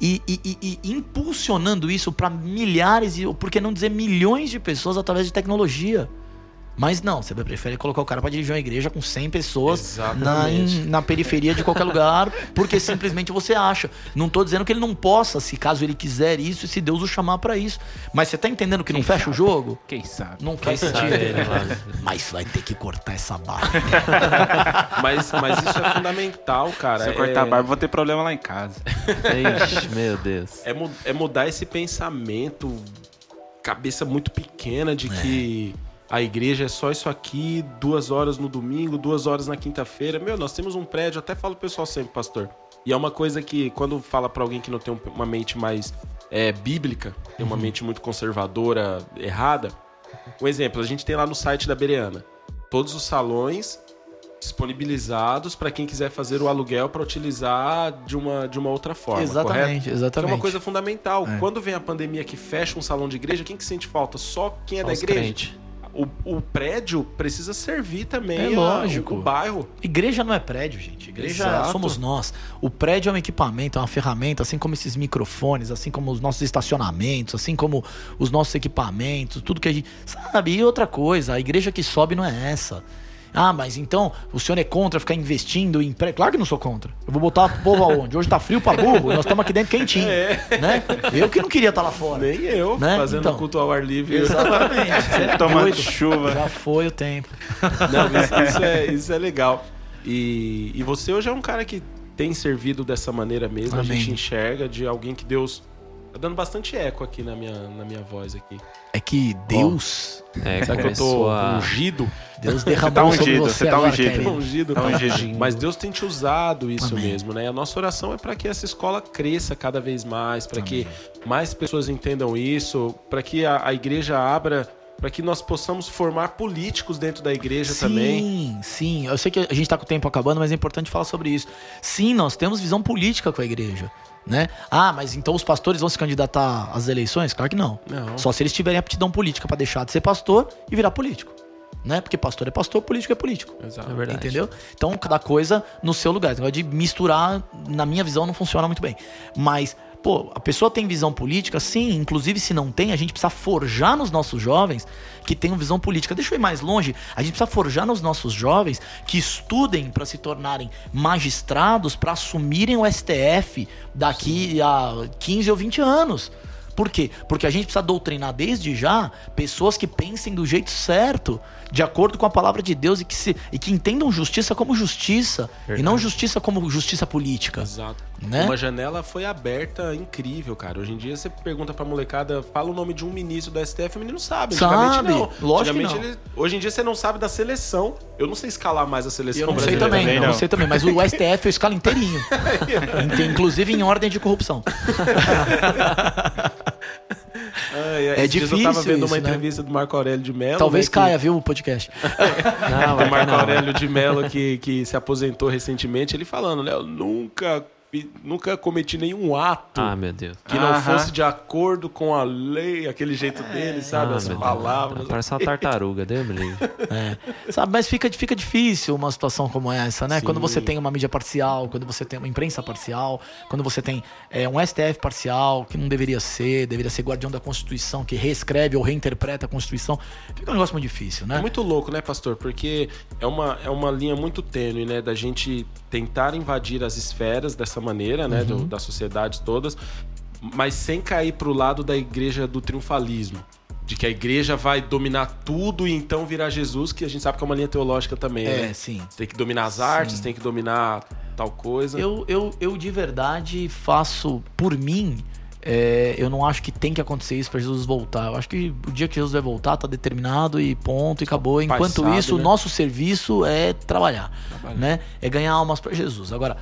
e, e- e- e impulsionando isso para milhares, e por que não dizer milhões de pessoas através de tecnologia. Mas não, você prefere colocar o cara para dirigir uma igreja com 100 pessoas na, Exatamente. na periferia de qualquer lugar, porque simplesmente você acha. Não tô dizendo que ele não possa, se caso ele quiser isso e se Deus o chamar para isso. Mas você tá entendendo que não fecha o jogo? Quem sabe? Não faz Sabe sentido. ele lá. Mas vai ter que cortar essa barra. Mas, mas isso é fundamental, cara. Se eu é, cortar a barba, vou ter problema lá em casa. Ixi, meu Deus. é, mu- é mudar esse pensamento, cabeça muito pequena de que a igreja é só isso aqui, duas horas no domingo, duas horas na quinta-feira. Meu, nós temos um prédio, até falo pro pessoal sempre, pastor. E é uma coisa que, quando fala pra alguém que não tem um- uma mente mais é, bíblica, tem uma mente muito conservadora, errada. Um exemplo, a gente tem lá no site da Bereana todos os salões disponibilizados para quem quiser fazer o aluguel para utilizar de uma, de uma outra forma. correto? exatamente, é exatamente. uma coisa fundamental. É. Quando vem a pandemia que fecha um salão de igreja, quem que sente falta? Só quem é Só da igreja. crentes. O, o prédio precisa servir também É lógico. o, o bairro. Igreja não é prédio, gente. Igreja Exato. somos nós. O prédio é um equipamento, é uma ferramenta, assim como esses microfones, assim como os nossos estacionamentos, assim como os nossos equipamentos, tudo que a gente. Sabe? E outra coisa, a igreja que sobe não é essa. Ah, mas então o senhor é contra ficar investindo em prédio? Claro que não sou contra. Eu vou botar o povo aonde? Hoje tá frio pra burro, nós estamos aqui dentro quentinho. Né? Eu que não queria estar lá fora. Nem eu, Né? fazendo Então. culto ao ar livre. Exatamente. É Tomando chuva. Já foi o tempo. Não, isso, isso é, isso é legal. E, e você hoje é um cara que tem servido dessa maneira mesmo. A Amém. gente enxerga de alguém que Deus. Tá dando bastante eco aqui na minha, na minha voz aqui. É que Deus, É, Será que eu tô a... ungido? Deus tá derramou sobre ungido, você, você tá agora, ungido. querido. ungido, Tá ungido. Mas Deus tem te usado isso Amém. mesmo, né? E a nossa oração é para que essa escola cresça cada vez mais, para que mais pessoas entendam isso, para que a, a igreja abra, para que nós possamos formar políticos dentro da igreja sim, também. Sim, Eu sei que a gente tá com o tempo acabando, mas é importante falar sobre isso. Sim, nós temos visão política com a igreja. Né? Ah, mas então os pastores vão se candidatar às eleições? Claro que não. Não. Só se eles tiverem aptidão política pra deixar de ser pastor e virar político. Né? Porque pastor é pastor, político é político. Exato. É verdade. Entendeu? Então, cada coisa no seu lugar. Esse negócio de misturar, na minha visão, não funciona muito bem. Mas, pô, a pessoa tem visão política? Sim. Inclusive, se não tem, a gente precisa forjar nos nossos jovens que tenham visão política. Deixa eu ir mais longe. A gente precisa forjar nos nossos jovens que estudem para se tornarem magistrados, para assumirem o STF daqui a 15 ou 20 anos. Por quê? Porque a gente precisa doutrinar desde já pessoas que pensem do jeito certo, de acordo com a palavra de Deus e que, se, e que entendam justiça como justiça e não justiça como justiça política. Exato. Né? Uma janela foi aberta incrível, cara. Hoje em dia você pergunta pra molecada, fala o nome de um ministro do STF, o menino sabe. Sabe, não. lógico não. ele- hoje em dia você não sabe da seleção. Eu não sei escalar mais a seleção Eu não sei também, também não, não. sei também, mas o STF eu escalo inteirinho. Inte- Inclusive em ordem de corrupção. Ai, ai, É dias Eu tava difícil vendo uma isso, né? entrevista do Marco Aurélio de Mello. Talvez né, que- caia, viu, o podcast. Não, O Marco não. Aurélio de Mello, que, que se aposentou recentemente, ele falando, né? Eu nunca, nunca cometi nenhum ato Ah, meu Deus. que não Aham. fosse de acordo com a lei, aquele jeito dele, sabe? Ah, As meu Deus. palavras. Parece uma tartaruga, Deus me livre. É. Sabe, mas fica, fica difícil uma situação como essa, né? Sim. Quando você tem uma mídia parcial, quando você tem uma imprensa parcial, quando você tem é, um STF parcial, que não deveria ser, deveria ser guardião da Constituição, que reescreve ou reinterpreta a Constituição. Fica um negócio muito difícil, né? É muito louco, né, pastor? Porque é uma, é uma linha muito tênue, né? Da gente tentar invadir as esferas dessa maneira, né? Uhum. do- das sociedades todas. mas sem cair pro lado da igreja do triunfalismo. De que a igreja vai dominar tudo e então virar Jesus, que a gente sabe que é uma linha teológica também, É, né? sim. Você tem que dominar as artes, Sim. tem que dominar tal coisa. Eu, eu, eu de verdade faço por mim. é, eu não acho que tem que acontecer isso pra Jesus voltar. Eu acho que o dia que Jesus vai voltar tá determinado e ponto e acabou. Enquanto isso, né? o nosso serviço é trabalhar, né? É ganhar almas pra Jesus. Agora,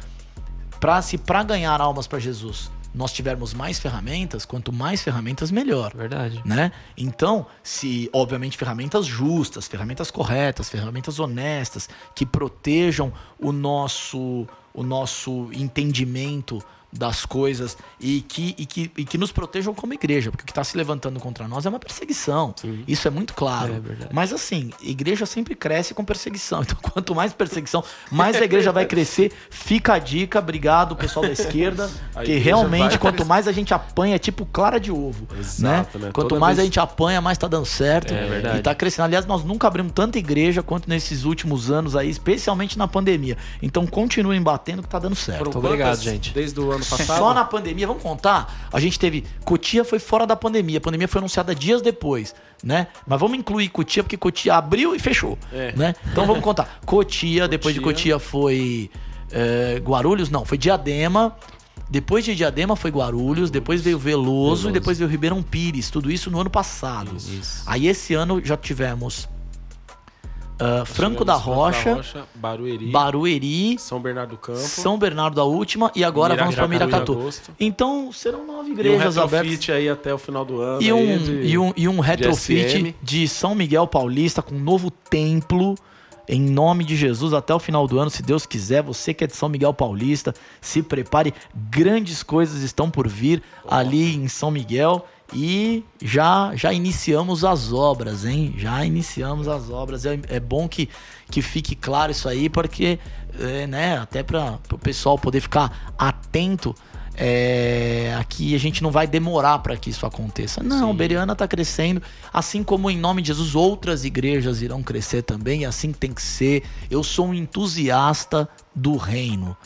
pra, se para ganhar almas pra Jesus nós tivermos mais ferramentas, quanto mais ferramentas melhor Verdade. né? Então, se obviamente ferramentas justas, ferramentas corretas, ferramentas honestas que protejam o nosso o nosso entendimento das coisas e que, e que, e que nos protejam como igreja, porque o que está se levantando contra nós é uma perseguição. Isso é muito claro. É. Mas assim, igreja sempre cresce com perseguição. Então, quanto mais perseguição, mais a igreja vai crescer. Fica a dica, obrigado, pessoal da esquerda, que realmente quanto crescer. mais a gente apanha, é tipo clara de ovo. Exato, né? né? Quanto Toda mais vez- a gente apanha, mais tá dando certo. É verdade. E tá crescendo. Aliás, nós nunca abrimos tanta igreja quanto nesses últimos anos aí, especialmente na pandemia. Então continuem batendo que tá dando certo. Obrigado, gente. Desde o ano passado? Só na pandemia, vamos contar? A gente teve. Cotia foi fora da pandemia. A pandemia foi anunciada dias depois, né? Mas vamos incluir Cotia, porque Cotia abriu e fechou. É. Né? Então vamos contar. Cotia, depois de Cotia. Cotia foi. é, Guarulhos? Não, foi Diadema. Depois de Diadema foi Guarulhos, depois veio Veloso, Veloso. e depois veio Ribeirão Pires. Tudo isso no ano passado. Isso. Aí esse ano já tivemos ah, Franco da Rocha, Barueri, Barueri, São Bernardo do Campo. São Bernardo da Última e agora vamos para Miracatu. Então serão nove E um igrejas abertas. aí até o final do ano. E um, de- e, um, e um retrofit SM. de São Miguel Paulista com um novo templo. Em nome de Jesus, até o final do ano, se Deus quiser, você que é de São Miguel Paulista, se prepare, grandes coisas estão por vir ali em São Miguel e já já iniciamos as obras, hein? Já iniciamos as obras. É, é bom que, que fique claro isso aí, porque, é, né, até para o pessoal poder ficar atento é, aqui a gente não vai demorar para que isso aconteça. Não, Beriana está crescendo, assim como em nome de Jesus outras igrejas irão crescer também, e assim tem que ser. Eu sou um entusiasta do reino,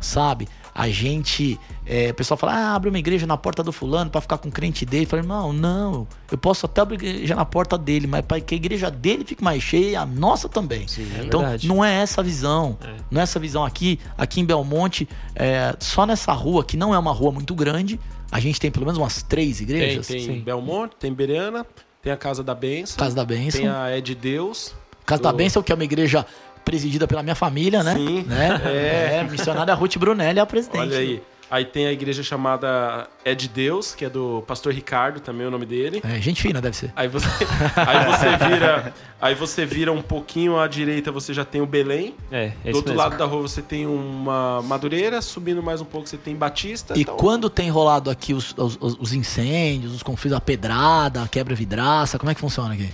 sabe? A gente, é, o pessoal fala, ah, abre uma igreja na porta do fulano para ficar com o crente dele. Eu falo, irmão, não, eu posso até abrir igreja na porta dele, mas para que a igreja dele fique mais cheia, a nossa também. é então, verdade. não é essa a visão. Não é essa visão aqui. Aqui em Belmonte, é, só nessa rua, que não é uma rua muito grande, a gente tem pelo menos umas três Tem, igrejas. tem Sim. Belmonte, tem Bereana, tem a Casa da Benção. Casa da Bênção. Tem a É de Deus. Casa da do- Bênção, que é uma igreja presidida pela minha família, né? Sim. né? É. É, missionária Ruth Brunelli é a presidente. Olha aí. Aí tem a igreja chamada É de Deus, que é do pastor Ricardo, também é o nome dele. É, gente fina, deve ser. Aí você, aí você vira, aí você vira um pouquinho à direita, você já tem o Belém. É, é Do outro mesmo. lado da rua você tem uma Madureira, subindo mais um pouco você tem Batista. E então- quando tem rolado aqui os, os, os incêndios, os conflitos, a pedrada, a quebra-vidraça, como é que funciona aqui?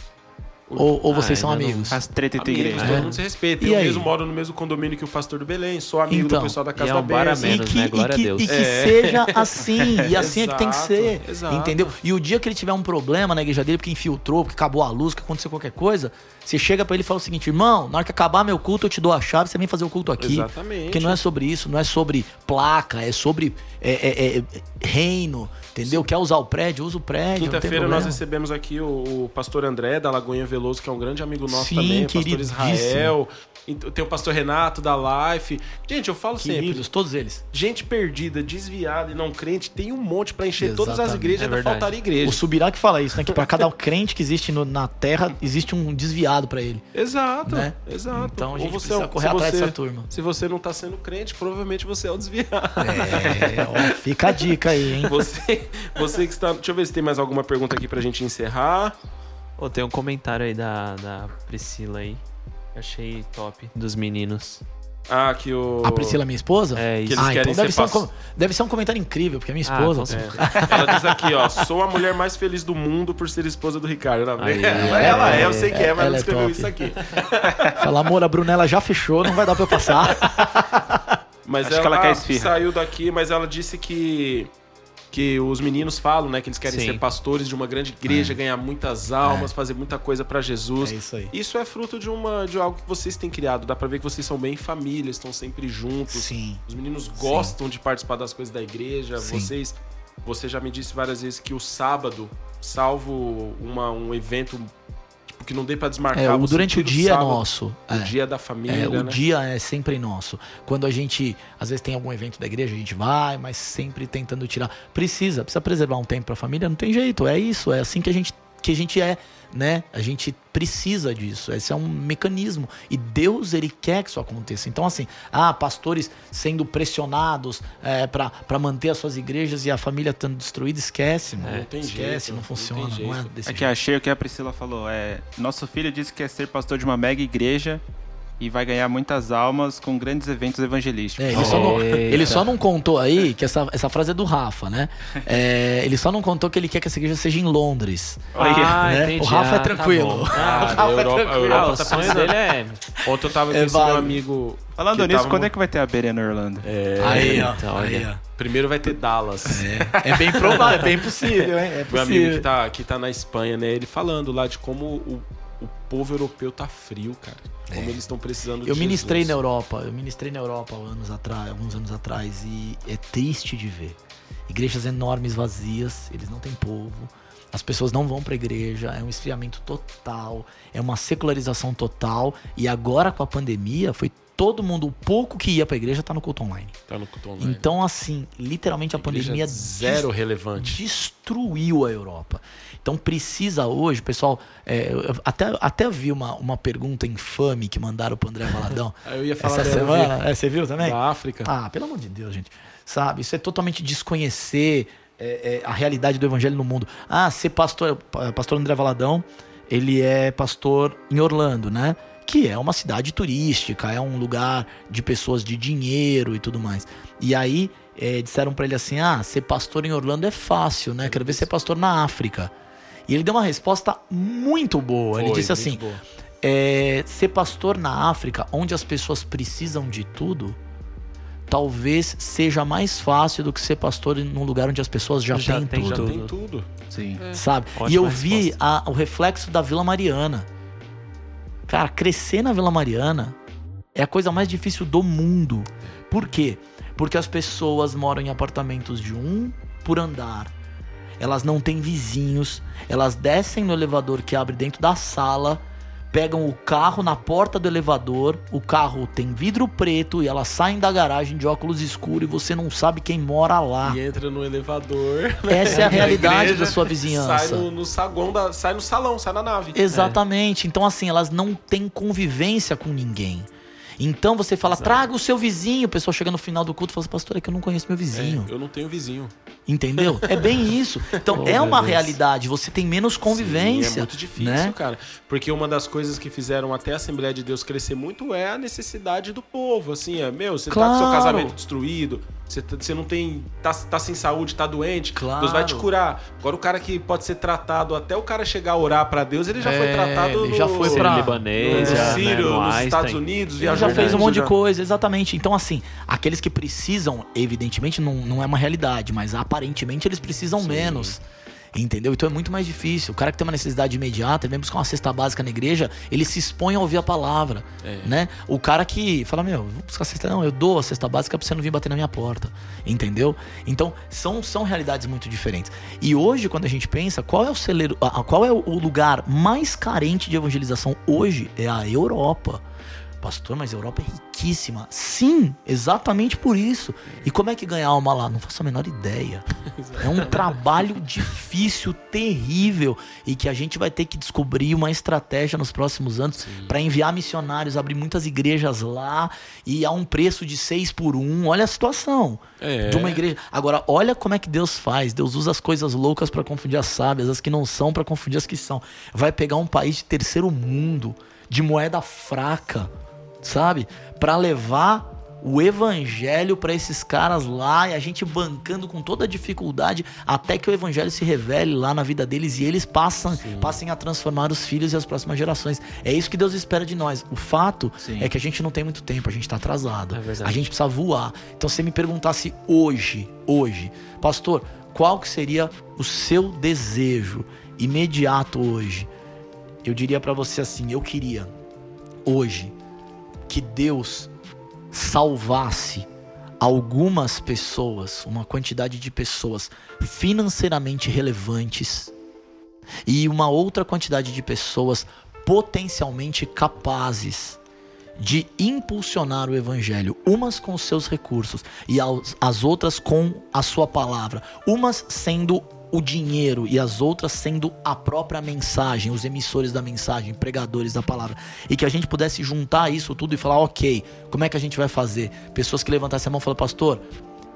Ou, ou vocês Ah, são não- amigos? As treta entre Amigos, igrejas. todo É. mundo se respeita. E Eu aí? mesmo moro no mesmo condomínio que o pastor do Belém, sou amigo Então, do pessoal da e Casa é da um a Benção. menos, e que, né? Glória e a que- Deus. e que É. seja assim, e assim é que tem que ser, exato. entendeu? E o dia que ele tiver um problema na igreja dele, porque infiltrou, porque acabou a luz, que aconteceu qualquer coisa, você chega pra ele e fala o seguinte, irmão, na hora que acabar meu culto, eu te dou a chave, você vem fazer o culto aqui. Exatamente. Porque não é sobre isso, não é sobre placa, é sobre é, é, é, reino, entendeu? Quer usar o prédio, usa o prédio, Quinta-feira nós recebemos aqui o, o pastor André da Lagoinha Veloso, que é um grande amigo nosso Sim, também, o pastor. Israel. Tem o pastor Renato da Life. Gente, eu falo sempre, Queridos, todos eles. gente perdida, desviada e não crente, tem um monte pra encher todas as Exatamente. igrejas, É ainda verdade. faltaria O igreja. Subirá que fala isso, né? Que pra cada crente que existe no- na terra, existe um desviado pra ele. Exato, Né? exato. Então a Ou gente você precisa é um- correr se atrás você- dessa turma. Se você não tá sendo crente, provavelmente você é o desviado. É, ó, fica a dica aí, hein? Você, você que está. Deixa eu ver se tem mais alguma pergunta aqui pra gente encerrar. Ô, tem um comentário aí da, da Priscila aí. Achei top dos meninos. Ah, que o. A Priscila, minha esposa? É, Que isso. eles ah, querem então deve ser ser, um, pass- com- deve ser um comentário incrível, porque é minha Ah, esposa. certeza. É. Ela diz aqui, ó, sou a mulher mais feliz do mundo por ser esposa do Ricardo. Ela, Aí, ela, é, ela é, eu sei que é, mas ela ela é escreveu top. isso aqui. Fala, amor, a Brunella já fechou, não vai dar pra eu passar. Mas Acho que ela quer ah, esfirra. saiu daqui, mas ela disse que que os meninos falam, né, que eles querem Sim. ser pastores de uma grande igreja, ganhar muitas almas, fazer muita coisa pra Jesus. É isso aí. Isso é fruto de uma de algo que vocês têm criado. Dá pra ver que vocês são bem família, estão sempre juntos. Sim. Os meninos gostam de participar das coisas da igreja. Sim. Vocês você já me disse várias vezes que o sábado, salvo uma, um evento que não dê pra desmarcar. É, o durante o dia é sábado, nosso. O É. dia da família, É, o né? dia é sempre nosso. Quando a gente, às vezes tem algum evento da igreja, a gente vai, mas sempre tentando tirar. Precisa, precisa preservar um tempo pra família, não tem jeito, é isso, é assim que a gente que a gente é, né? A gente precisa disso. Esse é um mecanismo e Deus ele quer que isso aconteça. Então assim, ah, pastores sendo pressionados é, para para manter as suas igrejas e a família estando destruída, esquece, mano. Não tem esquece, jeito, não não funciona, tem não, é Aqui jeito. achei o que a Priscila falou. É, nosso filho disse que quer ser pastor de uma mega igreja e vai ganhar muitas almas com grandes eventos evangelísticos. É, ele, só não, ele só não contou aí, que essa, essa frase é do Rafa, né? É, ele só não contou que ele quer que essa igreja seja em Londres. Ah, né? entendi. O Rafa é Ah, tá tranquilo. bom. O Ah, Rafa é Europa, a tranquilo. Ah, o sonho dele é. Ontem eu tava com É esse meu amigo. Falando nisso, tava quando é que vai ter a beira na Orlando? É, Aí, ó. Eita, aí, ó. Primeiro vai ter Dallas. É, é bem provável, é bem possível, hein? É Meu amigo que possível. tá, que tá na Espanha, né? Ele falando lá de como o povo europeu tá frio, cara. Como eles estão precisando de É. Eu ministrei na Jesus. Europa, eu ministrei na Europa anos atrás, alguns anos atrás, e é triste de ver. Igrejas enormes vazias, eles não têm povo, as pessoas não vão pra igreja, é um esfriamento total, é uma secularização total, e agora com a pandemia foi todo mundo, o pouco que ia pra igreja tá no culto online. Tá no culto online. Então, assim, literalmente a Igreja pandemia zero relevante. destruiu a Europa. Então precisa hoje, pessoal. é, eu até, até vi uma, uma pergunta infame que mandaram pro André Valadão Aí eu ia falar essa semana. É, você viu também? da África. Ah, pelo amor de Deus, gente. Sabe? Isso é totalmente desconhecer é, é, a realidade do evangelho no mundo. Ah, ser pastor. pa- Pastor André Valadão, ele é pastor em Orlando, né? Que é uma cidade turística, é um lugar de pessoas de dinheiro e tudo mais. E aí é, disseram pra ele assim: ah, ser pastor em Orlando é fácil, né? Quero ver ser pastor na África. E ele deu uma resposta muito boa. ele Foi, disse muito assim: é, ser pastor na África, onde as pessoas precisam de tudo, talvez seja mais fácil do que ser pastor num lugar onde as pessoas já, Já têm tem tudo. Já tem tudo. Sim. Sabe? Ótima e eu vi a- o reflexo da Vila Mariana. Cara, crescer na Vila Mariana é a coisa mais difícil do mundo. Por quê? Porque as pessoas moram em apartamentos de um por andar. Elas não têm vizinhos. Elas descem no elevador que abre dentro da sala. Pegam o carro na porta do elevador. O carro tem vidro preto e elas saem da garagem de óculos escuros e você não sabe quem mora lá. E entra no elevador. Essa é a na realidade igreja, da sua vizinhança. Sai no, no saguão da, sai no salão, sai na nave. Exatamente. Então, assim, elas não têm convivência com ninguém. Então você fala, traga o seu vizinho. O pessoal chega no final do culto e fala assim, pastor, é que eu não conheço meu vizinho. É, eu não tenho vizinho. Entendeu? É bem isso. Então Oh, é uma Deus. realidade. Você tem menos convivência. Sim, é muito difícil, né? cara. Porque uma das coisas que fizeram até a Assembleia de Deus crescer muito é a necessidade do povo. Assim, é, meu, você tá com seu Claro. casamento destruído, você, tá- você não tem. Tá, tá sem saúde, tá doente, Claro. Deus vai te curar. Agora o cara que pode ser tratado, até o cara chegar a orar pra Deus, ele já foi É, tratado ele já foi no, pra- no, libanês, no já, Sírio, né, no nos Einstein. Estados Unidos, viajou já fez um monte de já. coisa, exatamente. Então, assim, aqueles que precisam, evidentemente, não, não é uma realidade, mas aparentemente eles precisam menos. Entendeu? Então é muito mais difícil. O cara que tem uma necessidade imediata, ele vem buscar uma cesta básica na igreja, ele se expõe a ouvir a palavra. É. Né? O cara que fala, meu, vou buscar a cesta. Não, eu dou a cesta básica pra você não vir bater na minha porta. Entendeu? Então, são, são realidades muito diferentes. E hoje, quando a gente pensa, qual é o celeiro, qual é o lugar mais carente de evangelização hoje? É a Europa. Pastor, mas a Europa é riquíssima. Sim, exatamente por isso. E como é que ganha alma lá? Não faço a menor ideia. É um trabalho difícil, terrível, e que a gente vai ter que descobrir uma estratégia nos próximos anos para enviar missionários, abrir muitas igrejas lá e a um preço de seis por um. Olha a situação É. de uma igreja. Agora, olha como é que Deus faz. Deus usa as coisas loucas para confundir as sábias, as que não são para confundir as que são. Vai pegar um país de terceiro mundo, de moeda fraca, sabe? Para levar o evangelho para esses caras lá e a gente bancando com toda a dificuldade até que o evangelho se revele lá na vida deles e eles passam, passem a transformar os filhos e as próximas gerações. É isso que Deus espera de nós. O fato Sim. é que a gente não tem muito tempo, a gente tá atrasado. É a gente precisa voar. Então, se você me perguntasse hoje, hoje, pastor, qual que seria o seu desejo imediato hoje? Eu diria pra você assim, eu queria hoje que Deus salvasse algumas pessoas, uma quantidade de pessoas financeiramente relevantes e uma outra quantidade de pessoas potencialmente capazes de impulsionar o evangelho, umas com seus recursos e as outras com a sua palavra, umas sendo o dinheiro e as outras sendo a própria mensagem, os emissores da mensagem, pregadores da palavra. E que a gente pudesse juntar isso tudo e falar, ok, como é que a gente vai fazer? Pessoas que levantassem a mão e falaram, pastor,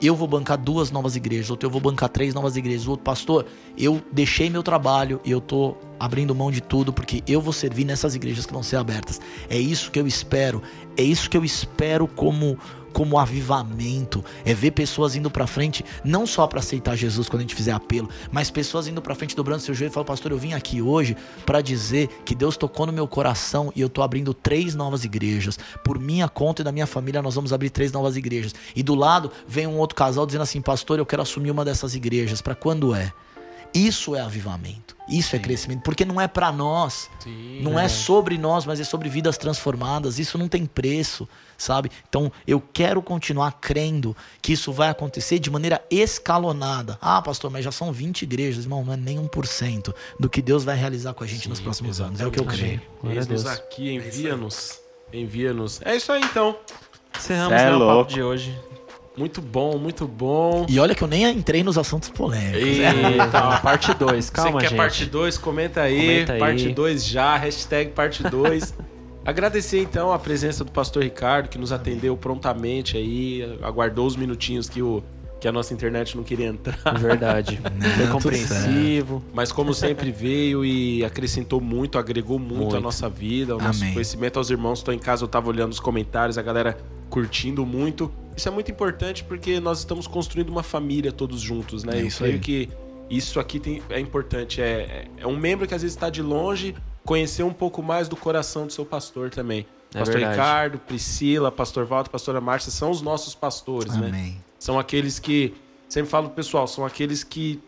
eu vou bancar duas novas igrejas, outro eu vou bancar três novas igrejas, outro pastor, eu deixei meu trabalho e eu tô abrindo mão de tudo porque eu vou servir nessas igrejas que vão ser abertas. É isso que eu espero, é isso que eu espero como como avivamento, é ver pessoas indo para frente, não só para aceitar Jesus quando a gente fizer apelo, mas pessoas indo para frente, dobrando seu joelho e falando, pastor, eu vim aqui hoje para dizer que Deus tocou no meu coração e eu tô abrindo três novas igrejas. Por minha conta e da minha família, nós vamos abrir três novas igrejas. E do lado vem um outro casal dizendo assim, pastor, eu quero assumir uma dessas igrejas. Para quando é? Isso é avivamento. Isso é Sim. é crescimento. Porque não é para nós. Sim, não é. é sobre nós, mas é sobre vidas transformadas. Isso não tem preço, sabe? Então eu quero continuar crendo que isso vai acontecer de maneira escalonada. Ah, pastor, mas já são 20 igrejas. Irmão, não é nem 1% do que Deus vai realizar com a gente Sim, nos próximos exatamente. anos. É o que eu creio. Eis-nos aqui, envia-nos. Envia-nos. É isso aí então. Encerramos é né, o papo de hoje. Muito bom, muito bom. E olha que eu nem entrei nos assuntos polêmicos. Eita, parte 2, calma, Você quer gente. parte 2? Comenta aí. Comenta aí. Parte 2 já, hashtag parte 2. Agradecer então a presença do pastor Ricardo, que nos atendeu prontamente aí, aguardou os minutinhos que o que a nossa internet não queria entrar. Verdade. Foi compreensivo. Mas como sempre veio e acrescentou muito, agregou muito, muito. à nossa vida, ao Amém. nosso conhecimento aos irmãos. Estou em casa, eu estava olhando os comentários, a galera curtindo muito. Isso é muito importante porque nós estamos construindo uma família todos juntos, né? É eu creio aí. que isso aqui tem, é importante. É, é um membro que às vezes está de longe, conhecer um pouco mais do coração do seu pastor também. É pastor verdade. Ricardo, Priscila, Pastor Walter, Pastora Márcia são os nossos pastores, né? Amém. né? São aqueles que, sempre falo pro pessoal, são aqueles que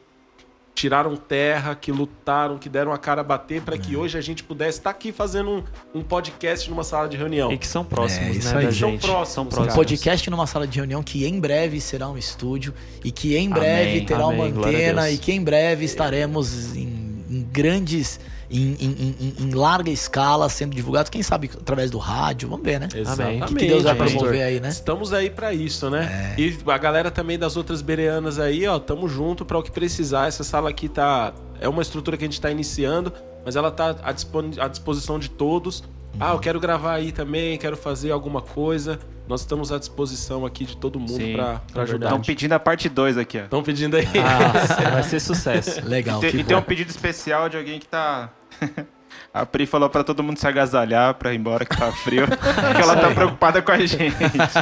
tiraram terra, que lutaram, que deram a cara a bater para que hoje a gente pudesse estar tá aqui fazendo um, um, podcast numa sala de reunião. E que são próximos, é, né? Aí. São próximos. São próximos. Um podcast numa sala de reunião que em breve será um estúdio e que em breve Amém. terá Amém. uma antena e que em breve estaremos em, em grandes em, em, em, em, larga escala sendo divulgados, quem sabe através do rádio, vamos ver, né? Exatamente. O que, Deus vai promover aí, né? Estamos aí para isso, né? É. E a galera também das outras bereanas aí, ó, tamo junto para o que precisar. Essa sala aqui tá é uma estrutura que a gente está iniciando, mas ela tá à disposição de todos. Uhum. Ah, eu quero gravar aí também, quero fazer alguma coisa. Nós estamos à disposição aqui de todo mundo para é ajudar. Estão pedindo a parte 2 aqui, ó. Estão pedindo aí. Ah, vai ser sucesso. Legal. E, tem, e tem um pedido especial de alguém que tá A Pri falou pra todo mundo se agasalhar pra ir embora que tá frio. porque ela tá preocupada com a gente.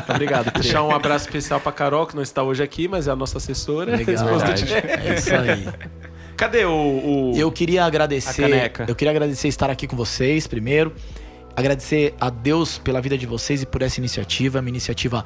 Obrigado, Pri. Deixar um abraço especial pra Carol, que não está hoje aqui, mas é a nossa assessora. Legal. É isso aí. Cadê o, o, Eu queria agradecer. Eu queria agradecer estar aqui com vocês primeiro. Agradecer a Deus pela vida de vocês e por essa iniciativa, uma iniciativa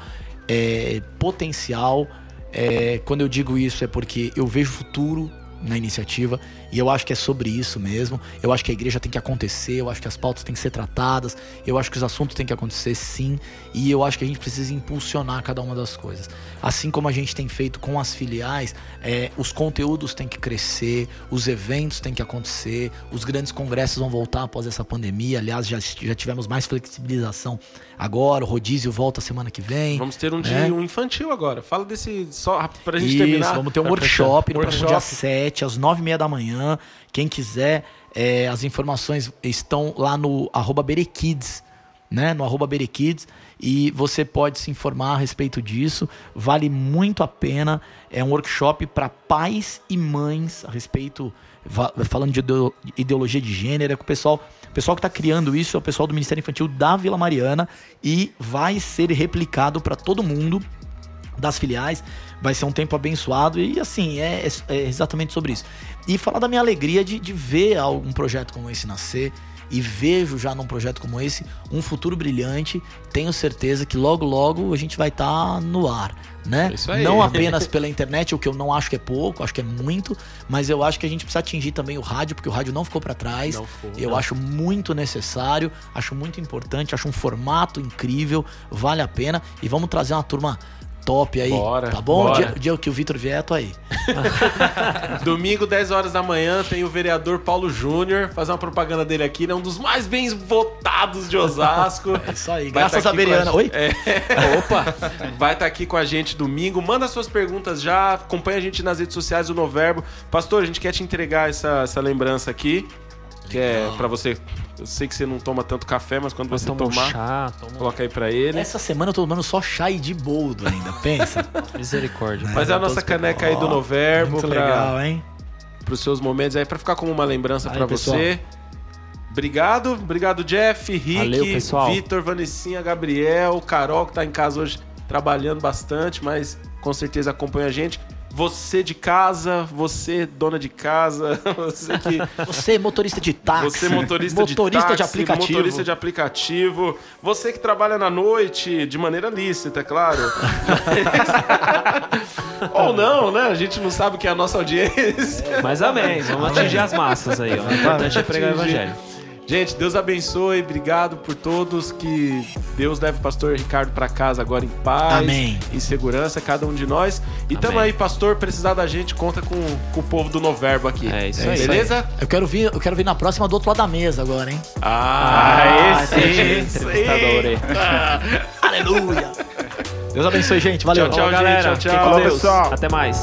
é, potencial. É, quando eu digo isso é porque eu vejo futuro na iniciativa. E eu acho que é sobre isso mesmo. Eu acho que a igreja tem que acontecer, eu acho que as pautas têm que ser tratadas, eu acho que os assuntos têm que acontecer sim, e eu acho que a gente precisa impulsionar cada uma das coisas. Assim como a gente tem feito com as filiais, é, os conteúdos têm que crescer, os eventos têm que acontecer, os grandes congressos vão voltar após essa pandemia. Aliás, já, já tivemos mais flexibilização agora, o rodízio volta semana que vem. Vamos ter um né? dia um infantil agora. Fala desse só pra gente Isso, terminar. Vamos ter um workshop no workshop. dia 7, às 9 e meia da manhã manhã. Quem quiser, é, as informações estão lá no arroba Berekids, né? No arroba Berekids. E você pode se informar a respeito disso. Vale muito a pena. É um workshop para pais e mães a respeito, falando de ideologia de gênero, é com o pessoal. O pessoal que está criando isso é o pessoal do Ministério Infantil da Vila Mariana e vai ser replicado para todo mundo das filiais. Vai ser um tempo abençoado e assim, é, é, exatamente sobre isso. E falar da minha alegria de, de ver um projeto como esse nascer e vejo já num projeto como esse um futuro brilhante. Tenho certeza que logo, logo a gente vai estar tá no ar, né? Isso aí. Não apenas pela internet, o que eu não acho que é pouco, acho que é muito, mas eu acho que a gente precisa atingir também o rádio, porque o rádio não ficou para trás. Não ficou, eu não. acho muito necessário, acho muito importante, acho um formato incrível, vale a pena e vamos trazer uma turma top aí. Bora, tá bom? Bora. dia, dia que o Vitor vier, tô aí. Domingo, 10 horas da manhã, tem o vereador Paulo Júnior, fazer uma propaganda dele aqui, né? Um dos mais bem votados de Osasco. É isso aí. Vai Graças tá a Beriana. a- Oi? É, opa! Vai estar aqui com a gente domingo. Manda suas perguntas já. Acompanha a gente nas redes sociais do Noverbo. Pastor, a gente quer te entregar essa, essa lembrança aqui. Que é pra você. Eu sei que você não toma tanto café, mas quando você Toma um tomar, chá, toma coloca aí pra ele. Essa semana eu tô tomando só chá e de boldo ainda, pensa. misericórdia. Mas é a nossa Todos- caneca aí do Noverbo Muito pra, legal, hein? pros seus momentos aí, pra ficar como uma lembrança pessoal. você. Obrigado, obrigado Jeff, Rick. Vitor, Vanessinha, Gabriel, Carol que tá em casa hoje trabalhando bastante, mas com certeza acompanha a gente. Você de casa, você dona de casa, você que Você, motorista de táxi. você motorista, motorista de, de, táxi, aplicativo. motorista de aplicativo, você que trabalha na noite de maneira lícita, é claro. Ou não, né? A gente não sabe que é a nossa audiência. Mas amém, vamos atingir as massas aí. Ó. O importante é pregar o evangelho. Gente, Deus abençoe, obrigado por todos. Que Deus leve o pastor Ricardo para casa agora em paz, Amém. em segurança, cada um de nós. E tamo Amém. aí, pastor, precisar da gente, conta com, com o povo do Noverbo aqui. É isso É aí. isso Beleza? Eu quero vir, eu quero vir na próxima do outro lado da mesa agora, hein? Ah, esse entrevistador aí. Aleluia! Deus abençoe, gente. Valeu. Tchau, tchau, galera. gente. Tchau, tchau. com Deus. pessoal. Até mais.